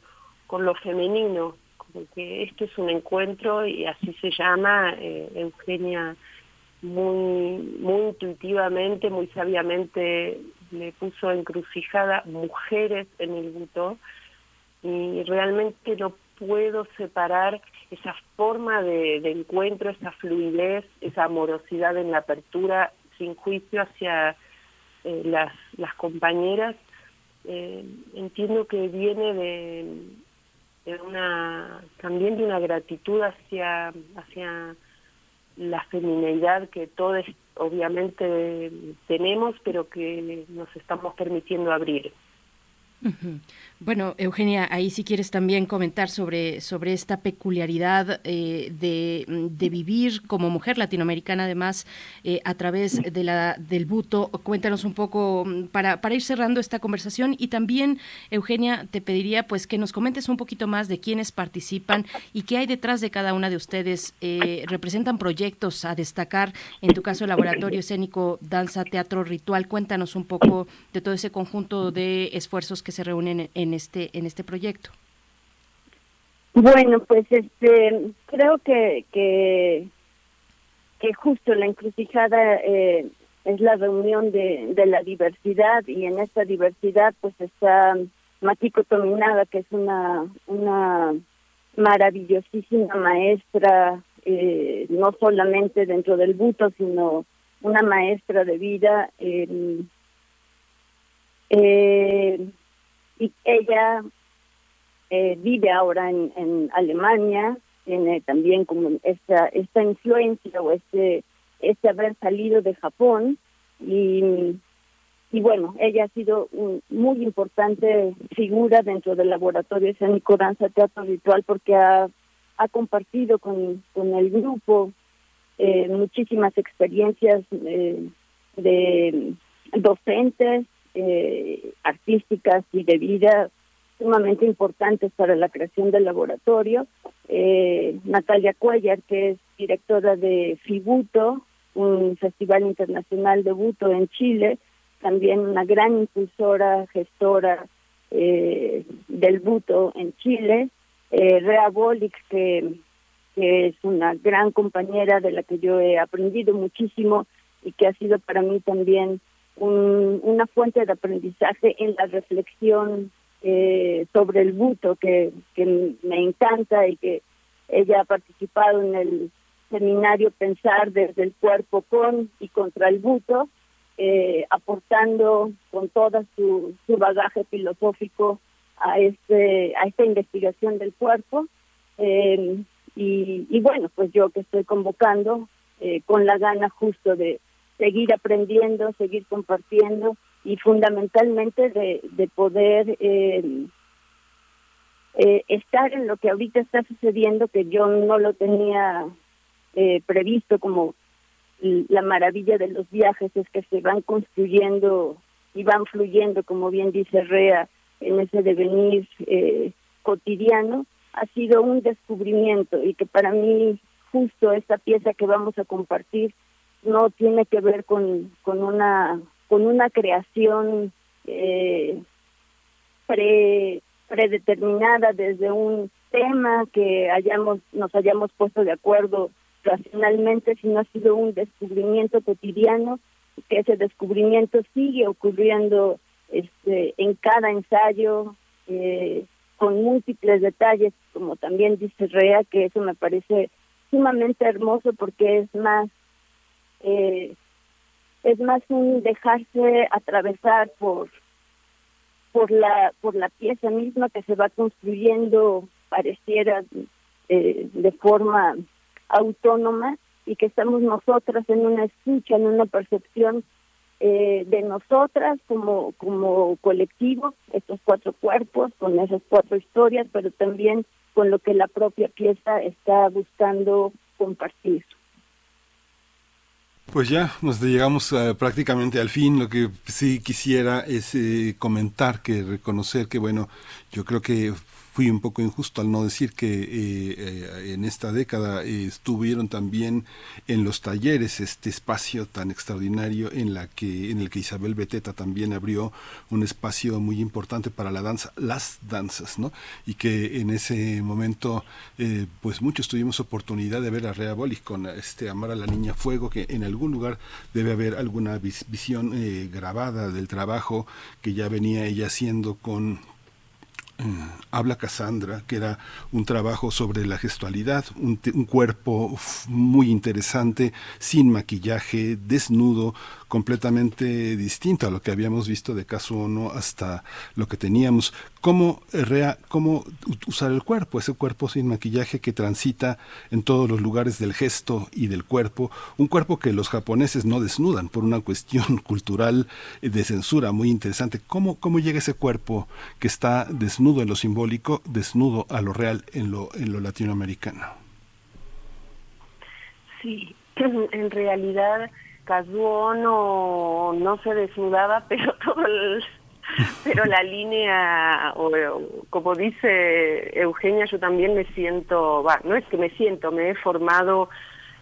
con lo femenino, como que esto es un encuentro y así se llama eh, Eugenia muy, muy intuitivamente, muy sabiamente le puso encrucijada mujeres en el buto y realmente no puedo separar esa forma de, encuentro, esa fluidez, esa amorosidad en la apertura sin juicio hacia eh, las, las compañeras. Eh, entiendo que viene de, de, una también de una gratitud hacia hacia la femineidad que todos obviamente tenemos pero que nos estamos permitiendo abrir. Bueno, Eugenia, ahí si quieres también comentar sobre, sobre esta peculiaridad eh, de, vivir como mujer latinoamericana, además, eh, a través de la, del buto. Cuéntanos un poco mm, para, para ir cerrando esta conversación y también, Eugenia, te pediría pues que nos comentes un poquito más de quiénes participan y qué hay detrás de cada una de ustedes. Eh, ¿Representan proyectos a destacar? En tu caso, Laboratorio Escénico Danza, Teatro, Ritual. Cuéntanos un poco de todo ese conjunto de esfuerzos que se reúnen en este en este proyecto. Bueno, pues este creo que que, que justo la encrucijada eh, es la reunión de, de la diversidad y en esta diversidad pues está Matiko Tominada que es una una maravillosísima maestra eh, no solamente dentro del buto sino una maestra de vida eh, eh, y ella eh, vive ahora en, Alemania, tiene también como esta, esta influencia o este, este haber salido de Japón. Y, y bueno, ella ha sido una muy importante figura dentro del laboratorio escénico danza teatro virtual porque ha, ha compartido con, con el grupo eh, muchísimas experiencias eh, de docentes eh, artísticas y de vida sumamente importantes para la creación del laboratorio. Eh, Natalia Cuellar, que es directora de FIBUTO, un festival internacional de buto en Chile, también una gran impulsora, gestora eh, del buto en Chile. Eh, Rea Bolix, que, que es una gran compañera de la que yo he aprendido muchísimo y que ha sido para mí también una fuente de aprendizaje en la reflexión eh, sobre el buto que, que me encanta y que ella ha participado en el seminario Pensar desde el cuerpo con y contra el buto, eh, aportando con todo su, su bagaje filosófico a este a esta investigación del cuerpo. Eh, y, y bueno pues yo que estoy convocando eh, con la gana justo de seguir aprendiendo, seguir compartiendo y fundamentalmente de, de poder eh, eh, estar en lo que ahorita está sucediendo, que yo no lo tenía eh, previsto como la maravilla de los viajes, es que se van construyendo y van fluyendo, como bien dice Rea, en ese devenir eh, cotidiano, ha sido un descubrimiento y que para mí justo esta pieza que vamos a compartir no tiene que ver con, con una con una creación eh, pre, predeterminada desde un tema que hayamos nos hayamos puesto de acuerdo racionalmente, sino ha sido un descubrimiento cotidiano, que ese descubrimiento sigue ocurriendo este, en cada ensayo, eh, con múltiples detalles, como también dice Rea, que eso me parece sumamente hermoso porque es más eh, es más un dejarse atravesar por por la por la pieza misma que se va construyendo pareciera eh, de forma autónoma y que estamos nosotras en una escucha en una percepción eh, de nosotras como como colectivo estos cuatro cuerpos con esas cuatro historias pero también con lo que la propia pieza está buscando compartir pues ya nos llegamos eh, prácticamente al fin. Lo que sí quisiera es eh, comentar que reconocer que, bueno, yo creo que fui un poco injusto al no decir que eh, eh, en esta década estuvieron también en los talleres este espacio tan extraordinario en la que en el que Isabel Beteta también abrió un espacio muy importante para la danza, las danzas, ¿no? Y que en ese momento, pues muchos tuvimos oportunidad de ver a Rea Bolich con este Amar a la Niña Fuego, que en algún lugar debe haber alguna visión grabada del trabajo que ya venía ella haciendo con eh, Habla Cassandra, que era un trabajo sobre la gestualidad, un, un, cuerpo muy interesante, sin maquillaje, desnudo, completamente distinto a lo que habíamos visto de caso uno hasta lo que teníamos. ¿Cómo, rea, ¿Cómo usar el cuerpo? Ese cuerpo sin maquillaje que transita en todos los lugares del gesto y del cuerpo. Un cuerpo que los japoneses no desnudan por una cuestión cultural de censura muy interesante. ¿Cómo, cómo llega ese cuerpo que está desnudo en lo simbólico, desnudo a lo real en lo, en lo latinoamericano? Sí, en realidad Kazuo no, no se desnudaba, pero todo pero la línea, o, como dice Eugenia, yo también me siento, no es que me siento, me he formado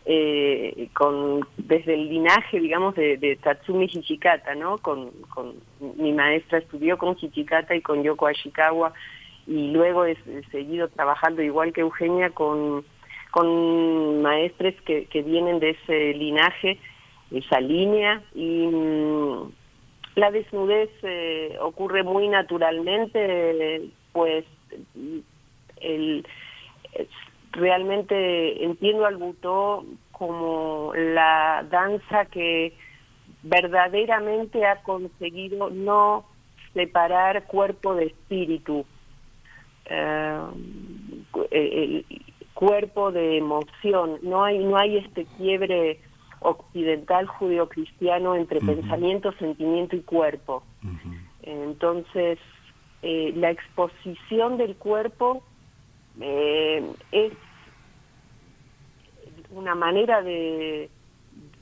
eh, con desde el linaje, digamos, de, de Tatsumi Hichikata, ¿no? Con, con, mi maestra estudió con Hichikata y con Yoko Ashikawa, y luego he, seguido trabajando igual que Eugenia con, con maestres que, que vienen de ese linaje esa línea y mm, la desnudez eh, ocurre muy naturalmente, pues el, realmente entiendo al butó como la danza que verdaderamente ha conseguido no separar cuerpo de espíritu, eh, el cuerpo de emoción, no hay no hay este quiebre occidental judeocristiano entre pensamiento, sentimiento y cuerpo. Entonces, eh, la exposición del cuerpo eh, es una manera de,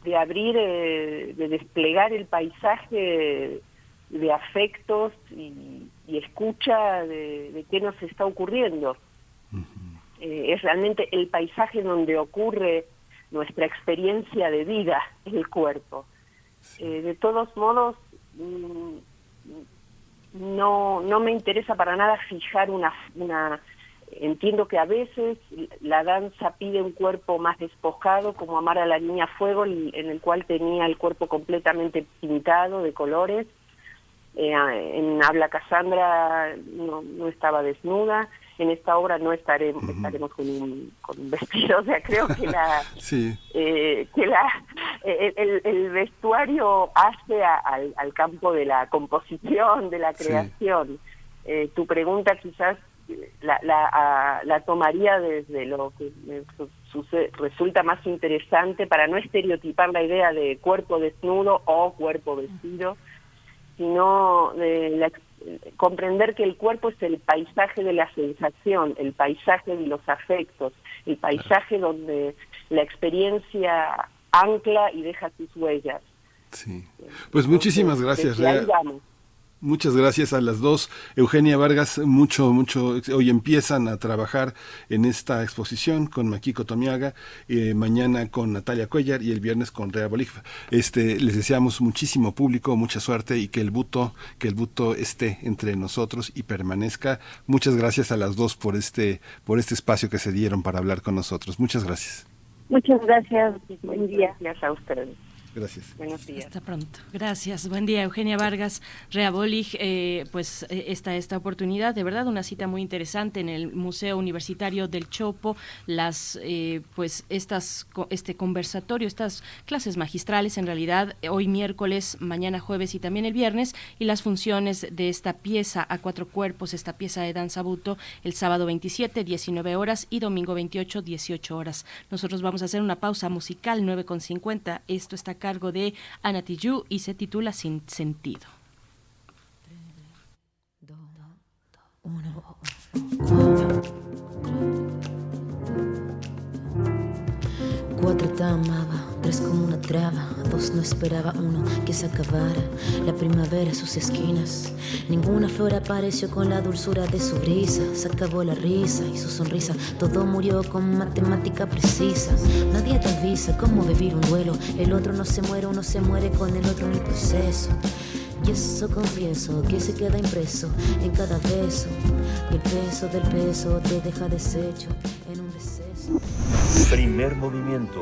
de abrir, eh, de desplegar el paisaje de, afectos y, escucha de, qué nos está ocurriendo. es realmente el paisaje donde ocurre nuestra experiencia de vida en el cuerpo. Eh, de todos modos, mm, no, no me interesa para nada fijar una, una... Entiendo que a veces la danza pide un cuerpo más despojado, como Amar a la Niña Fuego, en el cual tenía el cuerpo completamente pintado de colores. Eh, en Habla Cassandra no, no estaba desnuda en esta obra no estaremos, estaremos con un, con un vestido, o sea, creo que la eh, que la el, el, vestuario hace al, al, campo de la composición, de la creación. Eh, tu pregunta quizás la, la, la tomaría desde lo que resulta más interesante para no estereotipar la idea de cuerpo desnudo o cuerpo vestido, sino de la comprender que el cuerpo es el paisaje de la sensación, el paisaje de los afectos, el paisaje donde la experiencia ancla y deja sus huellas. Sí. Pues muchísimas gracias, Muchas gracias a las dos. Eugenia Vargas, mucho, mucho. Hoy empiezan a trabajar en esta exposición con Makiko Tomiaga, eh, mañana con Natalia Cuellar y el viernes con Rea Bolívar. Este, les deseamos muchísimo público, mucha suerte y que el buto, que el buto esté entre nosotros y permanezca. Muchas gracias a las dos por este, por este espacio que se dieron para hablar con nosotros. Muchas gracias. Muchas gracias. Buen día. Gracias a ustedes. Gracias. Buenos días. Hasta pronto. Gracias. Buen día, Eugenia Vargas, Rea Bolig. Eh, pues eh, esta, esta oportunidad, de verdad, una cita muy interesante en el Museo Universitario del Chopo. Las, eh, pues, estas, este conversatorio, estas clases magistrales, en realidad, hoy miércoles, mañana jueves y también el viernes, y las funciones de esta pieza a cuatro cuerpos, esta pieza de danza buto, el sábado 27, 19 horas y domingo 28, 18 horas. Nosotros vamos a hacer una pausa musical, 9.50. Esto está cargo de Anatiyu y se titula Sin Sentido. Quatre t'amava, tres como una traba, dos no esperaba uno que se acabara la primavera a sus esquinas. Ninguna flor apareció con la dulzura de su brisa, se acabó la risa y su sonrisa, todo murió con matemática precisa. Nadie te avisa cómo vivir un duelo, el otro no se muere, uno se muere con el otro en el proceso. Y eso confieso que se queda impreso en cada beso. Y el peso del peso te deja deshecho en un deceso. Primer movimiento.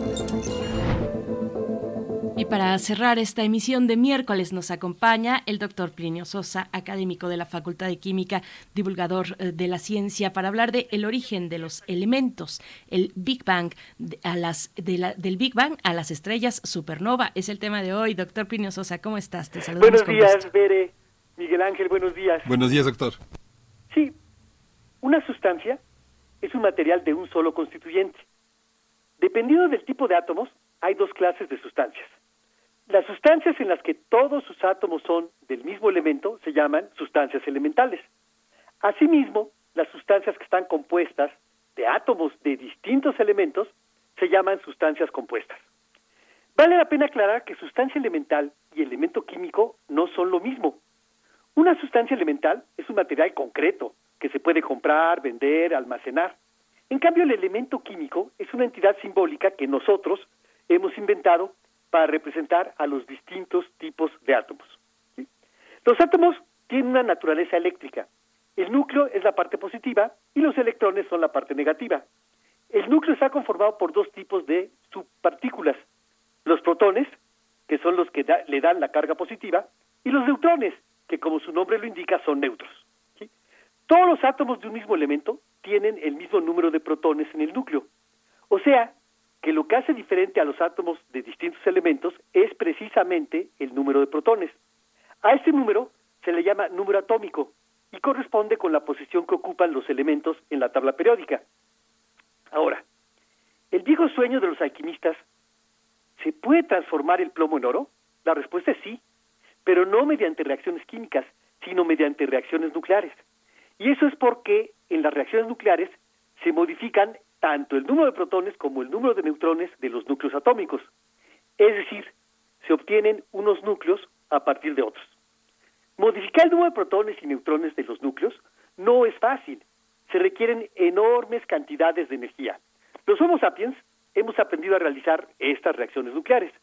Para cerrar esta emisión de miércoles nos acompaña el doctor Plinio Sosa, académico de la Facultad de Química, divulgador eh, de la ciencia, para hablar de el origen de los elementos, el Big Bang, a las, del Big Bang a las estrellas supernova. Es el tema de hoy. Doctor Plinio Sosa, ¿cómo estás? Te saludamos Buenos días, Bere. Miguel Ángel, buenos días. Buenos días, doctor. Sí, una sustancia es un material de un solo constituyente. Dependiendo del tipo de átomos, hay dos clases de sustancias. Las sustancias en las que todos sus átomos son del mismo elemento se llaman sustancias elementales. Asimismo, las sustancias que están compuestas de átomos de distintos elementos se llaman sustancias compuestas. Vale la pena aclarar que sustancia elemental y elemento químico no son lo mismo. Una sustancia elemental es un material concreto que se puede comprar, vender, almacenar. En cambio, el elemento químico es una entidad simbólica que nosotros hemos inventado para representar a los distintos tipos de átomos. Los átomos tienen una naturaleza eléctrica. El núcleo es la parte positiva y los electrones son la parte negativa. El núcleo está conformado por dos tipos de subpartículas. Los protones, que son los que le dan la carga positiva, y los neutrones, que como su nombre lo indica son neutros. Todos los átomos de un mismo elemento tienen el mismo número de protones en el núcleo. O sea, que lo que hace diferente a los átomos de distintos elementos es precisamente el número de protones. A este número se le llama número atómico y corresponde con la posición que ocupan los elementos en la tabla periódica. Ahora, el viejo sueño de los alquimistas, ¿se puede transformar el plomo en oro? La respuesta es sí, pero no mediante reacciones químicas, sino mediante reacciones nucleares. Y eso es porque en las reacciones nucleares se modifican tanto el número de protones como el número de neutrones de los núcleos atómicos. Es decir, se obtienen unos núcleos a partir de otros. Modificar el número de protones y neutrones de los núcleos no es fácil. Se requieren enormes cantidades de energía. Los Homo sapiens hemos aprendido a realizar estas reacciones nucleares.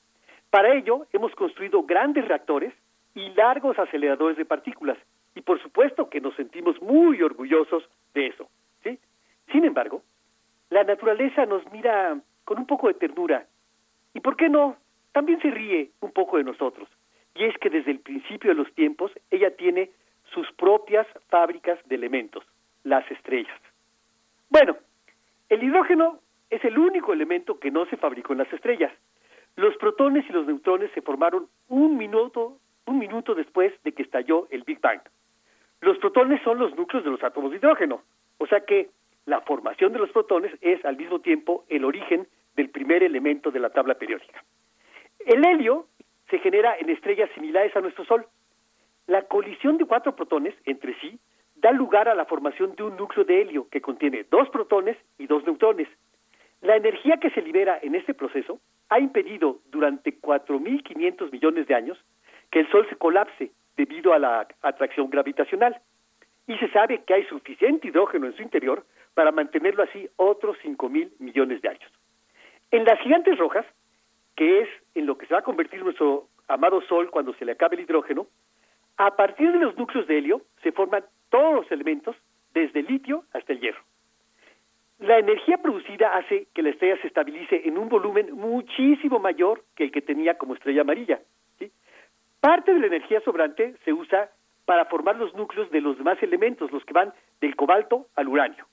Para ello, hemos construido grandes reactores y largos aceleradores de partículas. Y por supuesto que nos sentimos muy orgullosos de eso. ¿sí? Sin embargo, la naturaleza nos mira con un poco de ternura y, ¿por qué no? También se ríe un poco de nosotros. Y es que desde el principio de los tiempos ella tiene sus propias fábricas de elementos, las estrellas. Bueno, el hidrógeno es el único elemento que no se fabricó en las estrellas. Los protones y los neutrones se formaron un minuto, un minuto después de que estalló el Big Bang. Los protones son los núcleos de los átomos de hidrógeno, o sea que la formación de los protones es al mismo tiempo el origen del primer elemento de la tabla periódica. El helio se genera en estrellas similares a nuestro Sol. La colisión de cuatro protones entre sí da lugar a la formación de un núcleo de helio que contiene dos protones y dos neutrones. La energía que se libera en este proceso ha impedido durante 4.500 millones de años que el Sol se colapse debido a la atracción gravitacional. Y se sabe que hay suficiente hidrógeno en su interior para mantenerlo así otros 5 mil millones de años. En las gigantes rojas, que es en lo que se va a convertir nuestro amado Sol cuando se le acabe el hidrógeno, a partir de los núcleos de helio se forman todos los elementos, desde el litio hasta el hierro. La energía producida hace que la estrella se estabilice en un volumen muchísimo mayor que el que tenía como estrella amarilla. Parte de la energía sobrante se usa para formar los núcleos de los demás elementos, los que van del cobalto al uranio.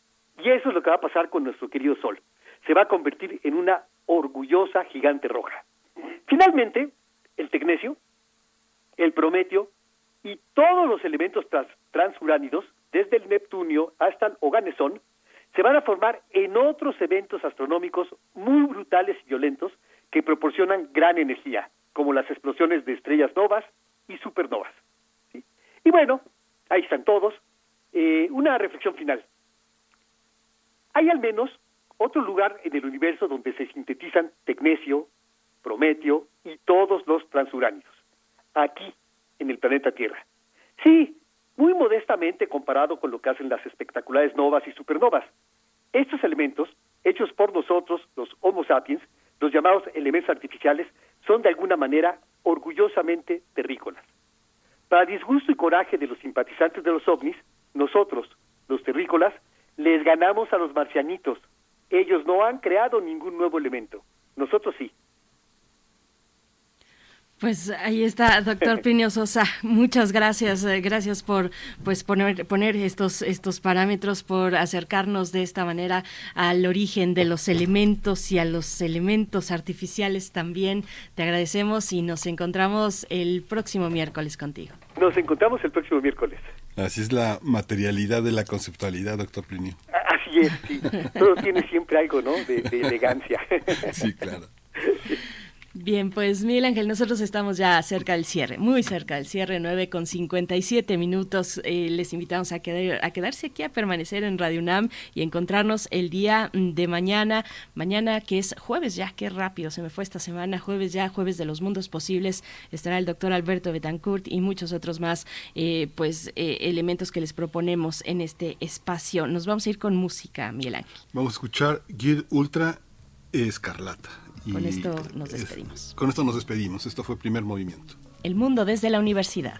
Y eso es lo que va a pasar con nuestro querido Sol. Se va a convertir en una orgullosa gigante roja. Finalmente, el tecnecio, el prometio y todos los elementos transuránidos, desde el Neptunio hasta el Oganesón, se van a formar en otros eventos astronómicos muy brutales y violentos que proporcionan gran energía, como las explosiones de estrellas novas y supernovas. todos, eh, una reflexión final. Hay al menos otro lugar en el universo donde se sintetizan tecnesio, prometio y todos los transuránidos. Aquí, en el planeta Tierra. Sí, muy modestamente comparado con lo que hacen las espectaculares novas y supernovas. Estos elementos, hechos por nosotros, los Homo sapiens, los llamados elementos artificiales, son de alguna manera orgullosamente terrícolas. Para disgusto y coraje de los simpatizantes de los ovnis, nosotros, los terrícolas, les ganamos a los marcianitos. Ellos no han creado ningún nuevo elemento. Nosotros sí. Pues ahí está, doctor Plinio Sosa. Muchas gracias, eh, gracias por pues poner, poner estos, estos parámetros, por acercarnos de esta manera al origen de los elementos y a los elementos artificiales también. Te agradecemos y nos encontramos el próximo miércoles contigo. Nos encontramos el próximo miércoles. Así es la materialidad de la conceptualidad, doctor Plinio. Así es, sí. Todo tiene siempre algo, ¿no? De, de elegancia. Sí, claro. Bien, pues Miguel Ángel, nosotros estamos ya cerca del cierre, muy cerca del cierre, 9 con 57 minutos. Eh, les invitamos a, quedar, a quedarse aquí, a permanecer en Radio UNAM y encontrarnos el día de mañana, mañana que es jueves ya, qué rápido se me fue esta semana, jueves ya, jueves de los mundos posibles, estará el doctor Alberto Betancourt y muchos otros más, eh, pues eh, elementos que les proponemos en este espacio. Nos vamos a ir con música, Miguel Ángel. Vamos a escuchar Guide Ultra Escarlata. Con esto nos despedimos. con esto nos despedimos. Esto fue primer movimiento. El mundo desde la universidad.